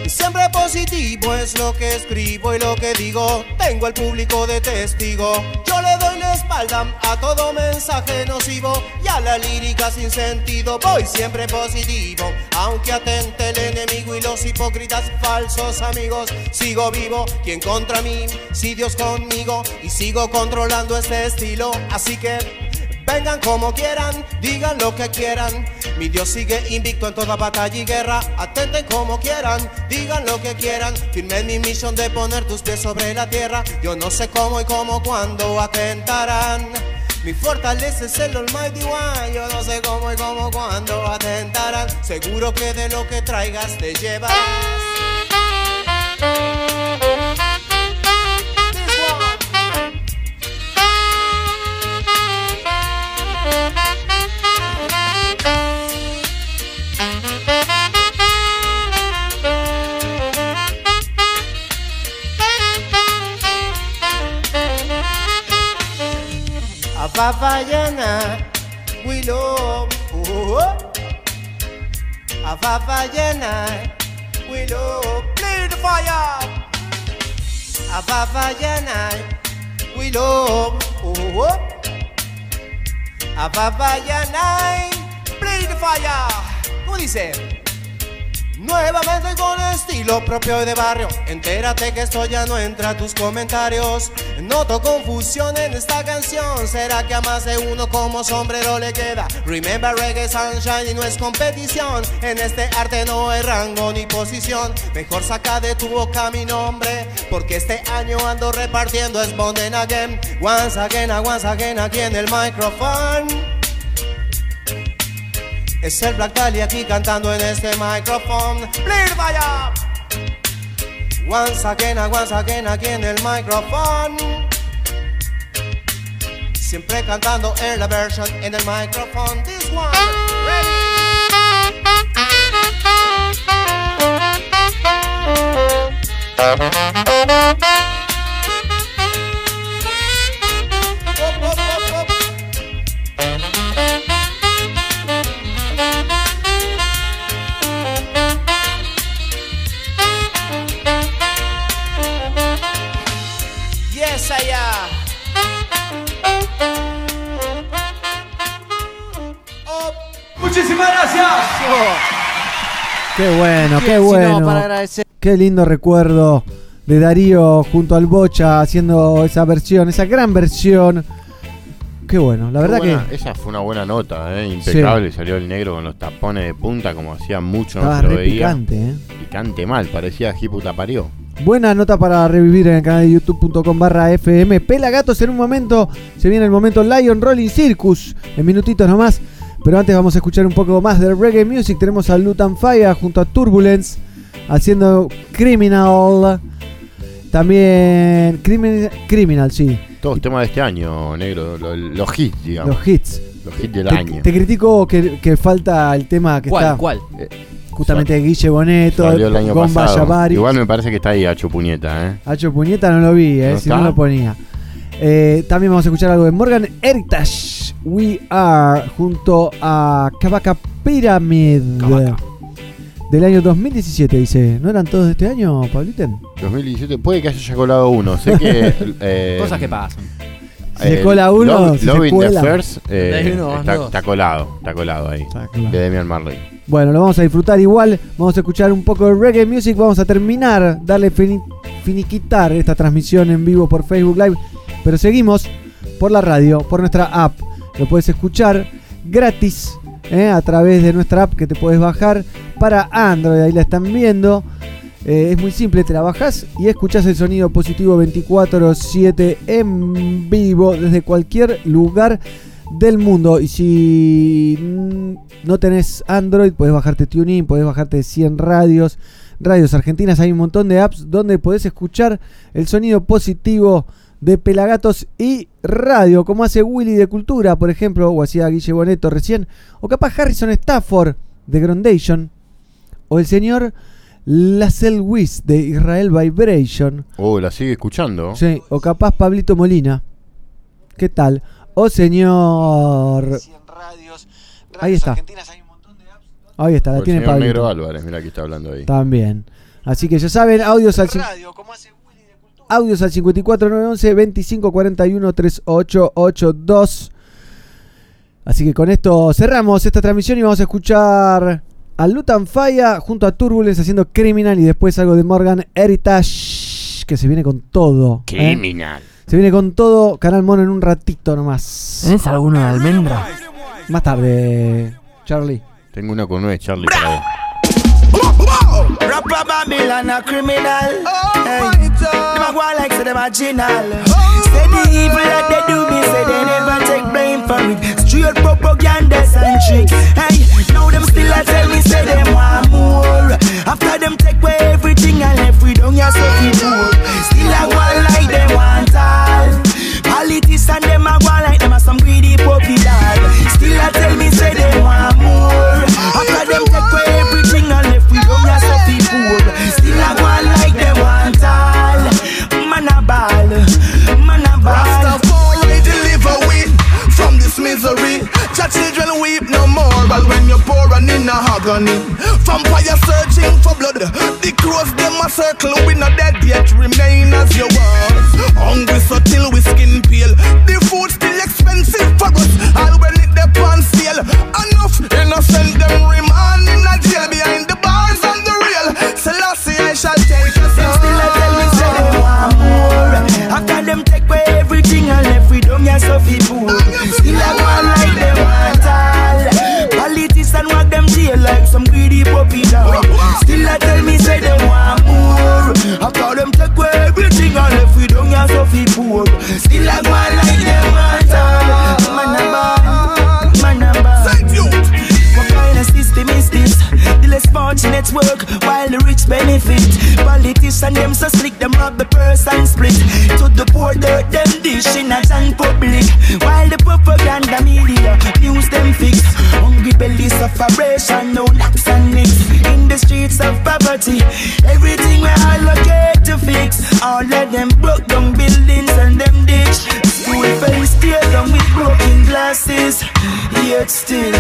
Speaker 3: Siempre positivo es lo que escribo y lo que digo. Tengo el público de testigo. Yo le doy la espalda a todo mensaje nocivo y a la lírica sin sentido. Voy siempre positivo, aunque atente el enemigo y los hipócritas falsos amigos. Sigo vivo, quien contra mí, si Dios conmigo y sigo controlando este estilo. Así que Vengan como quieran, digan lo que quieran. Mi Dios sigue invicto en toda batalla y guerra. Atenten como quieran, digan lo que quieran. Firme mi misión de poner tus pies sobre la tierra. Yo no sé cómo y cómo cuándo atentarán. Mi fortaleza es el Almighty One. Yo no sé cómo y cómo cuándo atentarán. Seguro que de lo que traigas te llevarás. A Vavayana, we love. Oh, oh. A Vavayana, we love. Play the fire. A Vavayana, we love. Oh, oh. A Vavayana, play the fire. ¿Cómo dice? Nuevamente con estilo propio y de barrio. Entérate que esto ya no entra a tus comentarios. Noto confusión en esta canción. ¿Será que a más de uno como sombrero le queda? Remember reggae sunshine y no es competición. En este arte no hay rango ni posición. Mejor saca de tu boca mi nombre. Porque este año ando repartiendo es again. Once again, once again aquí en el micrófono. Es el Black Dahlia aquí cantando en este micrófono. The fire. Once again, once again aquí en el micrófono. Siempre cantando en la versión en el micrófono. This one. Ready.
Speaker 12: Muchísimas gracias.
Speaker 1: Qué bueno, qué
Speaker 7: no,
Speaker 1: bueno.
Speaker 7: para agradecer.
Speaker 1: Qué lindo recuerdo de Darío junto al Bocha haciendo esa versión, esa gran versión. Qué bueno, la verdad
Speaker 4: buena-
Speaker 1: que
Speaker 4: Esa fue una buena nota, ¿eh? impecable. Salió el negro con los tapones de punta, como hacía mucho, no
Speaker 1: estaba
Speaker 4: se lo veía.
Speaker 1: picante, ¿eh?
Speaker 4: Picante mal, parecía Hiputa parió.
Speaker 1: Buena nota para revivir en el canal de youtube.com barra FM. Pelagatos en un momento. Se viene el momento Lion Rolling Circus. En minutitos nomás. Pero antes vamos a escuchar un poco más de reggae music. Tenemos a Lutan Fire junto a Turbulence. Haciendo Criminal. También Criminal, Criminal sí.
Speaker 4: Todos temas de este año, negro. lo- los hits, digamos.
Speaker 1: Los hits.
Speaker 4: Los hits del
Speaker 1: Te,
Speaker 4: año.
Speaker 1: te critico que, que falta el tema que
Speaker 5: ¿Cuál?
Speaker 1: está.
Speaker 5: ¿Cuál?
Speaker 1: eh, Justamente Guille Boneto, Gomba.
Speaker 4: Igual me parece que está ahí Hacho Puñeta, ¿eh?
Speaker 1: Hacho Puñeta no lo vi, eh,
Speaker 4: ¿No
Speaker 1: si no lo ponía. Eh, también vamos a escuchar algo de Morgan Heritage. We Are junto a Kabaka Pyramid. Del año 2017, dice. ¿No eran todos de este año, Pabliten?
Speaker 4: 2017 puede que haya colado uno. Sé que. eh,
Speaker 5: Cosas que pasan.
Speaker 1: Si se cola uno,
Speaker 4: Love,
Speaker 1: si
Speaker 4: Love
Speaker 1: se
Speaker 4: in
Speaker 1: cuela.
Speaker 4: the First eh,
Speaker 5: uno,
Speaker 4: está, está colado. Está colado ahí.
Speaker 1: colado.
Speaker 4: De Demian Marley.
Speaker 1: Bueno, lo vamos a disfrutar igual. Vamos a escuchar un poco de reggae music. Vamos a terminar, darle fini- finiquitar esta transmisión en vivo por Facebook Live. Pero seguimos por la radio, por nuestra app. Lo puedes escuchar gratis eh, a través de nuestra app que te puedes bajar para Android. Ahí la están viendo. Eh, es muy simple, te la bajas y escuchas el sonido positivo 24/7 en vivo desde cualquier lugar del mundo. Y si mm, no tenés Android, puedes bajarte TuneIn, puedes bajarte 100 radios, radios argentinas. Hay un montón de apps donde podés escuchar el sonido positivo de Pelagatos y radio, como hace Willy de Cultura, por ejemplo, o hacía Guille Boneto recién, o capaz Harrison Stafford de Groundation, o el señor Lasel Wiss de Israel Vibration.
Speaker 4: Oh, la sigue escuchando.
Speaker 1: Sí, o capaz Pablito Molina. ¿Qué tal? O señor. Ahí está. Ahí está, la
Speaker 4: O el
Speaker 1: tiene.
Speaker 4: Negro Álvarez, mira que está hablando ahí.
Speaker 1: También. Así que ya saben, audios al, cin- audios al 54911 2541 3882. Así que con esto cerramos esta transmisión y vamos a escuchar a Lutan Faya junto a Turbulence haciendo Criminal y después algo de Morgan Heritage que se viene con todo. ¿eh?
Speaker 4: Criminal.
Speaker 1: Se viene con todo. Canal Mono en un ratito nomás.
Speaker 13: ¿Tenés alguno de almendra?
Speaker 1: Más tarde, Charlie.
Speaker 4: Tengo una con nueve, Charlie, para ver.
Speaker 22: Rapper Babylon a criminal. hey. Them a go like say them a general. Say the evil that they do me, say they never take blame for it. Straight propaganda and trick. Hey, now them still a tell me say them want more. After them take away everything and left we don't ya so it more. Still a go like they want all. Politicians them a go like them a some greedy puppy dog. Still a tell me say they want more. After them take away everything and don't ya so. Still a go like they want all. Man a ball, man a ball.
Speaker 19: Rastafari deliver we from this misery. Your children weep no more, but when you're poor and in a agony, vampire searching for blood. The crows them a circle, we not dead yet, remain as you was. Hungry so till we skin peel. The food still expensive for us, all when it pan sale. Enough innocent them remand in a jail behind the
Speaker 22: Still go on like they want all. Politicians want them jail like some greedy puppy dog. Still a tell me say they want more. After them take away everything and left we don't ya so poor. Still go on like they want less fortunate work while the rich benefit. Politicians them so slick, them rob the purse and split. To the poor dirt, them dish in a and public. While the propaganda media news them fix. Hungry belly sufferation, no knocks and nicks. In the streets of poverty, everything we allocate to fix. All of them broke down buildings and them ditch. School face tear down with broken glasses. Yet still,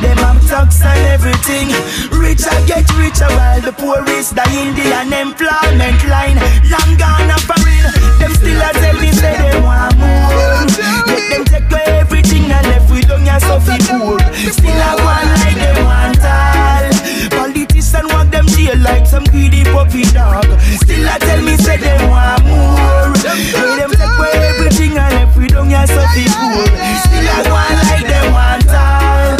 Speaker 22: them have tax and everything richer get richer while the poorest dying. The unemployment line long gone and foreign. Them still a tell me say they want more. Let them take away everything and left with only a stuffy poor. Still a want like they want all. Politicians walk them jail like some greedy puppy dog. Still a tell me say they want more. Let them take away everything and left with only a stuffy poor. Still a want like they want all.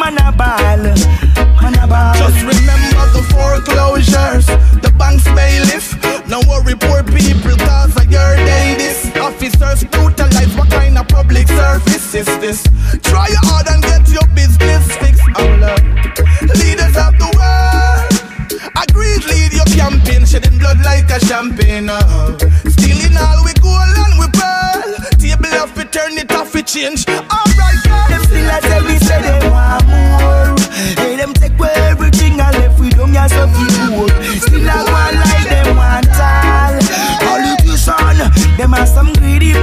Speaker 22: Man a ball. Just
Speaker 19: remember the foreclosures, the bank's bailiff. No worry, poor people, cause I ladies. they this. Officers brutalize, what kind of public service is this? Try hard and get your business fixed. Oh, love. Leaders of the world, agreed, lead your campaign, shedding blood like a champagne. Oh. Uh, stealing all we gold and we pearl. Table off, we turn it off, we change. Alright,
Speaker 22: guys, still tell me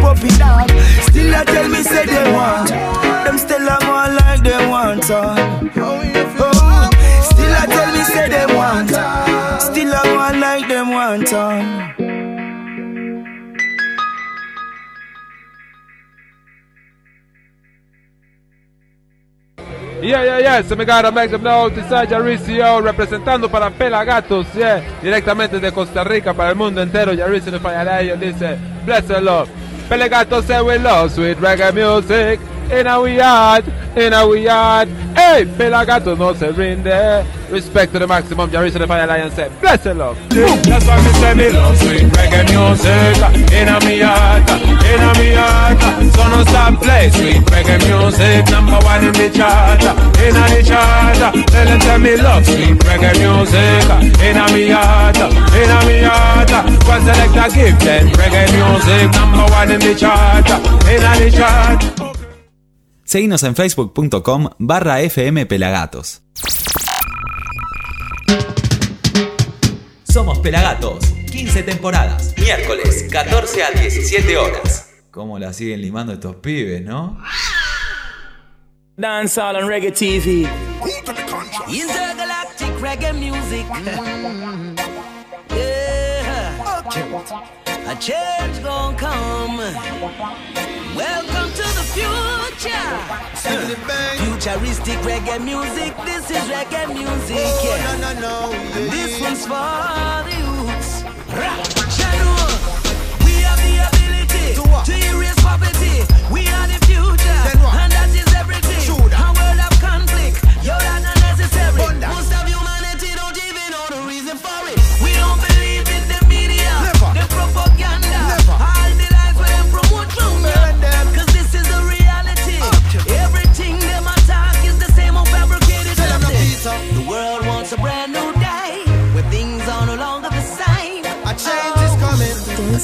Speaker 22: puppy dog. Still a tell me say they want. Them still a want like they want all. Oh, still a tell me say they want. Still a want like them want all.
Speaker 12: Yeah, yeah, yeah, se me gotta make some noise Jaricio representando para Pelagatos, yeah, directamente de Costa Rica para el mundo entero. Jaricio de Fallarayo dice, bless the Lord. Pelagatos say we love sweet reggae music in our yard, in our yard. Hey, Pelagatos no se rinde. Respect to the maximum, Jaricio de Fallarayo say, bless the Lord. That's why me say me love sweet reggae music in mi yard, in mi yard. So no stop play sweet reggae music, number one in the chart, in the chart. Tell them tell me love sweet reggae music in mi yard, in mi yard. One selector give them reggae music, number one in the chart, in the chart.
Speaker 23: Seguinos en facebook.com barra FM Pelagatos. Somos Pelagatos, 15 temporadas, miércoles 14 a 17 horas. ¿Cómo la siguen limando estos pibes, no?
Speaker 22: Dancehall and Reggae TV.
Speaker 24: Intergalactic reggae music. yeah. A change gon' come. Welcome to the future. Futuristic reggae music. This is reggae music. yeah.
Speaker 25: no, no, no,
Speaker 24: And this one's for the youths. We have the ability to erase poverty. We are the future, and that is everything. A world of conflict, yo,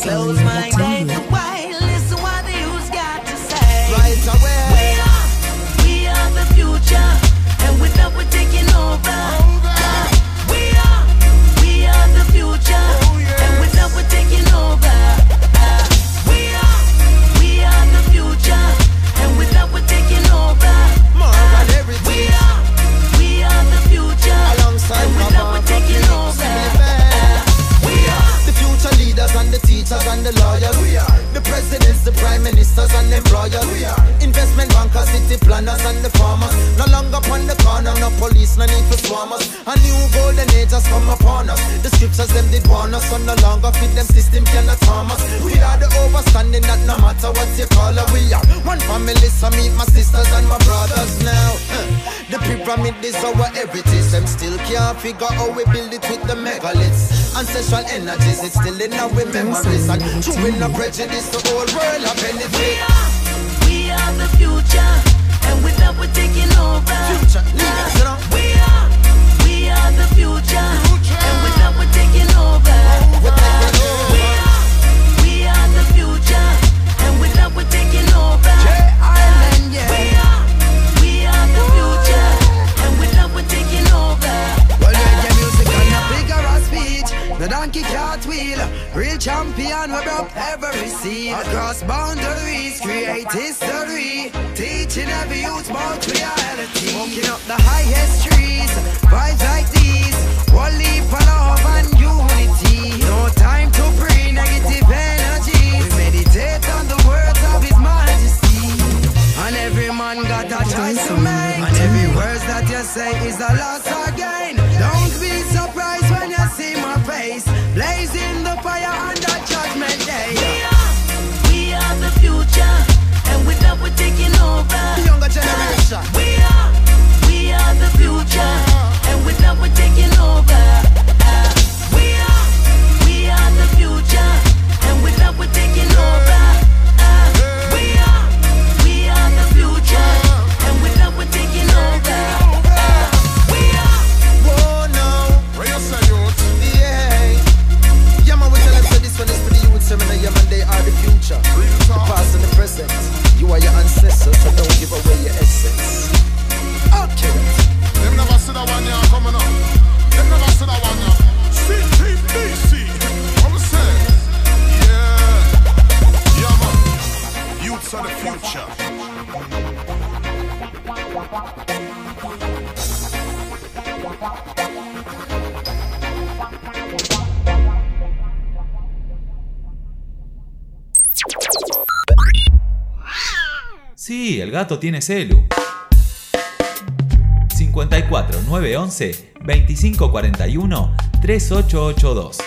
Speaker 24: coming. A closed
Speaker 25: teachers and the lawyers. We are. The presidents, the prime ministers and employers. We are. Investment bankers, city planners and the farmers. No longer upon the corner, no police, no need for swarmers. A new golden age has come upon us. The scriptures them did warn us, so no longer fit them system cannot harm us. We are the overstanding that no matter what you call her, we are one family. So meet my sisters and my brothers now. The pyramid is our heritage. Them still can't figure how we build it with the megaliths. Ancestral energies, it's still in our memories. And true in the prejudice, the whole world of benefit.
Speaker 24: We are we are the future, and with that we're taking over.
Speaker 25: Future leaders, you know.
Speaker 24: We are, we are the future, and with that we're taking over. We are, we The
Speaker 22: donkey cart wheel. Real champion, we broke every seal. Across boundaries, create history. Teaching every youth about reality. Smoking up the highest trees. Vibes like these. One leap for love and unity. No time to bring negative energy. We meditate on the words of His Majesty. And every man got a choice to make. And every words that you say is a loss again.
Speaker 25: Generation.
Speaker 24: We are, we
Speaker 23: rato tiene celu. 54 911 2541 3882.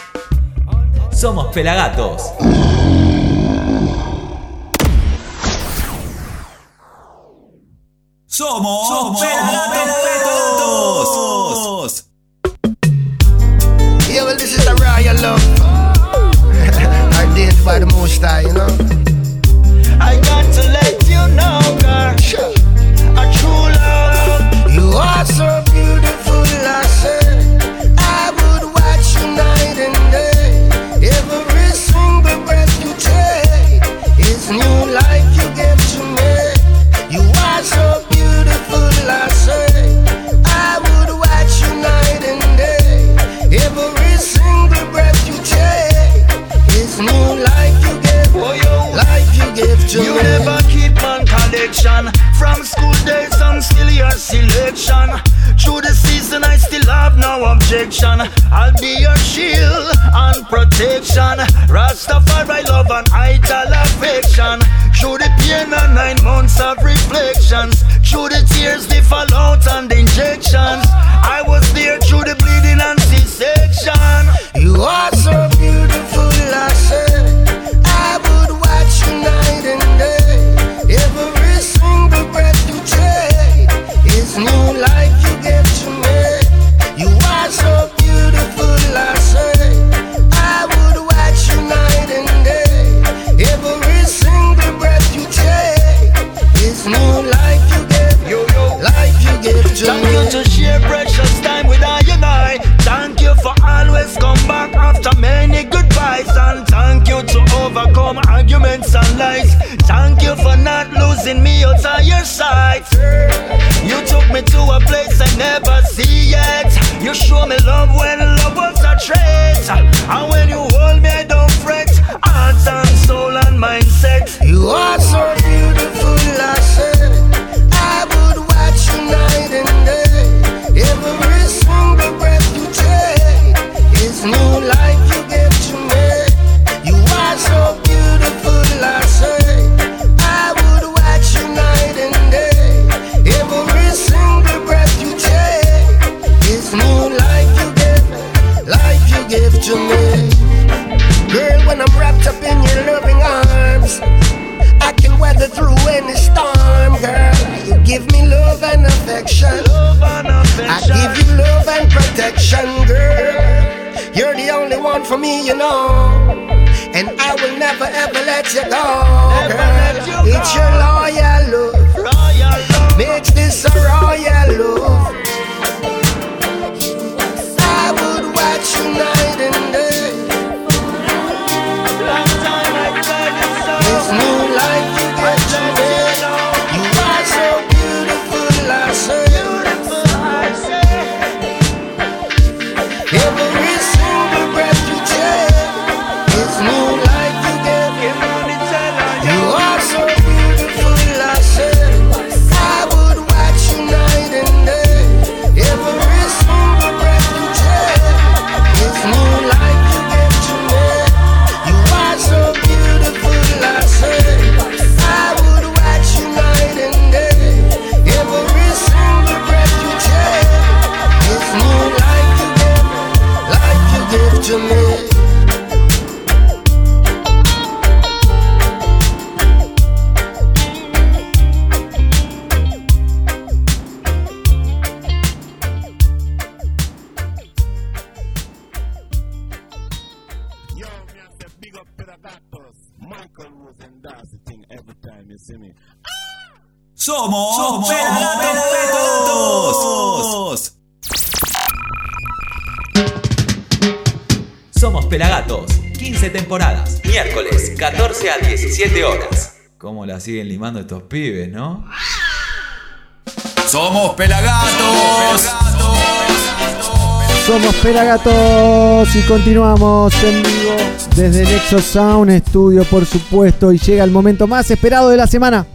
Speaker 23: Somos Pelagatos.
Speaker 22: Somos,
Speaker 23: Somos
Speaker 22: Pelagatos.
Speaker 23: Estos pibes, no?
Speaker 19: Somos Pelagatos.
Speaker 1: Somos Pelagatos y continuamos en vivo desde el Exo Sound Studio, por supuesto. Y llega el momento más esperado de la semana.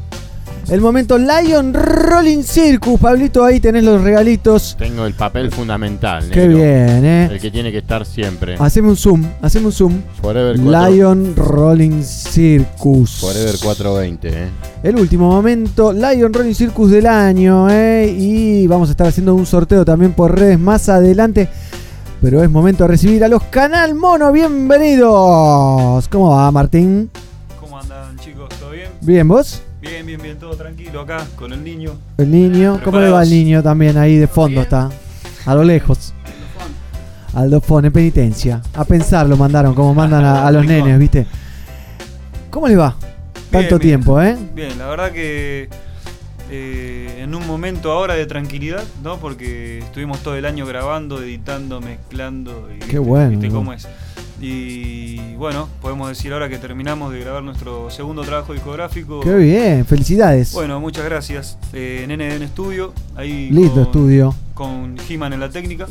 Speaker 1: El momento Lion Rolling Circus. Pablito, ahí tenés los regalitos.
Speaker 4: Tengo el papel fundamental.
Speaker 1: Qué
Speaker 4: negro.
Speaker 1: bien, eh.
Speaker 4: El que tiene que estar siempre.
Speaker 1: Haceme un zoom, haceme un zoom.
Speaker 4: Forever 4.
Speaker 1: Lion Rolling Circus.
Speaker 4: Forever 420, eh.
Speaker 1: El último momento, Lion Rolling Circus del año, ¿eh? Y vamos a estar haciendo un sorteo también por redes más adelante. Pero es momento de recibir a los Canal Mono. Bienvenidos. ¿Cómo va, Martín?
Speaker 26: ¿Cómo andan chicos? ¿Todo bien?
Speaker 1: Bien, ¿vos?
Speaker 26: Bien, bien, bien, todo tranquilo acá con el niño.
Speaker 1: El niño. ¿Cómo le va el niño también? Ahí de fondo está. A lo lejos. Aldo Fon, en penitencia. A pensar lo mandaron, como mandan a, a los nenes, ¿viste? ¿Cómo le va? Tanto
Speaker 26: bien.
Speaker 1: tiempo, ¿eh?
Speaker 26: Bien, la verdad que eh, en un momento ahora de tranquilidad, ¿no? Porque estuvimos todo el año grabando, editando, mezclando. Y,
Speaker 1: Qué bueno,
Speaker 26: ¿viste cómo es? Y bueno, podemos decir ahora que terminamos de grabar nuestro segundo trabajo discográfico.
Speaker 1: Qué bien, felicidades.
Speaker 26: Bueno, muchas gracias. Eh, en NDN Studio, ahí
Speaker 1: Lindo
Speaker 26: con,
Speaker 1: estudio.
Speaker 26: con He-Man en la técnica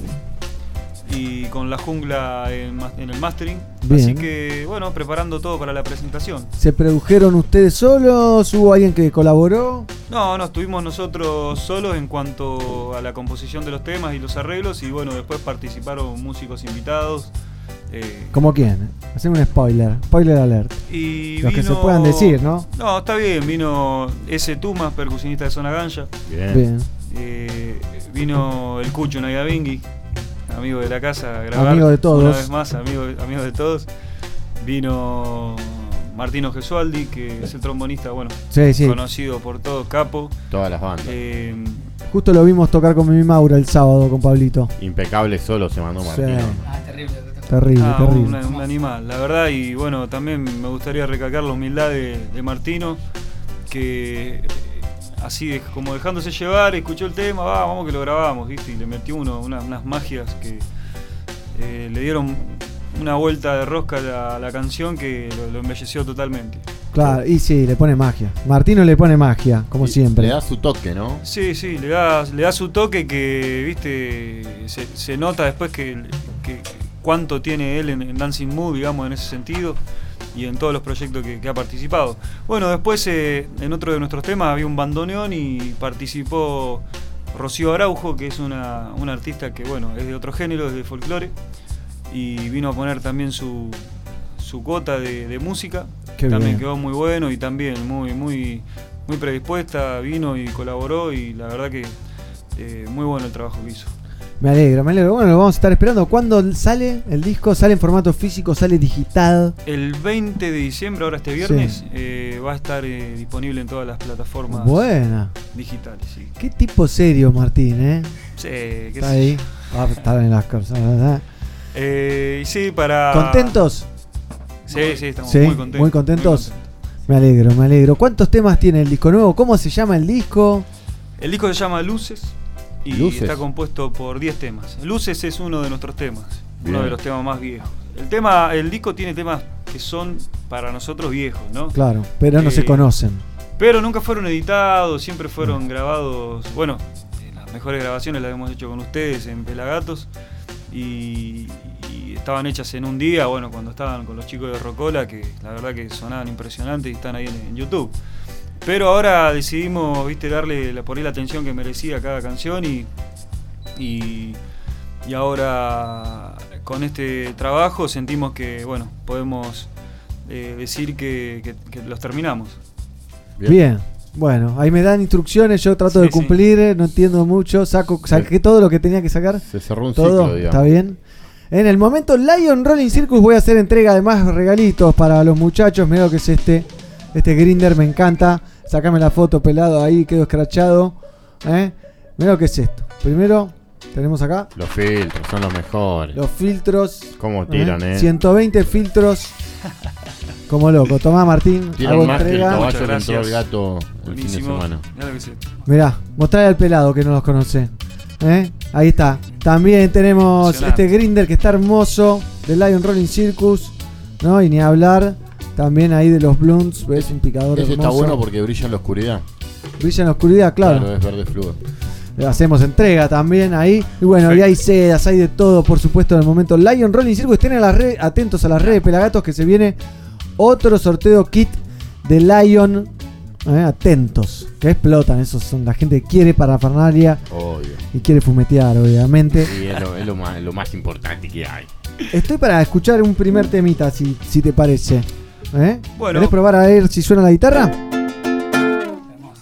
Speaker 26: y con la jungla en, el mastering.
Speaker 1: Bien.
Speaker 26: Así que, bueno, preparando todo para la presentación.
Speaker 1: ¿Se produjeron ustedes solos? ¿Hubo alguien que colaboró?
Speaker 26: No, no, estuvimos nosotros solos en cuanto a la composición de los temas y los arreglos y bueno, después participaron músicos invitados. Eh,
Speaker 1: ¿Como quién? Hacer un spoiler. Spoiler alert.
Speaker 26: y
Speaker 1: Los que se puedan decir, ¿no?
Speaker 26: No, está bien, vino ese Tumas, percusionista de Zona Ganja.
Speaker 4: Bien.
Speaker 1: Bien.
Speaker 26: Eh, vino el Cucho Nayabingui, amigo de la casa, a grabar.
Speaker 1: Amigo de todos.
Speaker 26: Una vez más, amigo, amigo de todos. Vino Martino Gesualdi, que es el trombonista, bueno,
Speaker 1: Sí, sí.
Speaker 26: conocido por todos, capo.
Speaker 4: Todas las bandas.
Speaker 26: Eh,
Speaker 1: Justo lo vimos tocar con mi Maura el sábado con Pablito.
Speaker 4: Impecable solo se mandó Martín.
Speaker 1: Terrible,
Speaker 26: Ah,
Speaker 1: terrible.
Speaker 26: Un, un animal, la verdad, y bueno, también me gustaría recalcar la humildad de, de Martino, que así de- como dejándose llevar, escuchó el tema, va, vamos que lo grabamos, ¿viste? Y le metió uno, una- unas magias que eh, le dieron una vuelta de rosca a la, canción que lo, lo embelleció totalmente.
Speaker 1: Claro, y sí, le pone magia. Martino le pone magia, como siempre.
Speaker 4: Le da su toque, ¿no?
Speaker 26: Sí, sí, le da, le da su toque que, viste, se, se nota después que, que- cuánto tiene él en, en Dancing Mood, digamos, en ese sentido, y en todos los proyectos que, que ha participado. Bueno, después eh, en otro de nuestros temas había un bandoneón y participó Rocío Araujo, que es una, una artista que, bueno, es de otro género, es de folclore, y vino a poner también su, su cuota de, de música.
Speaker 1: Qué
Speaker 26: también
Speaker 1: bien.
Speaker 26: quedó muy bueno y también muy, muy, muy predispuesta, vino y colaboró y la verdad que eh, muy bueno el trabajo que hizo.
Speaker 1: Me alegro, me alegro. Bueno, lo vamos a estar esperando. ¿Cuándo sale el disco? ¿Sale en formato físico? ¿Sale digital?
Speaker 26: El 20 de diciembre, ahora este viernes, eh, va a estar eh, disponible en todas las plataformas
Speaker 1: Buena.
Speaker 26: digitales. Sí.
Speaker 1: Qué tipo serio, Martín, ¿eh?
Speaker 26: Sí, qué
Speaker 1: Está
Speaker 26: sé
Speaker 1: ahí.
Speaker 26: yo.
Speaker 1: Va a estar en las cosas, ¿verdad?
Speaker 26: Eh, y sí, para.
Speaker 1: ¿Contentos?
Speaker 26: Sí, sí, estamos
Speaker 1: Sí,
Speaker 26: muy contentos.
Speaker 1: muy contentos. Me alegro, me alegro. ¿Cuántos temas tiene el disco nuevo? ¿Cómo se llama el disco?
Speaker 26: El disco se llama Luces y
Speaker 1: Luces.
Speaker 26: está compuesto por 10 temas. Luces es uno de nuestros temas,
Speaker 1: Bien.
Speaker 26: uno de los temas más viejos. El tema, el disco tiene temas que son para nosotros viejos, ¿no?
Speaker 1: Claro, pero no se
Speaker 26: Eh,
Speaker 1: conocen.
Speaker 26: Pero nunca fueron editados, siempre fueron grabados. Bueno, eh, las mejores grabaciones las hemos hecho con ustedes en Pelagatos. Y, y estaban hechas en un día, bueno, cuando estaban con los chicos de Rocola, que la verdad que sonaban impresionantes y están ahí en, en YouTube. Pero ahora decidimos, viste, darle la, ahí la atención que merecía a cada canción y, y, y ahora con este trabajo sentimos que, bueno, podemos eh, decir que, que- que los terminamos.
Speaker 1: Bien. Bueno, ahí me dan instrucciones, yo trato de
Speaker 26: Sí,
Speaker 1: cumplir, eh, no entiendo mucho, saco, saqué todo lo que tenía que sacar.
Speaker 4: Se cerró un
Speaker 1: todo,
Speaker 4: ciclo, digamos.
Speaker 1: ¿Está bien? En el momento Lion Rolling Circus voy a hacer entrega de más regalitos para los muchachos. Lo que es este. Este grinder me encanta. Sacame la foto pelado ahí, quedo escrachado. ¿eh? Mirá lo que es esto. Primero tenemos acá
Speaker 4: Los filtros son los mejores.
Speaker 1: los filtros.
Speaker 4: ¿Cómo tiran, eh?
Speaker 1: 120 filtros. Como loco. Tomá Martín.
Speaker 4: Tiran
Speaker 1: hago
Speaker 4: más que el
Speaker 1: entrega.
Speaker 4: caballo que el gato el fin de
Speaker 26: Buenísimo.
Speaker 4: semana.
Speaker 26: Mirá lo que es esto.
Speaker 1: Mirá, mostrale al pelado que no los conoce. ¿Eh? Ahí está. También tenemos este grinder que está hermoso de Lion Rolling Circus.
Speaker 26: ¿no? Y ni hablar también ahí de los blunts, ves un picador
Speaker 4: Ese está
Speaker 26: hermoso.
Speaker 4: bueno porque brilla en la oscuridad.
Speaker 26: Brilla en la oscuridad, claro.
Speaker 4: es verde fluo.
Speaker 26: Le Hacemos entrega también ahí. Y bueno, y hay sedas, hay de todo, por supuesto, en el momento. Lion Rolling Circus, estén a las red- atentos a las redes Pelagatos que se viene otro sorteo kit de Lion. Eh, atentos, que explotan. Esos son la gente que quiere parafernalia
Speaker 4: Obvio.
Speaker 26: y quiere fumetear, obviamente.
Speaker 4: Sí, es lo, es lo más, lo más importante que hay.
Speaker 26: Estoy para escuchar un primer temita, si, si te parece. ¿Eh?
Speaker 1: Bueno.
Speaker 26: ¿Querés probar a ver si suena la guitarra?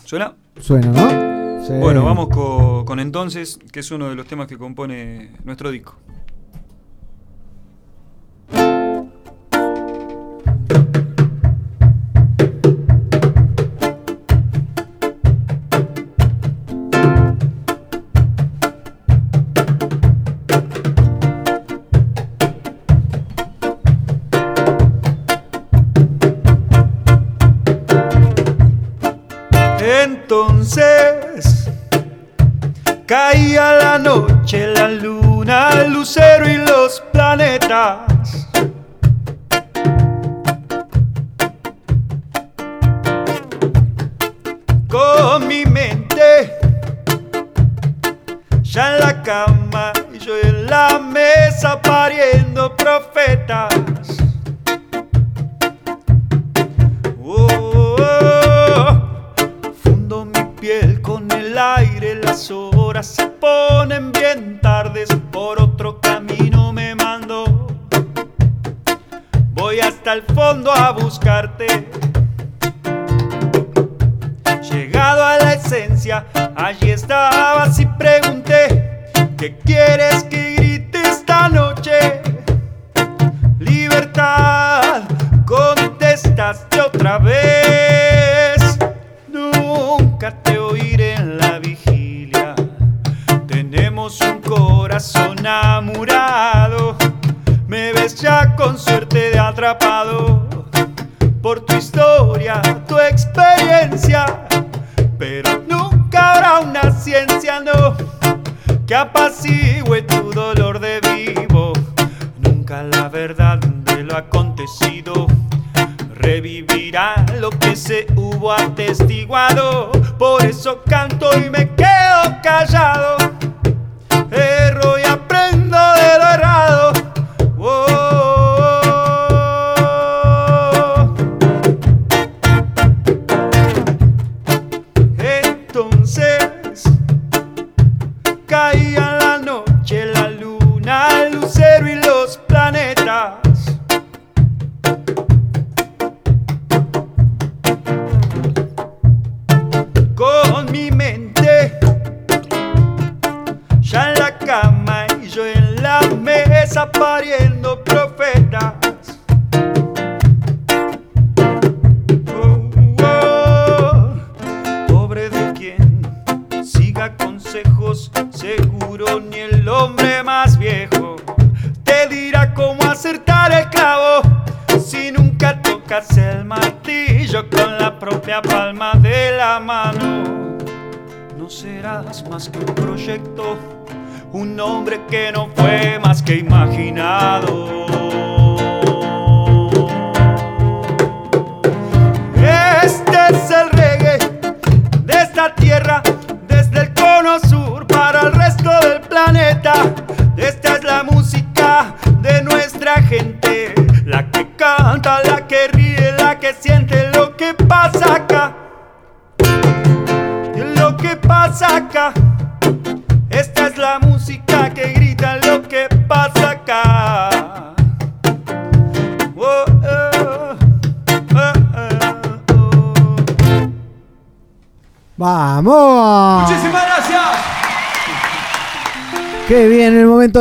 Speaker 1: ¿Suena?
Speaker 26: Suena, ¿no? Sí.
Speaker 1: Bueno, vamos co- con Entonces, que es uno de los temas que compone nuestro disco.
Speaker 26: मेरा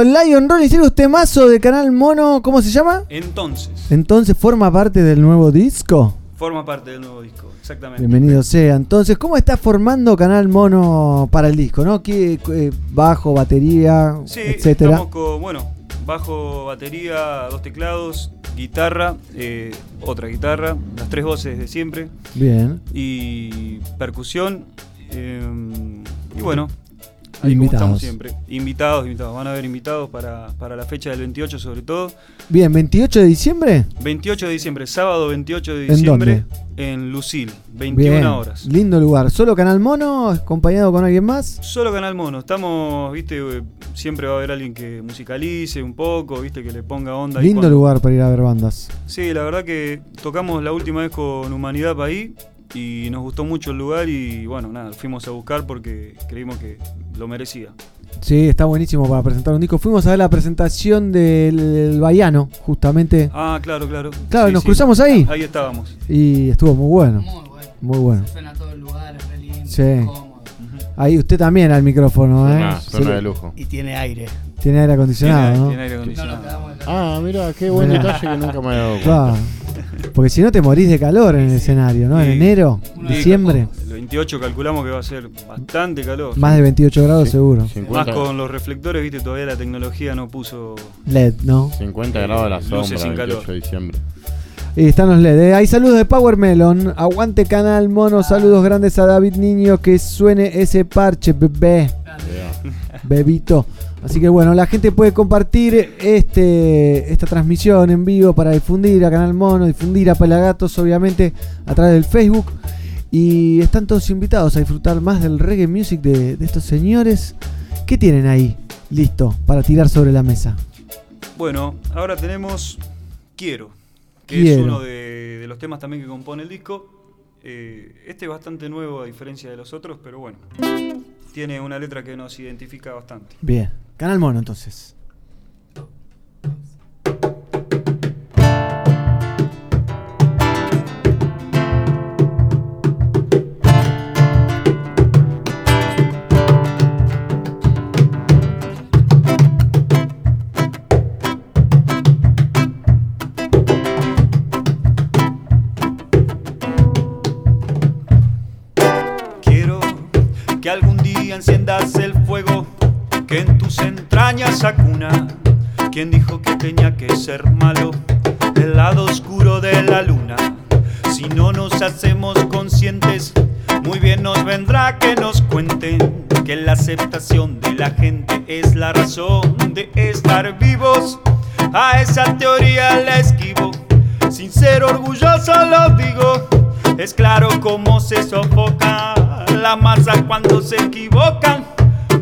Speaker 26: Lion Rolling Circus, temazo de Canal Mono, ¿cómo se llama?
Speaker 1: Entonces,
Speaker 26: Entonces, ¿forma parte del nuevo disco?
Speaker 1: forma parte del nuevo disco, exactamente.
Speaker 26: Bienvenido sea. Entonces, ¿cómo está formando Canal Mono para el disco? ¿No? ¿Qué, eh, bajo, batería,
Speaker 1: Sí,
Speaker 26: etcétera?
Speaker 1: estamos con, bueno, bajo, batería, dos teclados, guitarra, eh, otra guitarra, las tres voces de siempre.
Speaker 26: Bien.
Speaker 1: Y percusión. eh, y bueno,
Speaker 26: Ahí como
Speaker 1: Invitados.
Speaker 26: estamos siempre. Invitados, invitados. Van a haber invitados para, para la fecha del 28 sobre todo.
Speaker 1: Bien, 28 de diciembre.
Speaker 26: 28 de diciembre, sábado 28 de
Speaker 1: ¿En
Speaker 26: diciembre. En Lucil, 21
Speaker 1: Bien,
Speaker 26: horas.
Speaker 1: Lindo lugar. ¿Solo Canal Mono? ¿Acompañado con alguien más?
Speaker 26: Solo Canal Mono. Estamos, viste, siempre va a haber alguien que musicalice un poco, viste, que le ponga onda.
Speaker 1: Lindo
Speaker 26: cuando-
Speaker 1: lugar para ir a ver bandas.
Speaker 26: Sí, la verdad que tocamos la última vez con Humanidad ahí y nos gustó mucho el lugar y bueno, nada, fuimos a buscar porque creímos que lo merecía.
Speaker 1: Sí, está buenísimo para presentar un disco. Fuimos a ver la presentación del, Baiano, justamente.
Speaker 26: Ah, claro, claro.
Speaker 1: Claro,
Speaker 26: Sí,
Speaker 1: nos
Speaker 26: sí.
Speaker 1: cruzamos ahí.
Speaker 26: Ahí estábamos.
Speaker 1: Y estuvo muy bueno. Muy bueno.
Speaker 5: Suena todo el lugar, es re lindo.
Speaker 1: Sí. Ahí usted también al micrófono, ¿eh?
Speaker 4: Suena- suena
Speaker 1: Sí.
Speaker 4: de lujo.
Speaker 27: Y tiene aire.
Speaker 1: Tiene aire acondicionado, ¿no?
Speaker 26: Tiene aire acondicionado.
Speaker 4: Ah, mira, qué buen
Speaker 1: Mirá.
Speaker 4: detalle que nunca me había dado cuenta.
Speaker 1: Claro. Porque si no te morís de calor en el escenario, ¿no? En enero,
Speaker 26: Sí,
Speaker 1: diciembre,
Speaker 26: El 28 calculamos que va a ser bastante calor.
Speaker 1: más de 28 grados seguro.
Speaker 26: Más con los reflectores, viste, todavía la tecnología no puso
Speaker 1: LED, ¿no?
Speaker 4: 50 grados a la
Speaker 26: Luces
Speaker 4: sombra,
Speaker 26: sin
Speaker 4: 28
Speaker 26: calor.
Speaker 4: de diciembre.
Speaker 1: Y están los LED. ¿eh? Hay saludos de Power Melon. Aguante canal mono. Saludos grandes a David Niño. Que suene ese parche, bebé. Bebito. Así que bueno, la gente puede compartir este, esta transmisión en vivo para difundir a Canal Mono, difundir a Pelagatos, obviamente, a través del Facebook. Y están todos invitados a disfrutar más del reggae music de, de estos señores. ¿Qué tienen ahí? Listo, para tirar sobre la mesa.
Speaker 26: Bueno, ahora tenemos Quiero, que
Speaker 1: Quiero.
Speaker 26: es uno de, de los temas también que compone el disco. Eh, este es bastante nuevo a diferencia de los otros, pero bueno, tiene una letra que nos identifica bastante.
Speaker 1: Bien, Canal Mono entonces.
Speaker 26: Quiero que en tus entrañas acuna. ¿Quién dijo que tenía que ser malo el lado oscuro de la luna? Si no nos hacemos conscientes, muy bien nos vendrá que nos cuenten que la aceptación de la gente es la razón de estar vivos. A esa teoría la esquivo, sin ser orgulloso lo digo. Es claro cómo se sofoca la masa cuando se equivocan,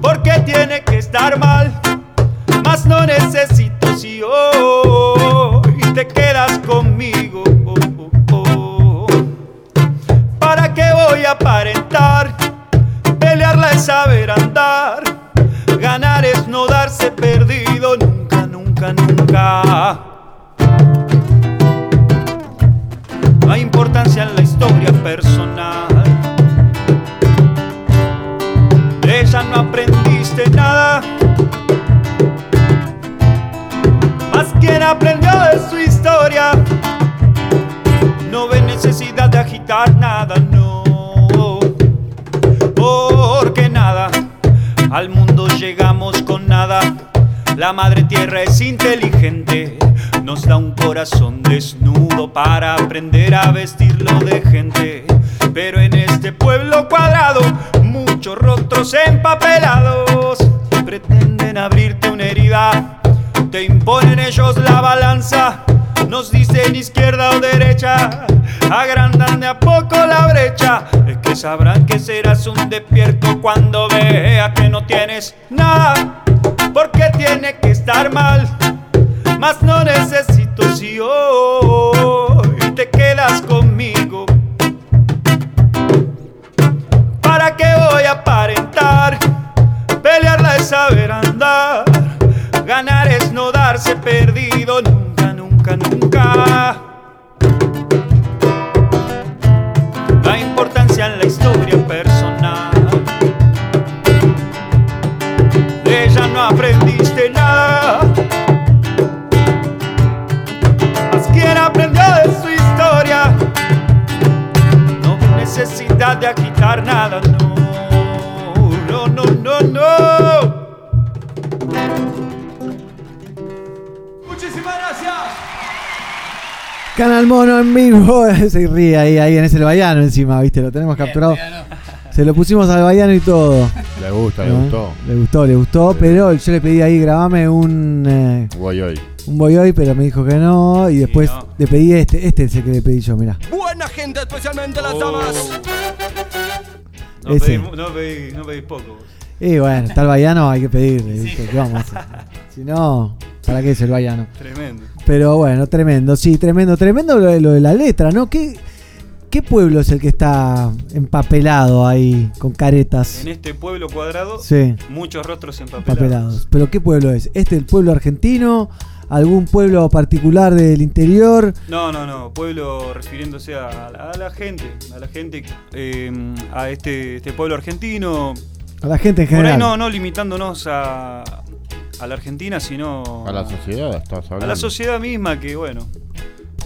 Speaker 26: porque tiene que estar mal. Mas no necesito si hoy te quedas conmigo. ¿Para qué voy a aparentar? Pelearla es saber andar. Ganar es no darse perdido nunca, nunca, nunca. No hay importancia en la historia personal. No aprendiste nada. Más quien aprendió de su historia. No ve necesidad de agitar nada, no. Porque nada, al mundo llegamos con nada. La madre tierra es inteligente, nos da un corazón desnudo para aprender a vestirlo de gente. Pero en este pueblo cuadrado, muchos rostros empapelados pretenden abrirte una herida. Te imponen ellos la balanza, nos dicen izquierda o derecha, agrandan de a poco la brecha. Es que sabrán que serás un despierto cuando vea que no tienes nada, porque tiene que estar mal. Mas no necesito si hoy te quedas conmigo. Saber andar. Ganar es no darse perdido nunca, nunca, nunca. La importancia en la historia personal. De ella no aprendiste nada. Más quien aprendió de su historia. No necesidad de agitar nada. No,
Speaker 1: Canal Mono en vivo. Se ríe ahí, ahí en ese el Baiano encima, ¿viste? Lo tenemos capturado. Se lo pusimos al Baiano y todo.
Speaker 4: Le gusta, le gustó.
Speaker 1: Le gustó, le gustó, pero yo le pedí ahí, grabame un, eh,
Speaker 4: Voy hoy.
Speaker 1: un boy hoy, pero me dijo que no. Y después le pedí este, este es el que le pedí yo, mirá.
Speaker 21: Buena gente, especialmente las damas.
Speaker 26: No
Speaker 1: Ese.
Speaker 26: pedís, no, pedís, no pedís poco. vos.
Speaker 1: Y bueno, está el Baiano, hay que pedirle, ¿viste? ¿Qué vamos a hacer? Si no, ¿para qué es el Baiano?
Speaker 26: Tremendo.
Speaker 1: Pero bueno, tremendo, sí, tremendo, tremendo lo de, lo de la letra, ¿no? ¿Qué, ¿Qué pueblo es el que está empapelado ahí, con caretas?
Speaker 26: En este pueblo cuadrado,
Speaker 1: Sí.
Speaker 26: muchos rostros empapelados.
Speaker 1: Empapelados. ¿Pero qué pueblo es? ¿Este el pueblo argentino? ¿Algún pueblo particular del interior?
Speaker 26: No, no, no, pueblo refiriéndose a, la- a la gente, a la gente, eh, a este, este pueblo argentino.
Speaker 1: A la gente en
Speaker 26: Por ahí
Speaker 1: general.
Speaker 26: no, no limitándonos a, a la Argentina, sino
Speaker 4: A la sociedad, estás hablando.
Speaker 26: a la sociedad misma que, bueno,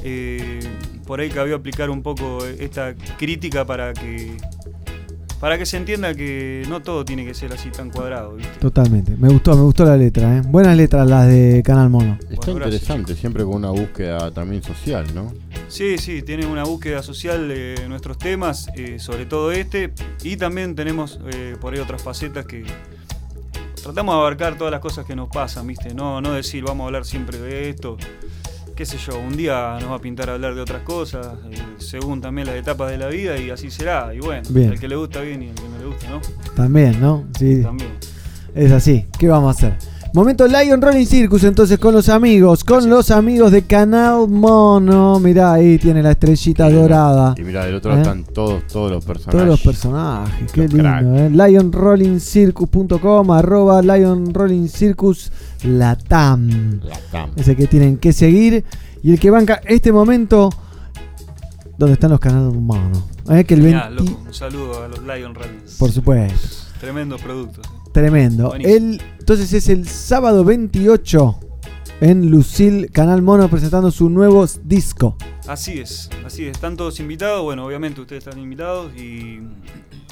Speaker 26: eh, por ahí cabió aplicar un poco esta crítica para que para que se entienda que no todo tiene que ser así tan cuadrado, ¿viste?
Speaker 1: Totalmente. Me gustó, me gustó la letra, ¿eh? Buenas letras las de Canal Mono.
Speaker 4: Está interesante, siempre con una búsqueda también social, ¿no?
Speaker 26: Sí, sí, tiene una búsqueda social de nuestros temas, eh, sobre todo este, y también tenemos eh, por ahí otras facetas que tratamos de abarcar todas las cosas que nos pasan, ¿viste? No, no decir vamos a hablar siempre de esto, qué sé yo, un día nos va a pintar hablar de otras cosas, eh, según también las etapas de la vida, y así será, y bueno,
Speaker 1: Bien.
Speaker 26: al que le gusta bien y al que no le gusta, ¿no?
Speaker 1: También, ¿no? Sí.
Speaker 26: También.
Speaker 1: Es así. ¿Qué vamos a hacer? Momento Lion Rolling Circus, entonces con los amigos, con los amigos de Canal Mono. Mirá, ahí tiene la estrellita dorada.
Speaker 4: Y mira, del otro lado
Speaker 1: ¿Eh?
Speaker 4: están todos, todos los personajes.
Speaker 1: Todos los personajes, qué
Speaker 4: Los
Speaker 1: lindo,
Speaker 4: crack.
Speaker 1: ¿eh? LionRollingCircus.com, arroba Lion Rolling Circus Latam.
Speaker 4: Latam.
Speaker 1: Ese que tienen que seguir. Y el que banca este momento, donde están los canales Mono. ¿eh? Que el
Speaker 26: Genial,
Speaker 1: 20
Speaker 26: loco, un saludo a los Lion Runnings.
Speaker 1: Por supuesto.
Speaker 26: Tremendos productos. Eh.
Speaker 1: Tremendo.
Speaker 26: Buenísimo.
Speaker 1: El, entonces es el sábado 28 en Lucil, Canal Mono, presentando su nuevo disco.
Speaker 26: Así es, así es. Están todos invitados. Bueno, obviamente ustedes están invitados. Y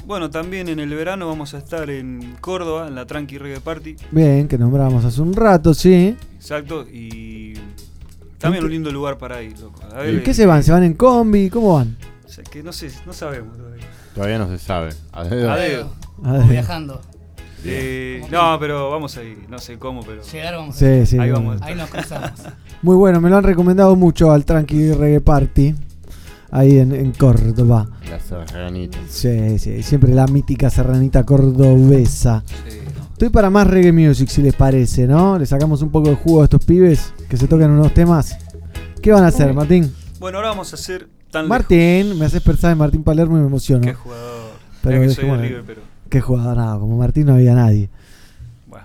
Speaker 26: bueno, también en el verano vamos a estar en Córdoba, en la Tranqui Reggae Party.
Speaker 1: Bien, que nombramos hace un rato, sí.
Speaker 26: Exacto. Y también un lindo lugar para ir, loco. A
Speaker 1: ¿Y qué se van? ¿Se van en combi? ¿Cómo van?
Speaker 26: o sea, que no sé, no sabemos todavía.
Speaker 4: Todavía no se sabe. A dedo.
Speaker 26: A dedo.
Speaker 1: A dedo.
Speaker 27: viajando.
Speaker 26: Eh, no, pero vamos a ir. No sé cómo, pero.
Speaker 27: Llegar vamos a
Speaker 1: Sí, sí.
Speaker 26: Ahí vamos.
Speaker 27: Ahí nos cruzamos.
Speaker 1: Muy bueno, me lo han recomendado mucho al Tranqui Reggae Party. Ahí en, en Córdoba.
Speaker 4: La serranita.
Speaker 1: Sí, sí, siempre la mítica serranita cordobesa. Estoy para más reggae music, si les parece, ¿no? Le sacamos un poco de jugo a estos pibes que se tocan unos temas. ¿Qué van a hacer, Martín?
Speaker 26: Bueno, ahora vamos a hacer tan
Speaker 1: Martín, me haces pensar en Martín Palermo y me emociono.
Speaker 26: Qué jugador.
Speaker 1: Pero
Speaker 26: Mirá que soy de
Speaker 1: dejémoslo.
Speaker 26: River, pero.
Speaker 1: Qué jugador, no, como Martín no había nadie.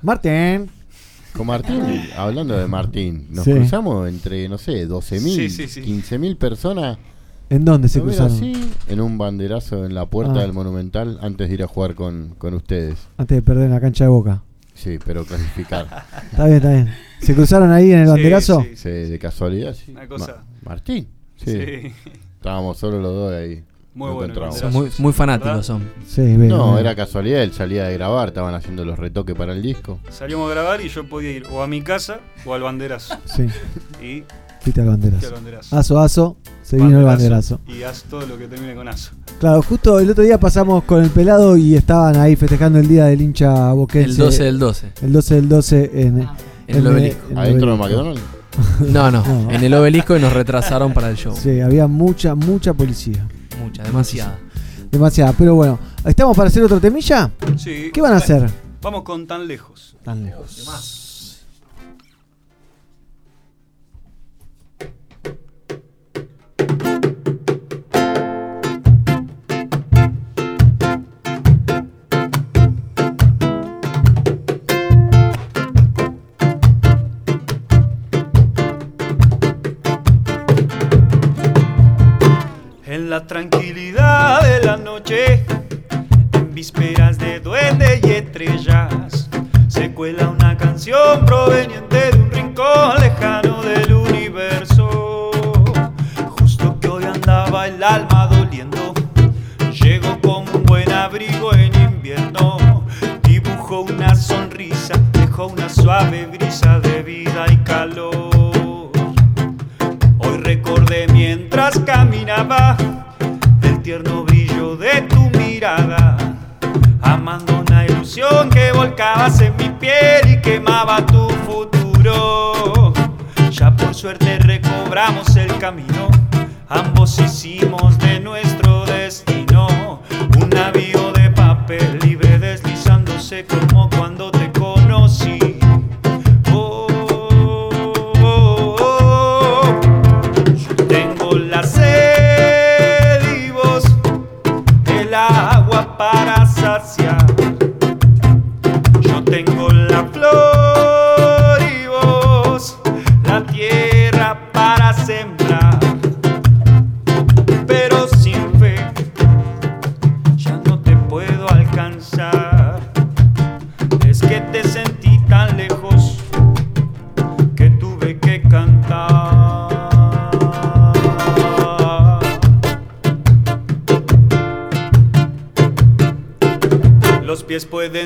Speaker 1: Martín.
Speaker 4: Con Martín, hablando de Martín, nos
Speaker 1: Sí.
Speaker 4: cruzamos entre, no sé, 12.000,
Speaker 26: Sí, sí, sí.
Speaker 4: 15.000 personas.
Speaker 1: ¿En dónde se
Speaker 4: ¿Lo ven
Speaker 1: cruzaron?
Speaker 4: así? En un banderazo en la puerta
Speaker 1: Ah.
Speaker 4: del Monumental antes de ir a jugar con, con ustedes.
Speaker 1: Antes de perder en la cancha de boca.
Speaker 4: Sí, pero clasificar.
Speaker 1: Está bien, está bien. ¿Se cruzaron ahí en el banderazo?
Speaker 4: Sí, de casualidad, sí.
Speaker 26: Una cosa-
Speaker 4: Ma- Martín. Sí.
Speaker 26: Sí.
Speaker 4: Estábamos solo los dos ahí.
Speaker 26: Muy
Speaker 4: Nos
Speaker 26: bueno.
Speaker 2: Son muy, muy fanáticos son.
Speaker 1: Sí, bien,
Speaker 4: No,
Speaker 1: bien.
Speaker 4: era casualidad, él salía de grabar, estaban haciendo los retoques para el disco.
Speaker 26: Salíamos a grabar y yo podía ir o a mi casa o al banderazo.
Speaker 1: Sí.
Speaker 26: Y
Speaker 1: Fuiste al banderazo.
Speaker 26: banderazo.
Speaker 1: Aso, aso, se vino el banderazo.
Speaker 26: Y haz todo lo que termine con aso.
Speaker 1: Claro, justo el otro día pasamos con el pelado y estaban ahí festejando el día del hincha boquense.
Speaker 2: El 12 del 12.
Speaker 1: El 12 del 12 en,
Speaker 2: En el obelisco.
Speaker 1: en
Speaker 4: ¿Adentro de. McDonald's?
Speaker 2: No, no, en el obelisco y nos retrasaron para el show.
Speaker 1: Sí, había mucha, mucha policía.
Speaker 2: Mucha, demasiada.
Speaker 1: Demasiada, pero bueno. ¿Estamos para hacer otro temilla?
Speaker 26: Sí.
Speaker 1: ¿Qué van a hacer?
Speaker 26: Vamos con tan lejos.
Speaker 1: Tan lejos.
Speaker 26: La tranquilidad de la noche, en vísperas de duende y estrellas, se cuela una canción proveniente de un rincón lejano del universo. Justo que hoy andaba el alma doliendo, llegó como un buen abrigo en invierno, dibujó una sonrisa, dejó una suave brisa de vida y calor. Hoy recordé mientras caminaba que volcabas en mi piel y quemaba tu futuro. Ya por suerte recobramos el camino, ambos hicimos de nuevo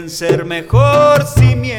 Speaker 26: ser mejor cimientos que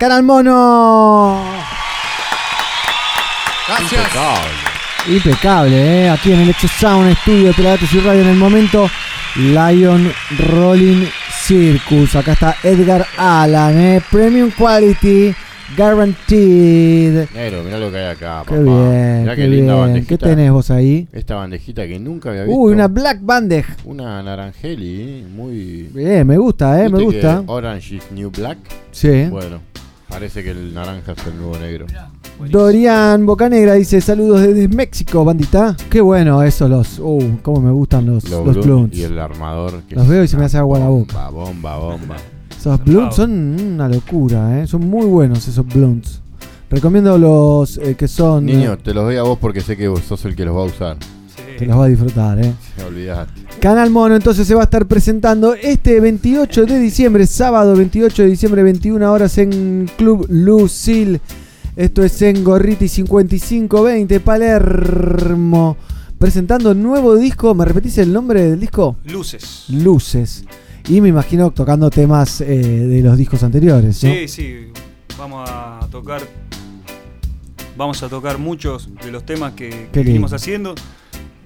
Speaker 1: Buena, Canal Mono.
Speaker 4: Impecable.
Speaker 1: Impecable, ¿eh? Aquí en el Exo Sound Studio de Pelagatos y Radio en el momento. Lion Rolling Circus. Acá está Edgar Allan, ¿eh? Premium Quality Guaranteed.
Speaker 4: Negro, mirá lo que hay acá,
Speaker 1: Qué
Speaker 4: papá.
Speaker 1: bien,
Speaker 4: Mirá
Speaker 1: qué
Speaker 4: qué linda
Speaker 1: bien.
Speaker 4: bandejita.
Speaker 1: ¿Qué tenés vos ahí?
Speaker 4: Esta bandejita que nunca había visto.
Speaker 1: Uy, una Black Bandej.
Speaker 4: Una narangeli, ¿eh? muy...
Speaker 1: Bien, me gusta, ¿eh? Me
Speaker 4: ¿Viste que
Speaker 1: gusta.
Speaker 4: Orange is New Black.
Speaker 1: Sí.
Speaker 4: Bueno, parece que el naranja es el nuevo negro.
Speaker 1: Dorian Bocanegra dice saludos desde México, bandita. Qué bueno eso, los... Uh, cómo me gustan los,
Speaker 4: Los,
Speaker 1: los
Speaker 4: y el armador. que
Speaker 1: Los veo y se me hace agua la boca.
Speaker 4: Bomba, bomba, bomba.
Speaker 1: Esos blunts son una locura, ¿eh? Son muy buenos esos blunts. Recomiendo los eh, que son...
Speaker 4: Niño,
Speaker 1: eh,
Speaker 4: te los doy a vos porque sé que vos sos el que los va a usar.
Speaker 1: Te los va a disfrutar, ¿eh? Canal Mono entonces se va a estar presentando este 28 de diciembre, sábado 28 de diciembre, 21 horas en Club Lucil. Esto es en Gorriti 5520, Palermo. Presentando nuevo disco. ¿Me repetís el nombre del disco?
Speaker 26: Luces.
Speaker 1: Luces. Y me imagino tocando temas eh, de los discos anteriores. ¿no?
Speaker 26: Sí, sí, vamos a tocar. Vamos a tocar muchos de los temas que, que venimos haciendo.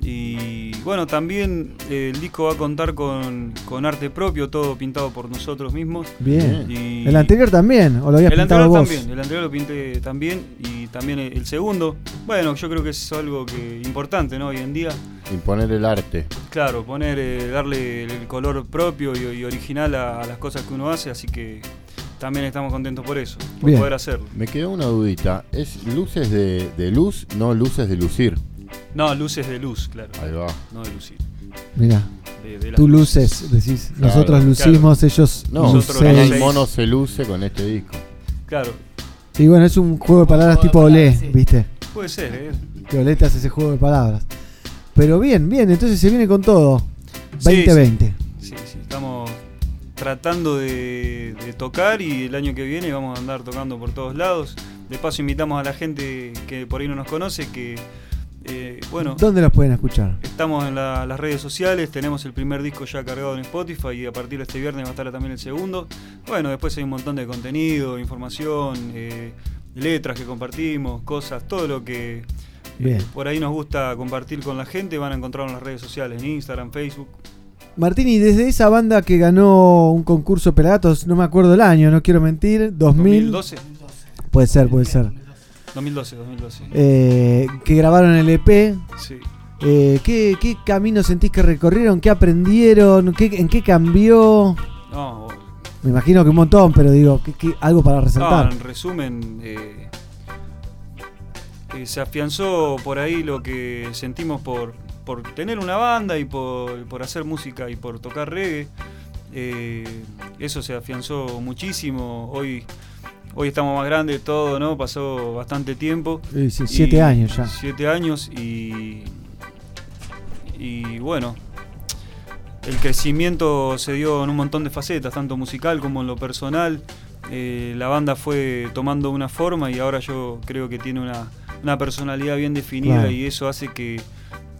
Speaker 26: Y bueno, también eh, el disco va a contar con, con arte propio, todo pintado por nosotros mismos.
Speaker 1: Bien.
Speaker 26: Y
Speaker 1: El anterior también, o lo habías
Speaker 26: el
Speaker 1: pintado
Speaker 26: anterior
Speaker 1: vos.
Speaker 26: también, el anterior lo pinté también y también el, el segundo. Bueno, yo creo que es algo que importante, ¿no? Hoy en día.
Speaker 4: Imponer el arte.
Speaker 26: Claro, poner, eh, darle el color propio y, y original a, a las cosas que uno hace, así que también estamos contentos por eso, por
Speaker 4: Bien.
Speaker 26: poder hacerlo.
Speaker 4: Me quedó una dudita. ¿Es luces de, de luz, no luces de lucir?
Speaker 26: No, luces de luz, claro.
Speaker 4: Ahí va.
Speaker 26: No de lucir.
Speaker 1: Mira.
Speaker 26: De- de las
Speaker 1: Tú
Speaker 26: luces.
Speaker 1: luces, decís.
Speaker 4: Claro.
Speaker 1: Nosotros lucimos, ellos
Speaker 4: No,
Speaker 1: lucen.
Speaker 4: el mono se luce con este disco.
Speaker 26: Claro,
Speaker 1: Y bueno, es un juego de palabras tipo olé, ¿viste?
Speaker 26: puede ser, ¿eh?
Speaker 1: Que olé te hace ese juego de palabras. Pero bien, bien, entonces se viene con todo.
Speaker 26: Sí,
Speaker 1: 2020.
Speaker 26: Sí, sí, estamos tratando de, de tocar y el año que viene vamos a andar tocando por todos lados. De paso invitamos a la gente que por ahí no nos conoce que, eh, bueno,
Speaker 1: ¿Dónde los pueden escuchar?
Speaker 26: Estamos en la- las redes sociales, tenemos el primer disco ya cargado en Spotify y a partir de este viernes va a estar también el segundo. Bueno, después hay un montón de contenido, información, eh, letras que compartimos, cosas, todo lo que eh, por ahí nos gusta compartir con la gente, van a encontrarlo en las redes sociales, en Instagram, Facebook.
Speaker 1: Martini, desde esa banda que ganó un concurso Pelagatos, no me acuerdo el año, no quiero mentir, 2000.
Speaker 26: 2012.
Speaker 1: Puede ser, puede ser.
Speaker 26: 2012, 2012.
Speaker 1: eh, que grabaron el EP.
Speaker 26: Sí.
Speaker 1: Eh, ¿qué, qué camino sentís que recorrieron? ¿Qué aprendieron? ¿Qué, ¿En qué cambió?
Speaker 26: No,
Speaker 1: Me imagino que un montón, pero digo, ¿qué- qué- algo para resaltar.
Speaker 26: No, en resumen, eh, eh, se afianzó por ahí lo que sentimos por, por tener una banda y por, por hacer música y por tocar reggae. Eso se afianzó muchísimo. Hoy, hoy estamos más grandes, todo, ¿no? Pasó bastante tiempo.
Speaker 1: Sí, sí, siete años ya.
Speaker 26: Siete años y. Y bueno, el crecimiento se dio en un montón de facetas, tanto musical como en lo personal. Eh, la banda fue tomando una forma y ahora yo creo que tiene una, una personalidad bien definida
Speaker 2: Claro.
Speaker 26: y eso hace que,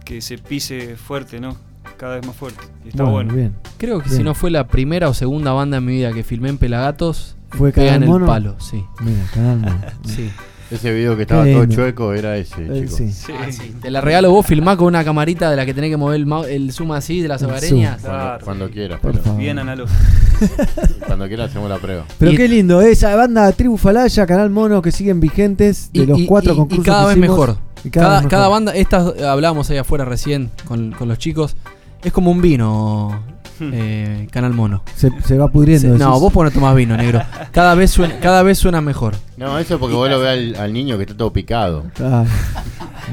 Speaker 26: que se pise fuerte, ¿no? Cada vez más fuerte. Y está bueno.
Speaker 2: Creo que
Speaker 1: Bien.
Speaker 2: si no fue la primera o segunda banda en mi vida que filmé en Pelagatos,
Speaker 1: ¿Fue
Speaker 2: pega
Speaker 1: Canal
Speaker 2: en el
Speaker 1: Mono?
Speaker 2: palo, sí.
Speaker 1: Mira, Canal Mono.
Speaker 2: sí.
Speaker 4: Ese video que estaba todo chueco era ese,
Speaker 1: Eh,
Speaker 4: chico.
Speaker 1: sí.
Speaker 2: Ah, sí. Te la regalo vos, filmá con una camarita de la que tenés que mover el, el zoom así de las hogareñas.
Speaker 4: Cuando, cuando quieras.
Speaker 1: Por favor.
Speaker 26: Bien analógico.
Speaker 4: Cuando quieras hacemos la prueba.
Speaker 1: Pero
Speaker 2: Y-
Speaker 1: qué lindo, esa banda Tribu Falaya, Canal Mono que siguen vigentes de
Speaker 2: Y-
Speaker 1: los cuatro
Speaker 2: y-
Speaker 1: concursos
Speaker 2: Y cada
Speaker 1: que
Speaker 2: vez
Speaker 1: hicimos.
Speaker 2: mejor.
Speaker 1: Y
Speaker 2: Cada,
Speaker 1: vez
Speaker 2: cada
Speaker 1: mejor.
Speaker 2: banda, estas eh, hablábamos ahí afuera recién con, con los chicos, es como un vino, eh, Canal Mono.
Speaker 1: Se, se va pudriendo.
Speaker 2: Se- no, vos porque no tomás vino, negro. Cada vez suena, cada vez suena mejor.
Speaker 4: No, eso es porque vos lo ves al, al niño que está todo picado.
Speaker 1: Ah.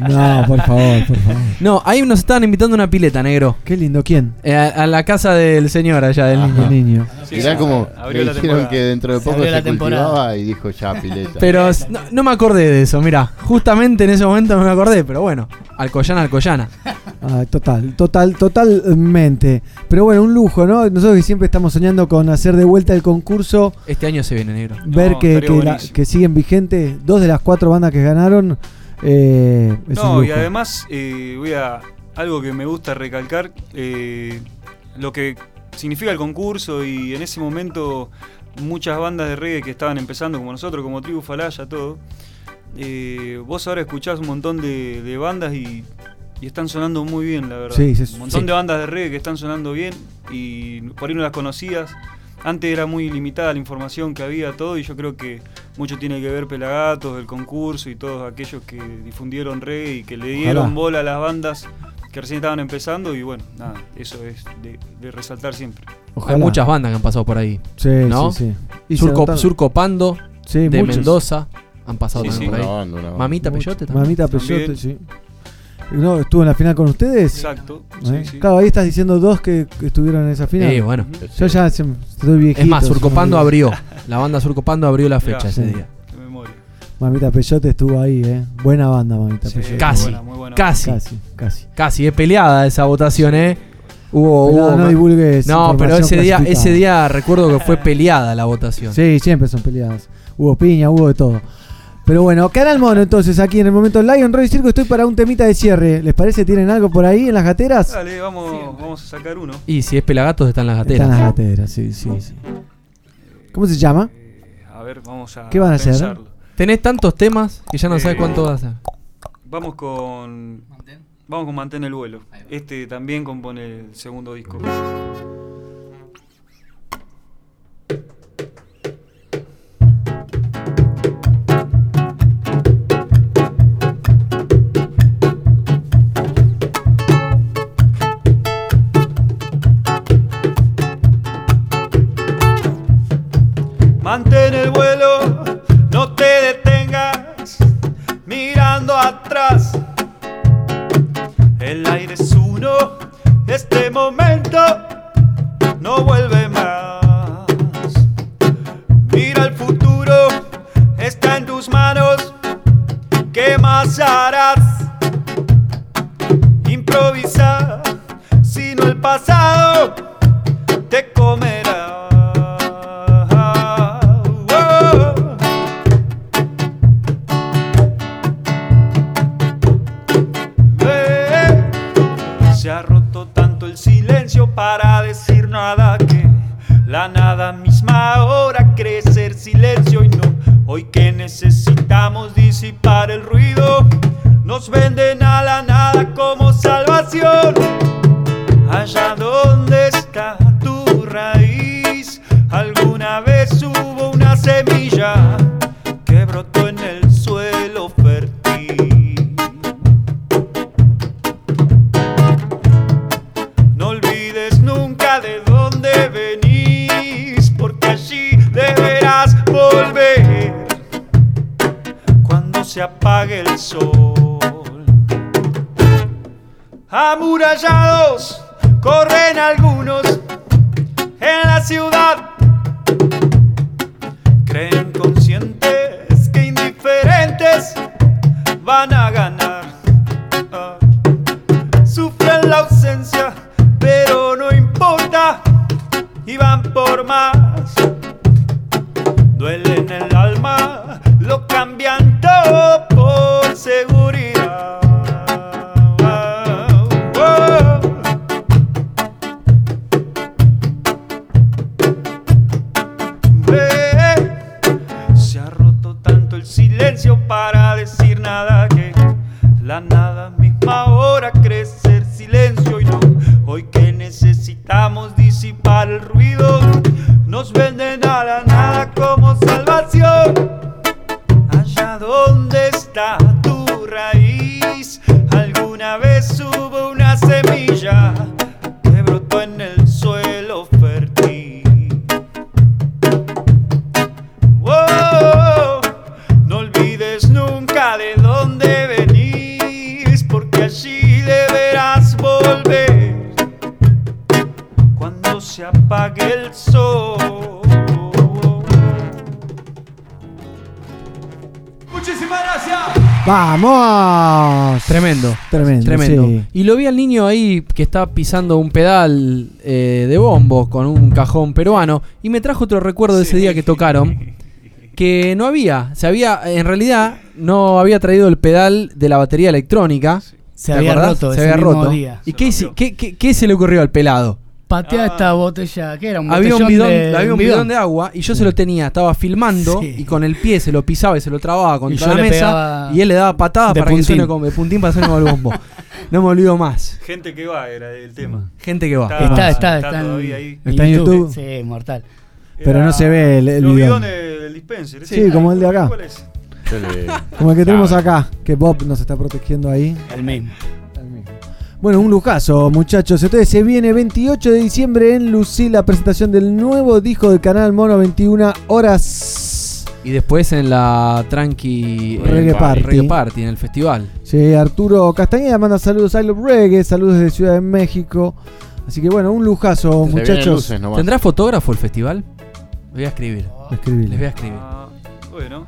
Speaker 1: No, por favor, por favor.
Speaker 2: No, ahí nos estaban invitando a una pileta, negro.
Speaker 1: Qué lindo, ¿quién?
Speaker 2: Eh, a, a la casa del señor allá, del niño.
Speaker 26: Sí,
Speaker 4: Mirá
Speaker 26: sí,
Speaker 4: como le dijeron
Speaker 26: temporada.
Speaker 4: que dentro de
Speaker 27: Se
Speaker 4: poco se,
Speaker 27: la temporada.
Speaker 4: cultivaba y dijo ya pileta.
Speaker 2: Pero no, no me acordé de eso, mira. Justamente en ese momento no me acordé, pero bueno. Alcoyana, Alcoyana.
Speaker 1: Ah, total, total, totalmente. Pero bueno, un lujo, ¿no? Nosotros que siempre estamos soñando con hacer de vuelta el concurso,
Speaker 2: Este año se viene, negro.
Speaker 1: ver
Speaker 26: No,
Speaker 1: que, la- que siguen vigentes. Dos de las cuatro bandas que ganaron. Eh,
Speaker 26: No, y además eh, voy a algo que me gusta recalcar, eh, lo que significa el concurso y en ese momento muchas bandas de reggae que estaban empezando como nosotros, como Tribu Falaya, todo. vos ahora escuchás un montón de, de bandas y, y están sonando muy bien, la verdad.
Speaker 1: Sí, sí,
Speaker 26: un montón
Speaker 1: sí.
Speaker 26: de bandas de reggae que están sonando bien y por ahí no las conocías. Antes era muy limitada la información que había, todo, y yo creo que mucho tiene que ver Pelagatos, el concurso y todos aquellos que difundieron reggae y que le dieron
Speaker 1: Ojalá.
Speaker 26: bola a las bandas que recién estaban empezando. Y bueno, nada, eso es de, de resaltar siempre.
Speaker 1: Ojalá.
Speaker 2: Hay muchas bandas que han pasado por ahí.
Speaker 1: Sí,
Speaker 2: ¿no?
Speaker 1: sí, sí. Y
Speaker 2: Surco, Surco Pando,
Speaker 1: Sí,
Speaker 2: de
Speaker 1: muchos.
Speaker 2: Mendoza, han pasado
Speaker 26: Sí,
Speaker 2: también
Speaker 26: sí.
Speaker 2: por ahí.
Speaker 4: Una banda, una banda.
Speaker 2: Mamita
Speaker 1: Mucho.
Speaker 2: Peyote también.
Speaker 1: Mamita
Speaker 26: También.
Speaker 1: Peyote, sí. No, ¿Estuvo en la final con ustedes?
Speaker 26: Exacto.
Speaker 1: ¿Eh?
Speaker 26: Sí, sí.
Speaker 1: Claro, ahí estás diciendo dos que, que estuvieron en esa final.
Speaker 2: Sí, bueno.
Speaker 1: Yo ya se- estoy viejito.
Speaker 2: Es más, Surcopando abrió. La banda Surcopando abrió la fecha
Speaker 26: Mirá,
Speaker 2: ese
Speaker 1: sí.
Speaker 2: día.
Speaker 26: Memoria.
Speaker 1: Mamita Peyote estuvo ahí, ¿eh? Buena banda, Mamita
Speaker 26: Sí,
Speaker 1: Peyote.
Speaker 2: Casi,
Speaker 26: buena, muy buena.
Speaker 2: casi,
Speaker 1: Casi, casi.
Speaker 2: casi. Es peleada esa votación, ¿eh? Hubo,
Speaker 1: Pelada,
Speaker 2: hubo-
Speaker 1: no divulgues
Speaker 2: No, pero ese día, ese día recuerdo que fue peleada la votación.
Speaker 1: Sí, siempre son peleadas. Hubo piña, hubo de todo. Pero bueno, Canal Mono, entonces, aquí en el momento Lion Roy Circo, estoy para un temita de cierre. ¿Les parece? ¿Tienen algo por ahí en las gateras?
Speaker 26: Dale, vamos, vamos a sacar uno.
Speaker 2: Y si es Pelagatos están las gateras.
Speaker 1: Están las gateras, sí, sí, sí. ¿Cómo se llama?
Speaker 26: A ver, vamos a
Speaker 1: ¿Qué van a hacer?
Speaker 2: Tenés tantos temas que ya no sabes
Speaker 26: Eh,
Speaker 2: cuánto vas a hacer.
Speaker 26: Vamos con. Vamos con Mantén el vuelo. Este también compone el segundo disco.
Speaker 1: ¡Vamos!
Speaker 2: Tremendo.
Speaker 1: Tremendo.
Speaker 2: Tremendo.
Speaker 1: sí.
Speaker 2: Y lo vi al niño ahí que está pisando un pedal eh, de bombo con un cajón peruano. Y me trajo otro recuerdo de ese día que tocaron. Que no había. Se había. En realidad, no había traído el pedal de la batería electrónica.
Speaker 27: Se
Speaker 2: ¿Te
Speaker 27: había
Speaker 2: acordás?
Speaker 27: roto
Speaker 2: Se
Speaker 27: ese
Speaker 2: había
Speaker 27: mismo
Speaker 2: roto.
Speaker 27: día.
Speaker 2: ¿Y qué, hice- qué- qué- qué se le ocurrió al pelado?
Speaker 27: Patea esta botella, ¿qué era? Un
Speaker 2: Había un, bidón,
Speaker 27: de,
Speaker 2: había un bidón de agua y yo se lo tenía, estaba filmando
Speaker 27: Sí.
Speaker 2: y con el pie se lo pisaba y se lo trababa contra
Speaker 27: yo
Speaker 2: la mesa y él le daba patadas para que
Speaker 27: puntín.
Speaker 2: suene como de puntín para que como el bombo. No me olvido más.
Speaker 26: Gente que va era el tema.
Speaker 2: Gente que va.
Speaker 27: Está, está, está, en,
Speaker 26: todavía ahí.
Speaker 1: Está en YouTube.
Speaker 27: Sí, mortal.
Speaker 1: Pero no se ve el, el
Speaker 26: Los
Speaker 1: bidón.
Speaker 26: del dispenser.
Speaker 1: Sí, como el de acá.
Speaker 26: ¿Cuál es?
Speaker 1: Como el que tenemos acá, que Bob nos está protegiendo ahí.
Speaker 27: El mismo.
Speaker 1: Bueno, un lujazo, muchachos. Entonces se viene 28 de diciembre en Lucil la presentación del nuevo disco del canal Mono 21 horas.
Speaker 2: Y después en la Tranqui eh,
Speaker 1: Reggae Party.
Speaker 2: Reggae Party, en el festival.
Speaker 1: Sí, Arturo Castañeda manda saludos a I Love Reggae, saludos desde Ciudad de México. Así que bueno, un lujazo, muchachos.
Speaker 2: ¿Tendrá fotógrafo el festival? Le voy a escribir.
Speaker 1: Escribile.
Speaker 2: Les voy a escribir.
Speaker 26: Bueno.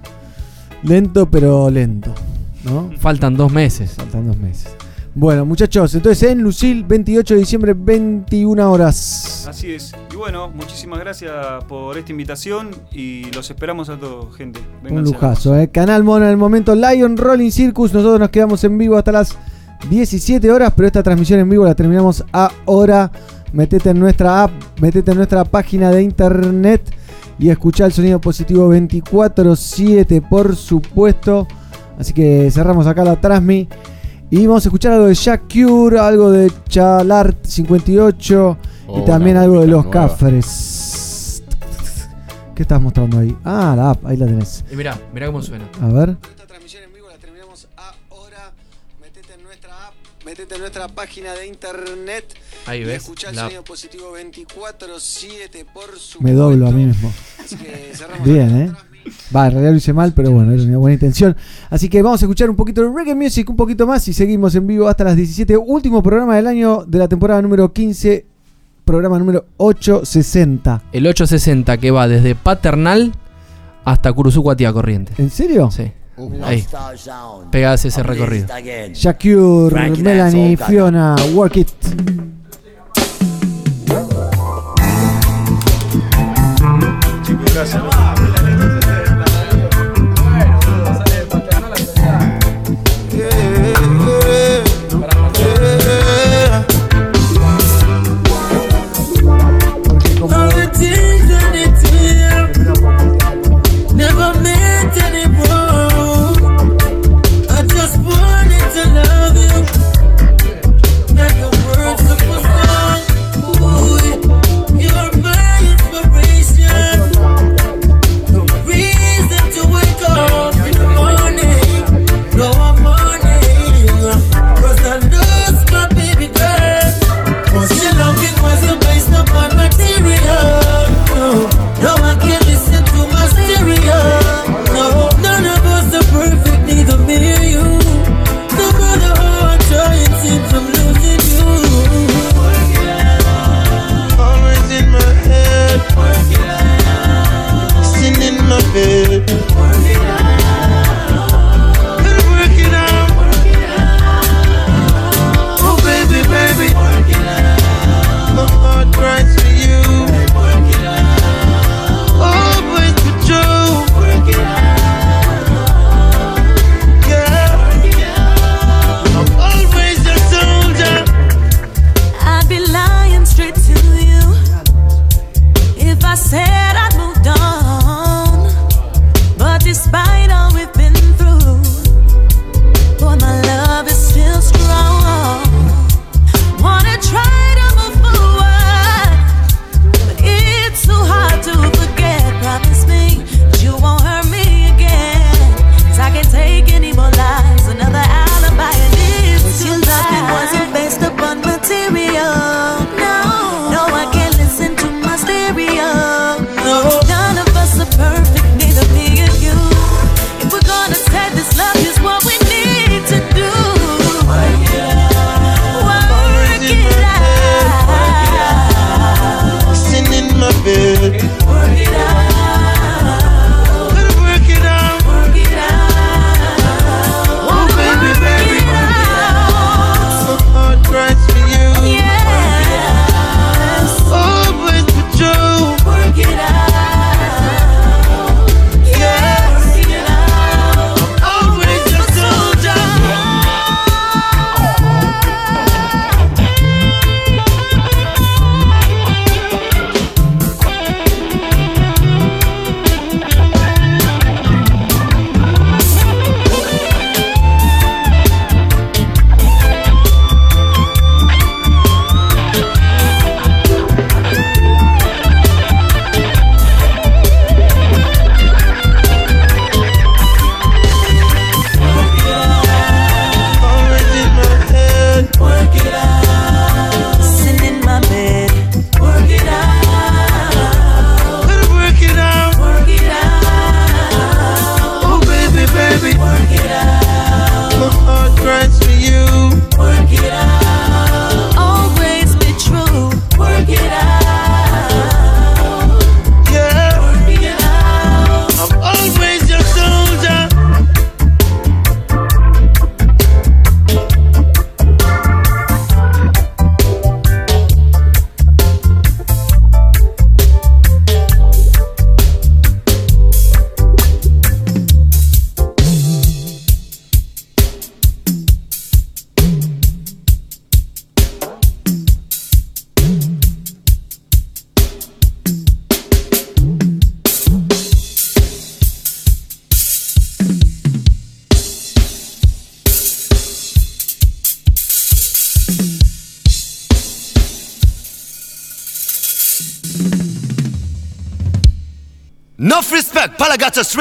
Speaker 1: Lento pero lento, ¿no?
Speaker 2: Faltan dos meses.
Speaker 1: Faltan dos meses. Bueno, muchachos, entonces en Lucil, 28 de diciembre, 21 horas.
Speaker 26: Así es. Y bueno, muchísimas gracias por esta invitación y los esperamos a todos, gente.
Speaker 1: Un
Speaker 26: Vénganse.
Speaker 1: lujazo, ¿eh? Canal Mono en el momento, Lion Rolling Circus. Nosotros nos quedamos en vivo hasta las 17 horas, pero esta transmisión en vivo la terminamos ahora. Metete en nuestra app, metete en nuestra página de internet y escuchá el sonido positivo 24-7, por supuesto. Así que cerramos acá la transmi. Y vamos a escuchar algo de Jack Cure, algo de Chalart 58
Speaker 4: Oh,
Speaker 1: y también
Speaker 4: una
Speaker 1: algo de Los
Speaker 4: nueva.
Speaker 1: Cafres. ¿Qué estás mostrando ahí? Ah, la app, ahí la tenés.
Speaker 2: Y mirá, mirá cómo suena.
Speaker 1: A ver.
Speaker 3: Metete en nuestra página de internet
Speaker 2: Ahí
Speaker 3: y
Speaker 2: ves,
Speaker 3: escuchá el
Speaker 2: la-
Speaker 3: sonido positivo 24-7 por su
Speaker 1: Me doblo a mí mismo.
Speaker 3: Así que cerramos
Speaker 1: Bien, ¿eh? Va, en realidad lo hice mal, pero bueno, era una buena intención. Así que vamos a escuchar un poquito de reggae music, un poquito más y seguimos en vivo hasta las 17. Último programa del año de la temporada número 15, programa número 860.
Speaker 2: El 860 que va desde Paternal hasta Curuzucuatía Corriente.
Speaker 1: ¿En serio?
Speaker 2: Sí. Ahí. Pegadas ese recorrido. Frankie
Speaker 1: Melanie, Fiona, Work It.
Speaker 26: Gracias.
Speaker 24: feel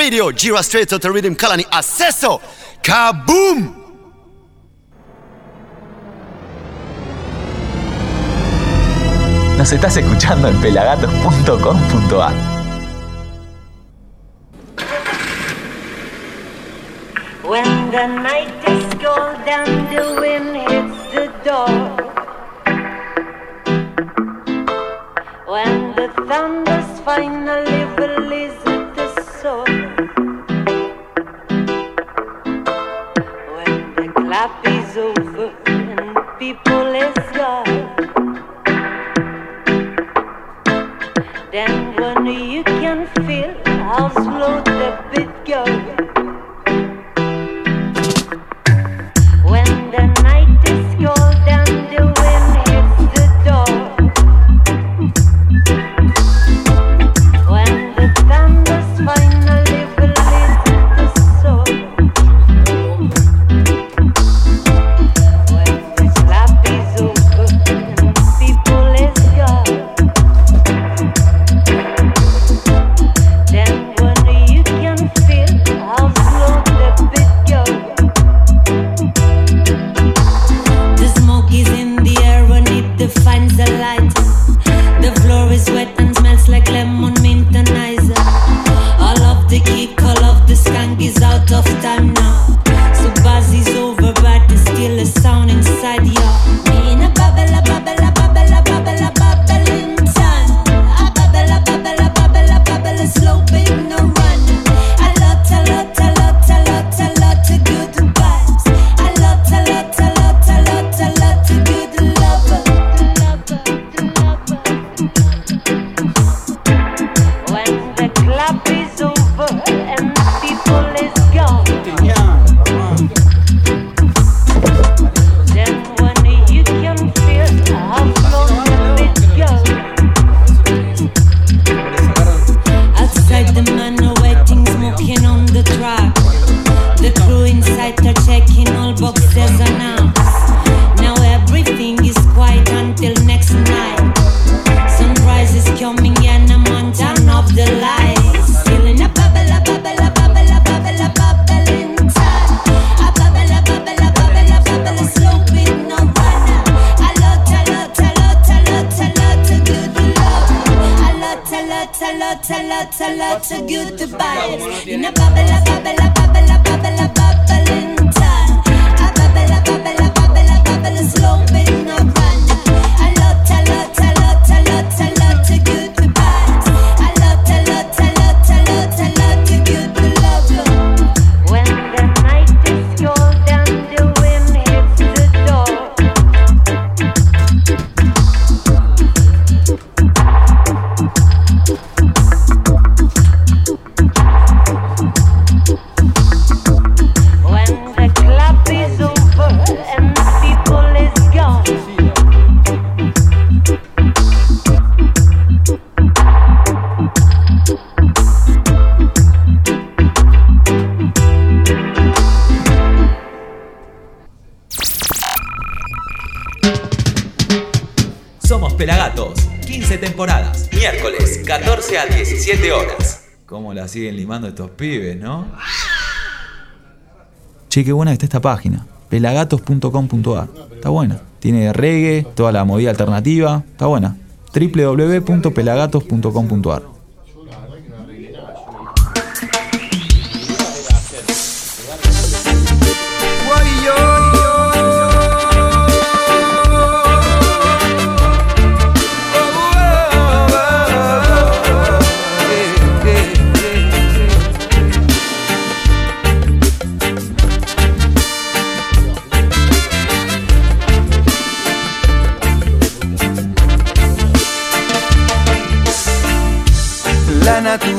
Speaker 24: Radio, Jira Straight to the Rhythm Acceso. Kaboom!
Speaker 23: Nos estás escuchando en pelagatos.com.ar.
Speaker 28: When the night
Speaker 23: 17 horas. ¿Cómo la siguen limando estos pibes, no? Che, qué buena que está esta página. Pelagatos.com.ar. Está buena. Tiene reggae, toda la movida alternativa. Está buena. www.pelagatos.com.ar.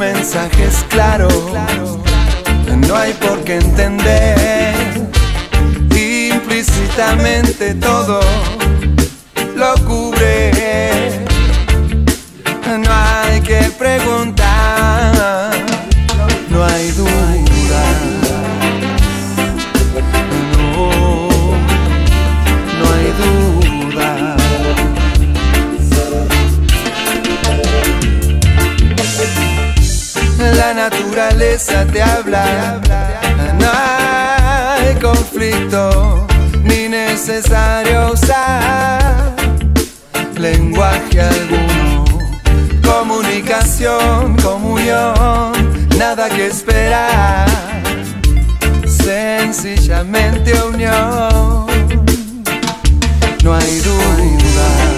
Speaker 29: Mensaje es claro, no hay por qué entender. Implícitamente todo lo cubre. No hay que preguntar, naturaleza te habla, no hay conflicto ni necesario usar lenguaje alguno. Comunicación, comunión, nada que esperar, sencillamente unión. No hay duda.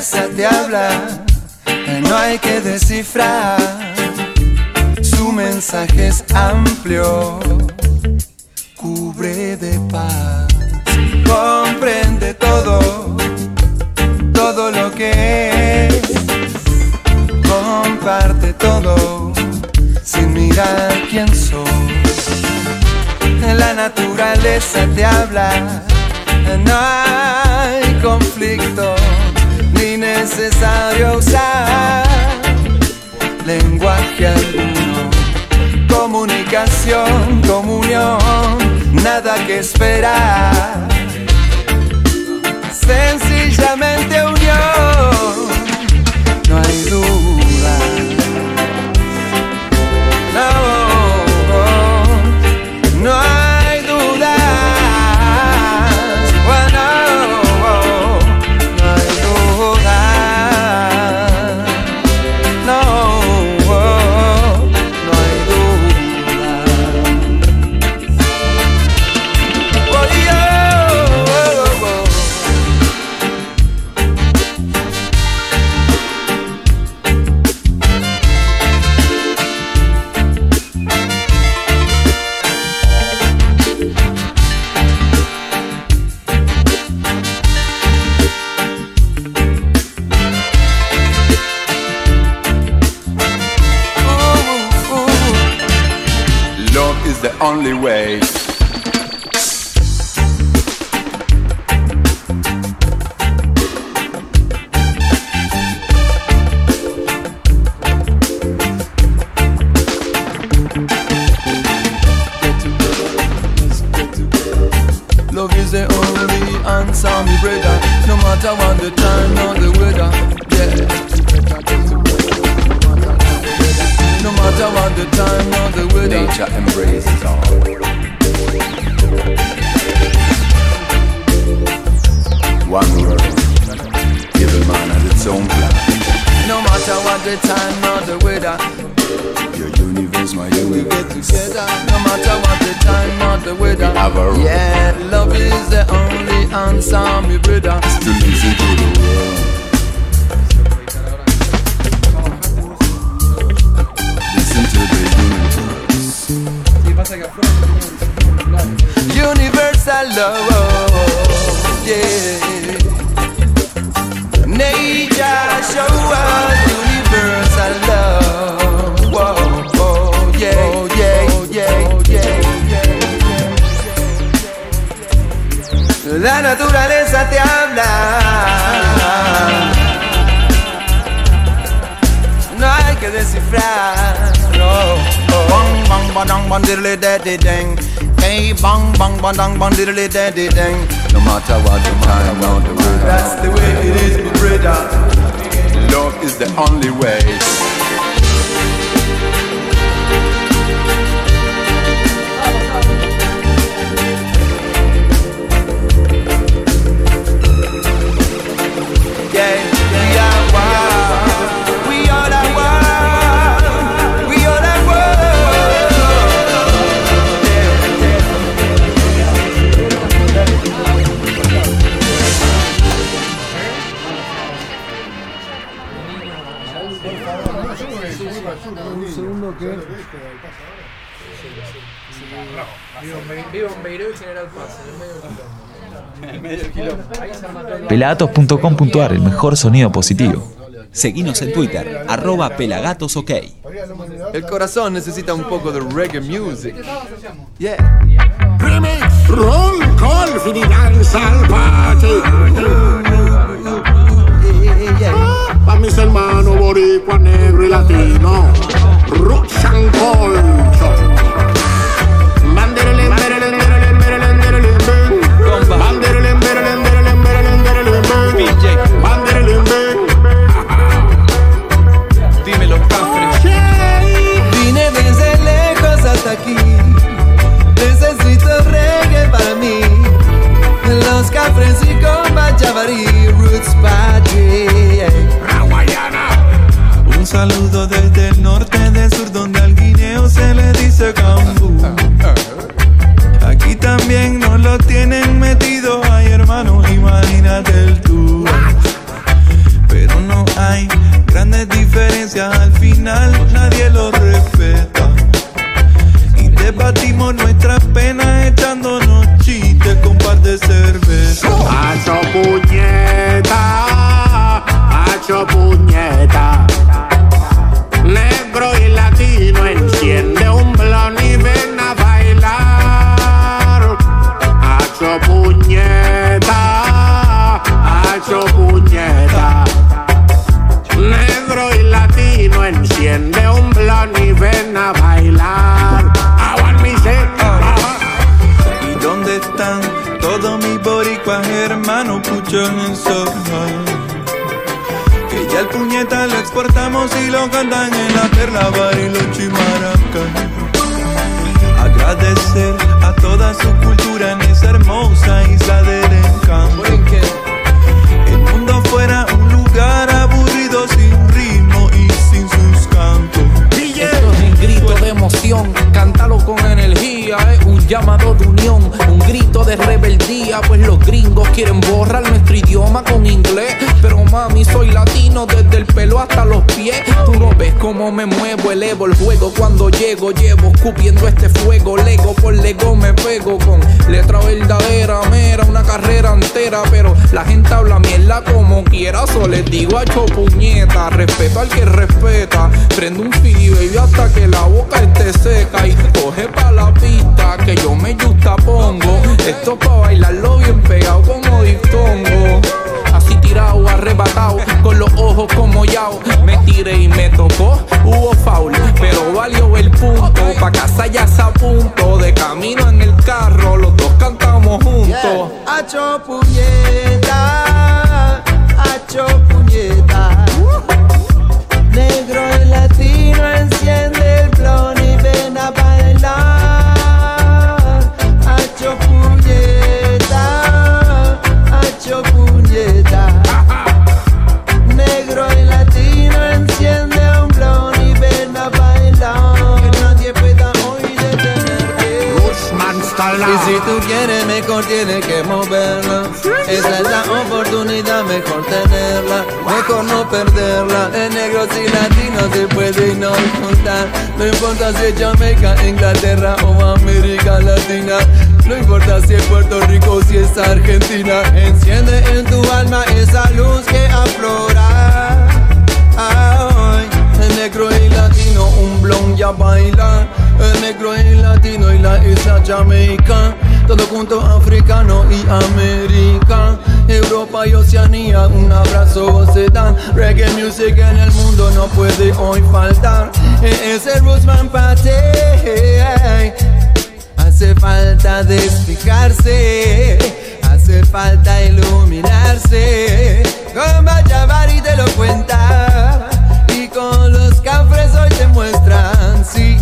Speaker 29: Naturaleza te habla, no hay que descifrar. Su mensaje es amplio, cubre de paz, comprende todo, todo lo que es, comparte todo, sin mirar quién sos. La naturaleza te habla, no hay conflicto ni necesario usar lenguaje alguno. Comunicación, comunión, nada que esperar. Sencillamente unión, no hay duda. No, no hay daddy.
Speaker 23: pelagatos.com.ar, el mejor sonido positivo. Seguinos en Twitter, arroba pelagatosok.
Speaker 29: El corazón necesita un poco de reggae music. Yeah.
Speaker 30: Roll call for party. Pa' mis hermanos boricua, negro y latino.
Speaker 31: llevo escupiendo este fuego Lego por Lego me pego con letra verdadera Mera una carrera entera Pero la gente habla mierda como quiera Solo les digo a puñeta Respeto al que respeta Prendo un fili baby hasta que la boca esté seca Y coge pa' la pista que yo me justa pongo Esto pa' bailarlo bien pegado como diftongo arrebatado, con los ojos como yao. Me tiré y me tocó, hubo foul, pero valió el punto. Pa' casa ya se apunto, de camino en el carro, los dos cantamos juntos.
Speaker 29: Jamaica, Inglaterra o América Latina. No importa si es Puerto Rico, si es Argentina. Enciende en tu alma esa luz que aflora. Ay, el negro y latino, un blon ya baila. El negro y latino y la isla Jamaica. Todo junto africano y América. Europa y Oceanía, un abrazo se dan. Reggae music en el mundo no puede hoy faltar. Es el Rootsman Party. Hace falta despejarse, hace falta iluminarse. Con Bajavari te lo cuenta y con los cafres hoy te muestran, sí.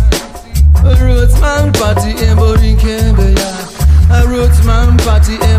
Speaker 29: Rootsman Party en Borinquembeya, a Rootsman Party en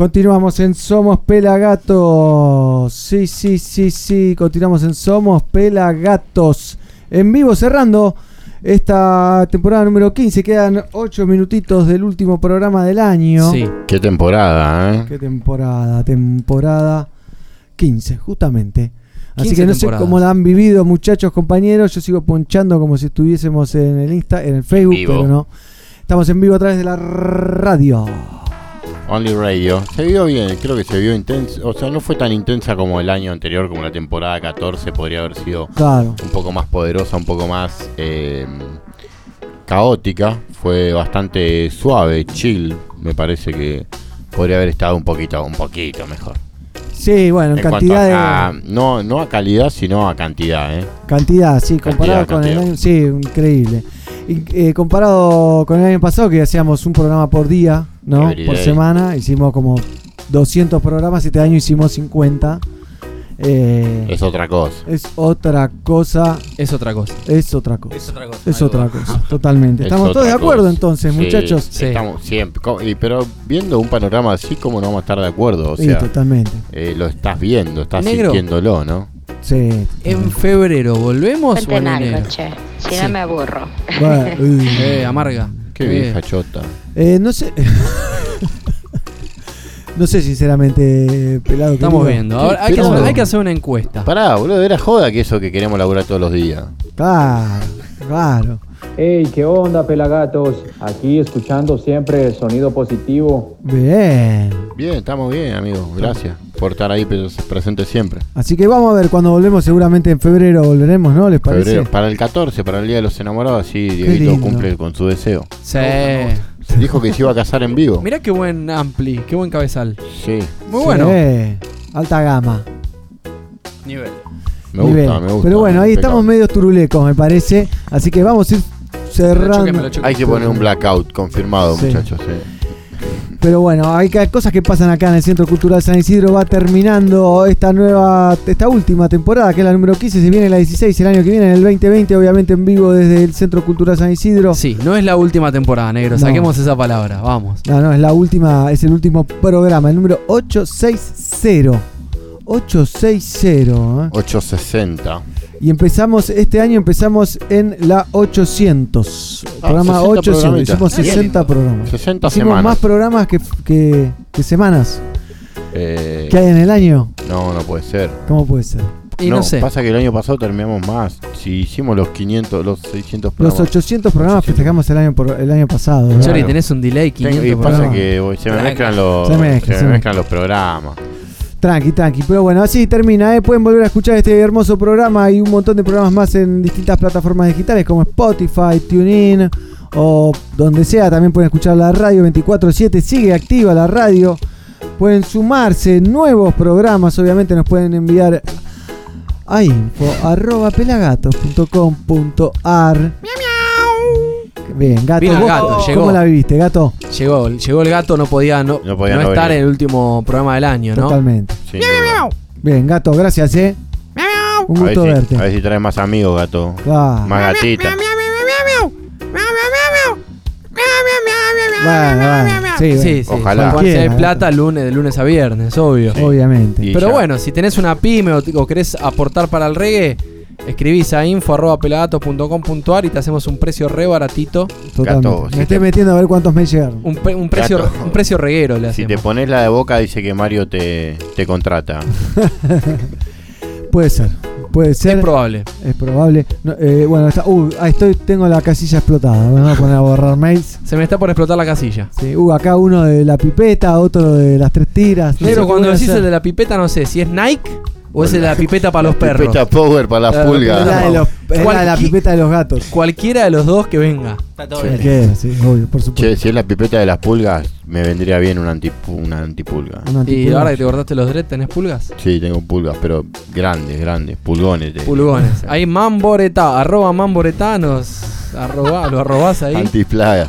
Speaker 1: Continuamos en Somos Pelagatos. Sí, sí, sí, sí. Continuamos en Somos Pelagatos. En vivo cerrando esta temporada número 15. Quedan 8 minutitos del último programa del año.
Speaker 4: Qué temporada, ¿eh?
Speaker 1: Qué temporada, temporada 15, justamente. Así
Speaker 4: 15
Speaker 1: que no sé cómo la han vivido, muchachos, compañeros. Yo sigo ponchando como si estuviésemos en el Insta, en el Facebook,
Speaker 4: vivo.
Speaker 1: pero no. Estamos en vivo a través de la radio.
Speaker 4: Only Radio. Se vio bien, creo que se vio intenso. O sea, no fue tan intensa como el año anterior, como la temporada 14. Podría haber sido
Speaker 1: Claro.
Speaker 4: un poco más poderosa, un poco más eh, caótica. Fue bastante suave, chill. Me parece que podría haber estado un poquito, un poquito mejor.
Speaker 1: Sí, bueno, en, cantidad de.
Speaker 4: a- no, no a calidad, sino a cantidad, ¿eh?
Speaker 1: Cantidad, sí, comparado con
Speaker 4: cantidad.
Speaker 1: el año. Sí, increíble. Y, eh, comparado con el año pasado, que hacíamos un programa por día, ¿no? Por semana. Hicimos como 200 programas. Este año hicimos 50. Eh,
Speaker 4: Es otra cosa.
Speaker 1: Es otra cosa.
Speaker 2: Es otra cosa.
Speaker 1: Es otra cosa.
Speaker 2: Es otra cosa.
Speaker 1: Es
Speaker 2: Ahí
Speaker 1: otra
Speaker 2: va.
Speaker 1: cosa. Totalmente.
Speaker 4: Es
Speaker 1: Estamos todos de acuerdo
Speaker 4: cosa.
Speaker 1: entonces,
Speaker 4: Sí,
Speaker 1: muchachos.
Speaker 4: Estamos siempre. pero viendo un panorama así, ¿cómo no vamos a estar de acuerdo? O
Speaker 1: Sí,
Speaker 4: sea,
Speaker 1: totalmente.
Speaker 4: eh, lo estás viendo, estás
Speaker 2: Negro.
Speaker 4: sintiéndolo, ¿no?
Speaker 1: Sí.
Speaker 2: ¿En febrero volvemos o en
Speaker 32: algo,
Speaker 2: enero?
Speaker 32: che. Si
Speaker 2: Sí.
Speaker 32: no me aburro.
Speaker 1: Bueno, uy.
Speaker 2: Eh, amarga.
Speaker 4: Qué vieja chota.
Speaker 1: Eh, no sé. no sé, sinceramente, pelado.
Speaker 2: Estamos
Speaker 1: querido.
Speaker 2: viendo. Ahora hay que,
Speaker 4: Pero-
Speaker 2: hacer, hay que hacer una encuesta.
Speaker 4: Pará, boludo, era joda que eso que queremos laburar todos los días.
Speaker 1: Claro, claro.
Speaker 33: Hey, ¿qué onda, pelagatos? Aquí escuchando siempre el sonido positivo.
Speaker 1: Bien.
Speaker 4: Bien, estamos bien, amigos. Gracias por estar ahí pres- presente siempre.
Speaker 1: Así que vamos a ver cuando volvemos, seguramente en febrero volveremos, ¿no? ¿Les parece?
Speaker 4: Febrero, para el 14, para el Día de los Enamorados,
Speaker 1: lindo.
Speaker 4: Dieguito cumple con su deseo.
Speaker 2: Sí.
Speaker 4: Dijo que se iba a casar en vivo.
Speaker 2: Mirá qué buen ampli, qué buen cabezal.
Speaker 4: Sí.
Speaker 2: Muy
Speaker 1: Sí,
Speaker 2: bueno.
Speaker 1: Alta gama.
Speaker 2: Nivel.
Speaker 4: Me gusta, me gusta.
Speaker 1: Pero bueno, ahí estamos medio turulecos, me parece. Así que vamos a ir cerrando.
Speaker 4: Hay que poner un blackout confirmado,
Speaker 1: Sí.
Speaker 4: muchachos. sí.
Speaker 1: Pero bueno, hay cosas que pasan acá en el Centro Cultural San Isidro. Va terminando esta nueva, esta última temporada, que es la número 15. Se viene la 16 el año que viene, en el 2020, obviamente en vivo desde el Centro Cultural San Isidro.
Speaker 2: Sí, no es la última temporada, negro.
Speaker 1: No.
Speaker 2: Saquemos esa palabra. Vamos.
Speaker 1: No, no, es la última, es el último programa, el número 860. 860. ¿eh?
Speaker 4: 860.
Speaker 1: Y empezamos, este año empezamos en la 800.
Speaker 4: Ah,
Speaker 1: programa
Speaker 4: 60
Speaker 1: 800.
Speaker 4: programitas.
Speaker 1: Hicimos
Speaker 4: Bien.
Speaker 1: 60 programas.
Speaker 4: 60
Speaker 1: Hicimos
Speaker 4: semanas.
Speaker 1: más programas que, que, que semanas
Speaker 4: Eh,
Speaker 1: que hay en el año.
Speaker 4: No, no puede ser.
Speaker 1: ¿Cómo puede ser?
Speaker 2: Y no sé.
Speaker 4: Pasa que el año pasado terminamos más. Si hicimos los 500, los 600
Speaker 1: Los
Speaker 4: programas.
Speaker 1: 800 programas festejamos el año por, el año pasado.
Speaker 2: Chori, tenés un delay
Speaker 4: Tengo-
Speaker 2: 500
Speaker 4: y pasa
Speaker 2: programas.
Speaker 4: que uy, se me mezclan los,
Speaker 1: Se
Speaker 4: se
Speaker 1: mezcla,
Speaker 4: me
Speaker 1: se
Speaker 4: mezclan los programas.
Speaker 1: Tranqui, tranqui. Pero bueno, así termina. ¿eh? Pueden volver a escuchar este hermoso programa y un montón de programas más en distintas plataformas digitales como Spotify, TuneIn o donde sea. También pueden escuchar la radio 24-7. Sigue activa la radio. Pueden sumarse nuevos programas. Obviamente nos pueden enviar a info arroba pelagatos.com.ar. Bien, gato.
Speaker 2: Vino el
Speaker 1: ¿vos
Speaker 2: gato,
Speaker 1: ¿Cómo
Speaker 2: llegó.
Speaker 1: la viviste, gato?
Speaker 2: Llegó, llegó el gato, no podía no,
Speaker 4: No podía
Speaker 2: no
Speaker 4: no
Speaker 2: estar en el último programa del año, ¿no?
Speaker 1: Totalmente.
Speaker 4: Sí,
Speaker 1: Bien, gato, gracias, eh. Un
Speaker 4: a,
Speaker 1: gusto
Speaker 4: si,
Speaker 1: verte.
Speaker 4: a ver si traes más amigos, gato.
Speaker 1: Ah.
Speaker 4: Más gatitas.
Speaker 1: Bueno, bueno, sí,
Speaker 2: Sí, sí.
Speaker 4: Ojalá.
Speaker 2: Cuando plata de lunes, de lunes a viernes, obvio.
Speaker 1: Obviamente.
Speaker 4: Y
Speaker 2: Pero
Speaker 4: ya.
Speaker 2: bueno, si tenés una pyme o, o querés aportar para el reggae, escribís a info.pelagatos.com.ar y te hacemos un precio re baratito.
Speaker 1: Totalmente.
Speaker 4: Gato,
Speaker 1: me estoy
Speaker 4: te-
Speaker 1: metiendo a ver cuántos me llegaron.
Speaker 2: Un, pre- un precio,
Speaker 4: Gato.
Speaker 2: un precio reguero le
Speaker 4: Si
Speaker 2: hacemos.
Speaker 4: te pones la de boca, dice que Mario te, te contrata.
Speaker 1: Puede ser. Puede ser.
Speaker 2: Es probable.
Speaker 1: Es probable. No, eh, bueno, está, uh, ahí estoy, tengo la casilla explotada. Me voy a poner a borrar mails.
Speaker 2: Se me está por explotar la casilla.
Speaker 1: Sí, uh, acá uno de la pipeta, otro de las tres tiras. No sé
Speaker 2: Pero cuando decís el de la pipeta, no sé si es Nike o es el de la pipeta para los perros.
Speaker 4: Pipeta Power para las
Speaker 2: La-
Speaker 4: pulgas.
Speaker 1: Es la de, los- es la de la pipeta de los gatos.
Speaker 2: Cualquiera de los dos que venga.
Speaker 5: Está todo
Speaker 1: Sí,
Speaker 5: bien.
Speaker 1: sí, obvio, por supuesto.
Speaker 4: Che, si es la pipeta de las pulgas, me vendría bien una, antipu- una antipulga.
Speaker 1: Un
Speaker 2: Y
Speaker 1: antipulgar.
Speaker 2: ahora que te cortaste los dread, ¿tenés pulgas?
Speaker 4: Sí, tengo pulgas, pero grandes, grandes. Pulgones. de-
Speaker 2: Pulgones. Ahí Mamboreta, arroba Mamboreta, nos arroba, lo arrobás ahí.
Speaker 4: Antiplaga.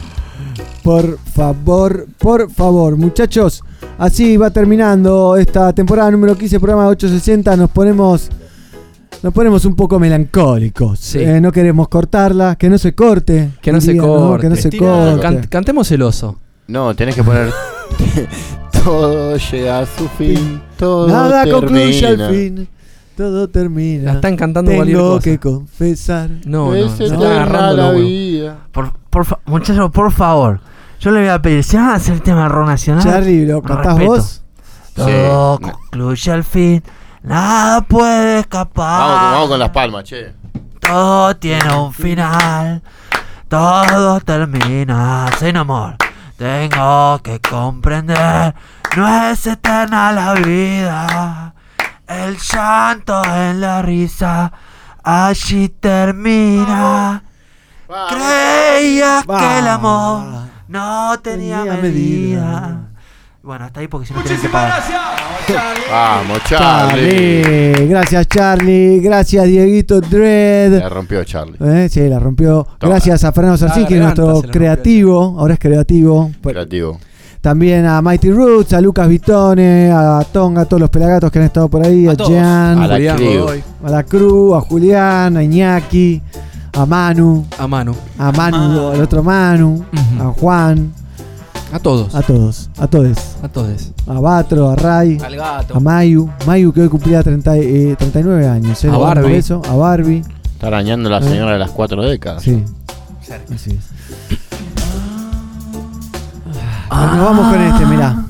Speaker 1: Por favor, por favor, muchachos. Así va terminando esta temporada número 15, programa 860. Nos ponemos. Nos ponemos un poco melancólicos.
Speaker 2: Sí.
Speaker 1: Eh, no queremos cortarla, que no se corte.
Speaker 2: Que no se corte.
Speaker 1: Que no se corte.
Speaker 2: Can- cantemos el oso.
Speaker 4: No, tenés que poner. todo llega a su fin. Todo
Speaker 1: Nada
Speaker 4: termina.
Speaker 1: concluye al fin. Todo termina.
Speaker 2: La están cantando
Speaker 1: Tengo
Speaker 2: cosa.
Speaker 1: que confesar.
Speaker 2: No, no,
Speaker 4: Es
Speaker 2: se está agarrando
Speaker 4: la vida.
Speaker 13: Por, muchachos, por favor. Yo le voy a pedir, si van a hacer el tema rock nacional.
Speaker 1: Charlie, ¿lo cantás
Speaker 13: respeto.
Speaker 1: vos?
Speaker 13: Todo
Speaker 4: Sí.
Speaker 13: concluye al fin. Nada puede escapar.
Speaker 4: Vamos, con- vamos con las palmas, che.
Speaker 13: Todo tiene un final. Todo termina sin amor. Tengo que comprender. No es eterna la vida. El llanto en la risa. Allí termina. Creía que el amor no tenía
Speaker 1: Tenía
Speaker 13: medida.
Speaker 1: medida.
Speaker 13: Bueno, hasta ahí porque si no tienen que pagar.
Speaker 4: Vamos, Charlie.
Speaker 1: Charlie. Gracias, Charlie. Gracias, Dieguito Dread.
Speaker 4: La rompió Charlie.
Speaker 1: Eh, sí, la rompió.
Speaker 4: Toma.
Speaker 1: Gracias a Fernando Sarcín,
Speaker 2: La
Speaker 1: que es nuestro
Speaker 2: rompió.
Speaker 1: creativo. Ahora es creativo.
Speaker 4: Creativo.
Speaker 1: También a Mighty Roots, a Lucas Vitone, a Tonga, a todos los pelagatos que han estado por ahí, a,
Speaker 5: A
Speaker 4: A
Speaker 1: a
Speaker 4: la
Speaker 2: Julián
Speaker 4: crew.
Speaker 2: Godoy,
Speaker 1: la Cruz, a Julián, a Iñaki, a Manu,
Speaker 2: a Manu.
Speaker 1: a Manu, el otro Manu,
Speaker 2: Ujú.
Speaker 1: a Juan,
Speaker 2: A todos.
Speaker 1: a todos, a todos.
Speaker 2: A todos.
Speaker 1: A Batro, a Ray,
Speaker 5: Al gato.
Speaker 1: a Mayu, Mayu que hoy cumplía 30, eh, 39 años. ¿eh?
Speaker 2: A
Speaker 1: Le
Speaker 2: Barbie.
Speaker 1: beso, a Barbie.
Speaker 4: Está arañando la señora de las cuatro décadas.
Speaker 1: Sí. Así es. Bueno, nos vamos con este, mirá.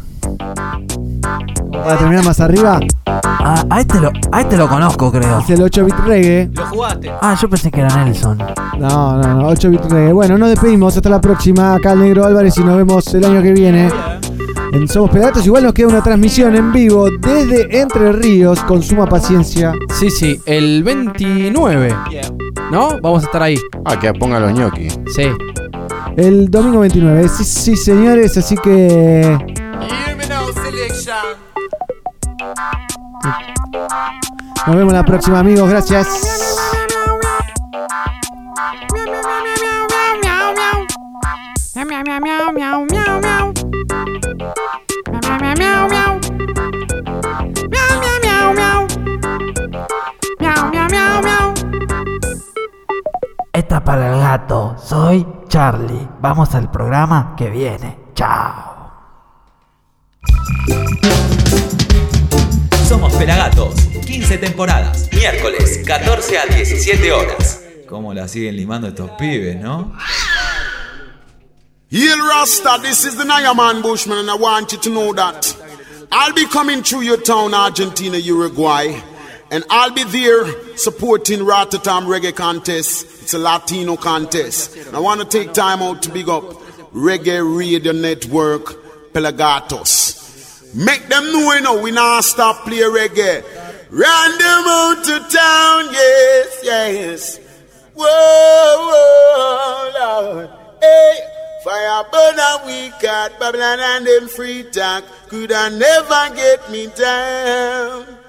Speaker 1: Para terminar más arriba,
Speaker 13: Ah, a este lo, a este lo conozco, creo.
Speaker 1: es el 8-bit reggae.
Speaker 5: Lo jugaste.
Speaker 13: Ah, yo pensé que era Nelson.
Speaker 1: No, no, no, 8-bit reggae. Bueno, nos despedimos. Hasta la próxima. Acá el Negro Álvarez y nos vemos el año que viene. En Somos Pelagatos. Igual nos queda una transmisión en vivo desde Entre Ríos. Con suma paciencia.
Speaker 2: Sí, sí, el 29. ¿No? Vamos a estar ahí.
Speaker 4: Ah, que pongan los ñoquis.
Speaker 2: Sí.
Speaker 1: El domingo 29. Sí, sí, señores. Así que. Nos vemos la próxima, amigos. Gracias.
Speaker 13: Esta es para el gato. Soy Charlie. Vamos al programa que viene. Chao.
Speaker 23: Somos Pelagatos, 15 temporadas, miércoles, 14 a 17 horas. ¿Cómo la siguen limando estos pibes, no?
Speaker 34: Hail Rasta, this is the Nagaman Bushman, and I want you to know that I'll be coming through your town, Argentina, Uruguay, And I'll be there supporting Rotterdam Reggae Contest. It's a Latino contest. And I want to take time out to big up Reggae Radio Network, Pelagatos. Make them know, you know, we not stop play reggae. Run them out to town, yes, yes. Whoa, whoa, Lord. Hey, fire burn a we got Babylon and them free talk. Could I never get me down?